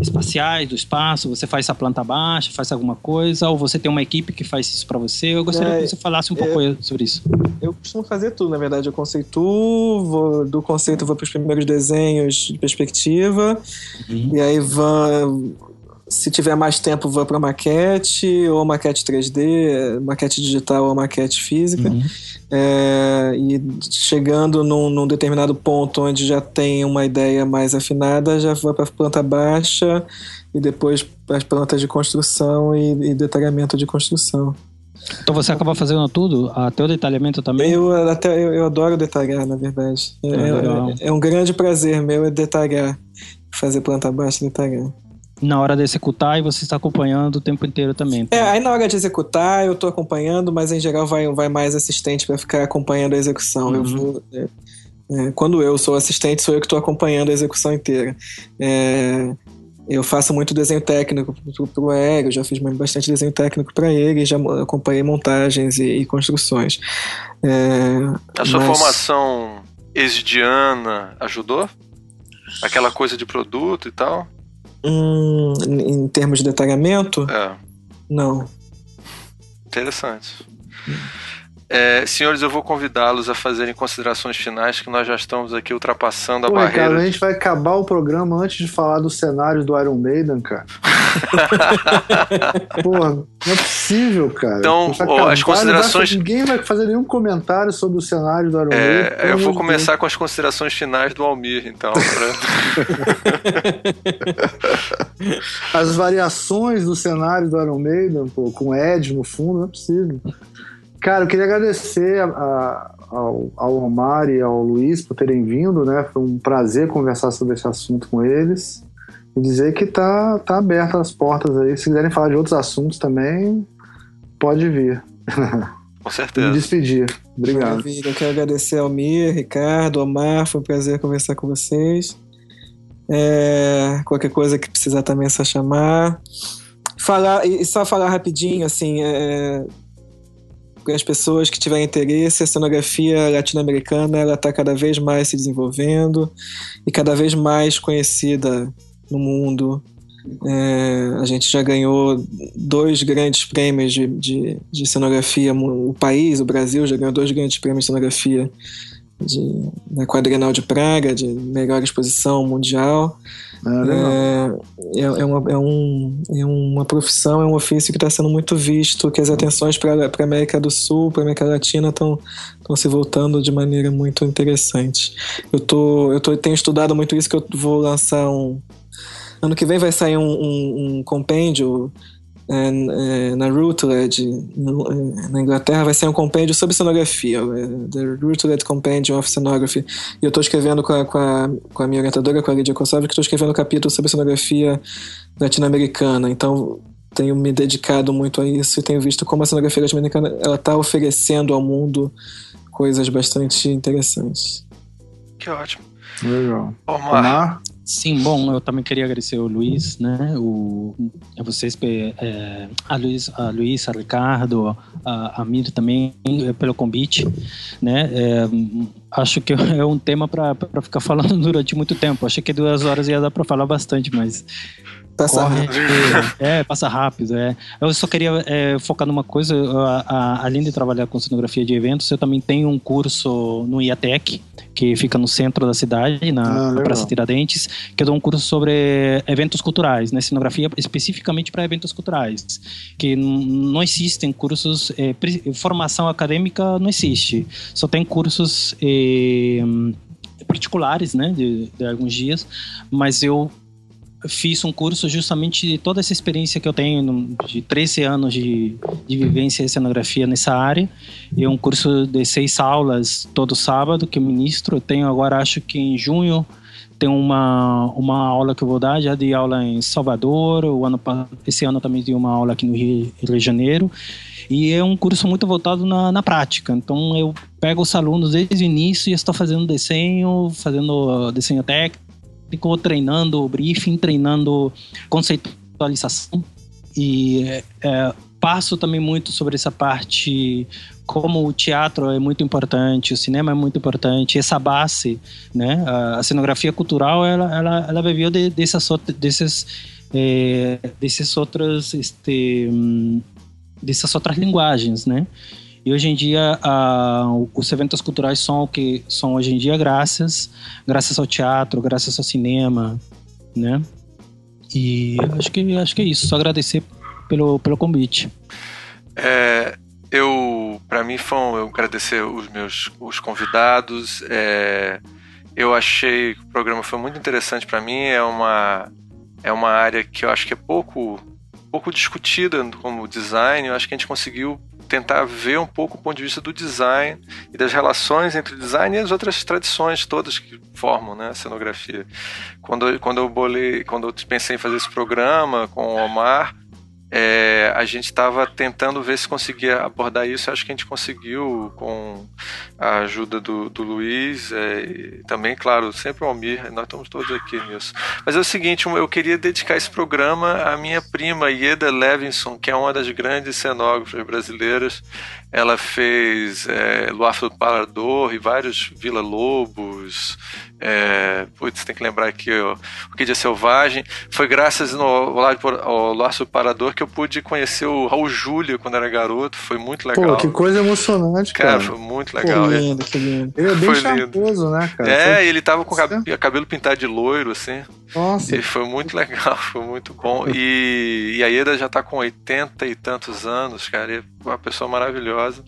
espaciais do espaço, você faz a planta baixa, faz alguma coisa, ou você tem uma equipe que faz isso para você? Eu gostaria é, que você falasse um pouco é, sobre isso. Eu costumo fazer tudo, na verdade. Eu conceituo, vou, do conceito vou para os primeiros desenhos de perspectiva, uhum. e aí vão se tiver mais tempo, vou para maquete, ou maquete 3D, maquete digital ou maquete física. Uhum. É, e chegando num, num, determinado ponto onde já tem uma ideia mais afinada, já vou para planta baixa e depois para as plantas de construção e, e detalhamento de construção. Então você acaba fazendo tudo? Até o detalhamento também? Eu, até, eu, eu adoro detalhar, na verdade. É, é, é, um grande prazer meu é detalhar. Fazer planta baixa e detalhar na hora de executar e você está acompanhando o tempo inteiro também. É, aí na hora de executar eu estou acompanhando, mas em geral vai, vai mais assistente para ficar acompanhando a execução. Uhum. Eu vou, é, é, quando eu sou assistente, sou eu que estou acompanhando a execução inteira. É, eu faço muito desenho técnico para o Aéreo, já fiz bastante desenho técnico para ele, já acompanhei montagens e, e construções. É, a sua mas... formação exidiana ajudou? Aquela coisa de produto e tal? Hum, em termos de detalhamento? É. Não. Interessante. É, senhores, eu vou convidá-los a fazerem considerações finais, que nós já estamos aqui ultrapassando a Pô, barreira. Cara, a gente vai acabar o programa antes de falar dos cenários do Iron Maiden, cara. [laughs] Porra, não é possível, cara. Então, as considerações. Vai, ninguém vai fazer nenhum comentário sobre o cenário do Iron é, Maiden. Eu vou começar Deus. com as considerações finais do Almir, então. Pra... [laughs] as variações do cenário do Iron Maiden, pô, com Ed no fundo, não é possível. Cara, eu queria agradecer a, a, ao, ao Omar e ao Luiz por terem vindo, né? Foi um prazer conversar sobre esse assunto com eles. E dizer que tá, tá aberta as portas aí. Se quiserem falar de outros assuntos também, pode vir. [laughs] Com certeza. Me despedir. Obrigado. Maravilha. Eu quero agradecer ao Mir, Ricardo, Omar. Foi um prazer conversar com vocês. É, qualquer coisa que precisar também é só chamar. Falar, e só falar rapidinho, assim, é, as pessoas que tiverem interesse, a cenografia latino-americana ela está cada vez mais se desenvolvendo e cada vez mais conhecida no mundo. É, a gente já ganhou dois grandes prêmios de, de, de, cenografia. O país, o Brasil, já ganhou dois grandes prêmios de cenografia de, na Quadrenal de Praga, de melhor exposição mundial. Ah, é, é, é, uma, é, um, é uma profissão, é um ofício que está sendo muito visto, que as atenções para a América do Sul, para a América Latina estão se voltando de maneira muito interessante. Eu, tô, eu tô, tenho estudado muito isso, que eu vou lançar um, Ano que vem vai sair um, um, um compêndio é, é, na Routledge, é, na Inglaterra, vai sair um compêndio sobre cenografia, é, The Routledge Compendium of Cenography. E eu estou escrevendo com a, com, a, com a minha orientadora, com a Lídia Kossov, que estou escrevendo um capítulo sobre cenografia latino-americana. Então, tenho me dedicado muito a isso e tenho visto como a cenografia latino-americana está oferecendo ao mundo coisas bastante interessantes. Que ótimo. Legal. Omar. Omar? Sim, bom, eu também queria agradecer o Luiz, né, o, a vocês, é, a Luiz, a Luiz, a Ricardo, a, a Mir também é, pelo convite, né, é, acho que [laughs] é um tema para ficar falando durante muito tempo, achei que duas horas ia dar para falar bastante, mas Passa corre, rápido. É, passa rápido. É. Eu só queria é, focar numa coisa. A, a, além de trabalhar com cenografia de eventos, eu também tenho um curso no IATEC, que fica no centro da cidade, na, ah, na Praça Tiradentes, que eu dou um curso sobre eventos culturais, né? Cenografia especificamente para eventos culturais. Que não existem cursos. É, formação acadêmica não existe. Só tem cursos. É, particulares, né, de, de alguns dias, mas eu fiz um curso justamente de toda essa experiência que eu tenho de 13 anos de, de vivência em cenografia nessa área. E é um curso de seis aulas todo sábado que eu ministro. Eu tenho agora, acho que em junho, tem uma, uma aula que eu vou dar já de aula em Salvador. O ano, esse ano também tem uma aula aqui no Rio, Rio de Janeiro. E é um curso muito voltado na, na prática. Então eu pego os alunos desde o início e estou fazendo desenho, fazendo desenho técnico ficou treinando o briefing, treinando conceitualização e é, passo também muito sobre essa parte como o teatro é muito importante, o cinema é muito importante, essa base, né? A, cenografia cultural, ela, ela, ela viveu de, dessas, desses, é, desses outros, este, hum, dessas outras linguagens, né? E hoje em dia uh, os eventos culturais são o que são hoje em dia graças graças ao teatro, graças ao cinema, né? E acho que acho que é isso. Só agradecer pelo pelo convite. É, eu para mim foi eu agradecer os meus os convidados. É, eu achei que o programa foi muito interessante para mim. É uma é uma área que eu acho que é pouco pouco discutida como design. Eu acho que a gente conseguiu tentar ver um pouco o ponto de vista do design e das relações entre o design e as outras tradições todas que formam né, a cenografia. Quando, quando eu bolei, quando eu pensei em fazer esse programa com o Omar, é, a gente estava tentando ver se conseguia abordar isso. Acho que a gente conseguiu com a ajuda do, do Luiz, é, também, claro, sempre o Almir. Nós estamos todos aqui nisso. Mas é o seguinte: eu queria dedicar esse programa à minha prima Ieda Levinson, que é uma das grandes cenógrafas brasileiras. Ela fez é, Luar do Parador e vários Vila Lobos. É, putz, tem que lembrar aqui ó, o Kid é Selvagem. Foi graças no, ao Laço do Parador que eu pude conhecer o Raul Júlia quando era garoto. Foi muito legal. Pô, que coisa emocionante, cara. Cara, foi muito legal. Pô, lindo, que lindo. Ele é bem charmoso, né, cara? É, foi... ele tava com o cabelo pintado de loiro, assim. Nossa. E foi muito legal, [laughs] foi muito bom. E, e a Ieda já tá com 80 e tantos anos, cara. E é uma pessoa maravilhosa.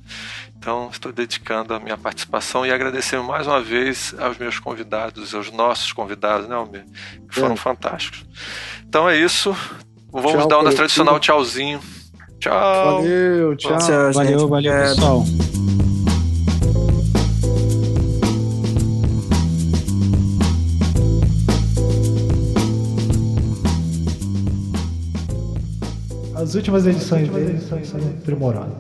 Então, estou dedicando a minha participação e agradecendo mais uma vez aos meus convidados, aos nossos convidados, né, Almir? Que foram é. fantásticos. Então é isso. Vamos tchau, dar nosso tradicional tchauzinho. Tchau. Valeu, tchau. tchau valeu, valeu, pessoal. As últimas edições dele são aprimoradas.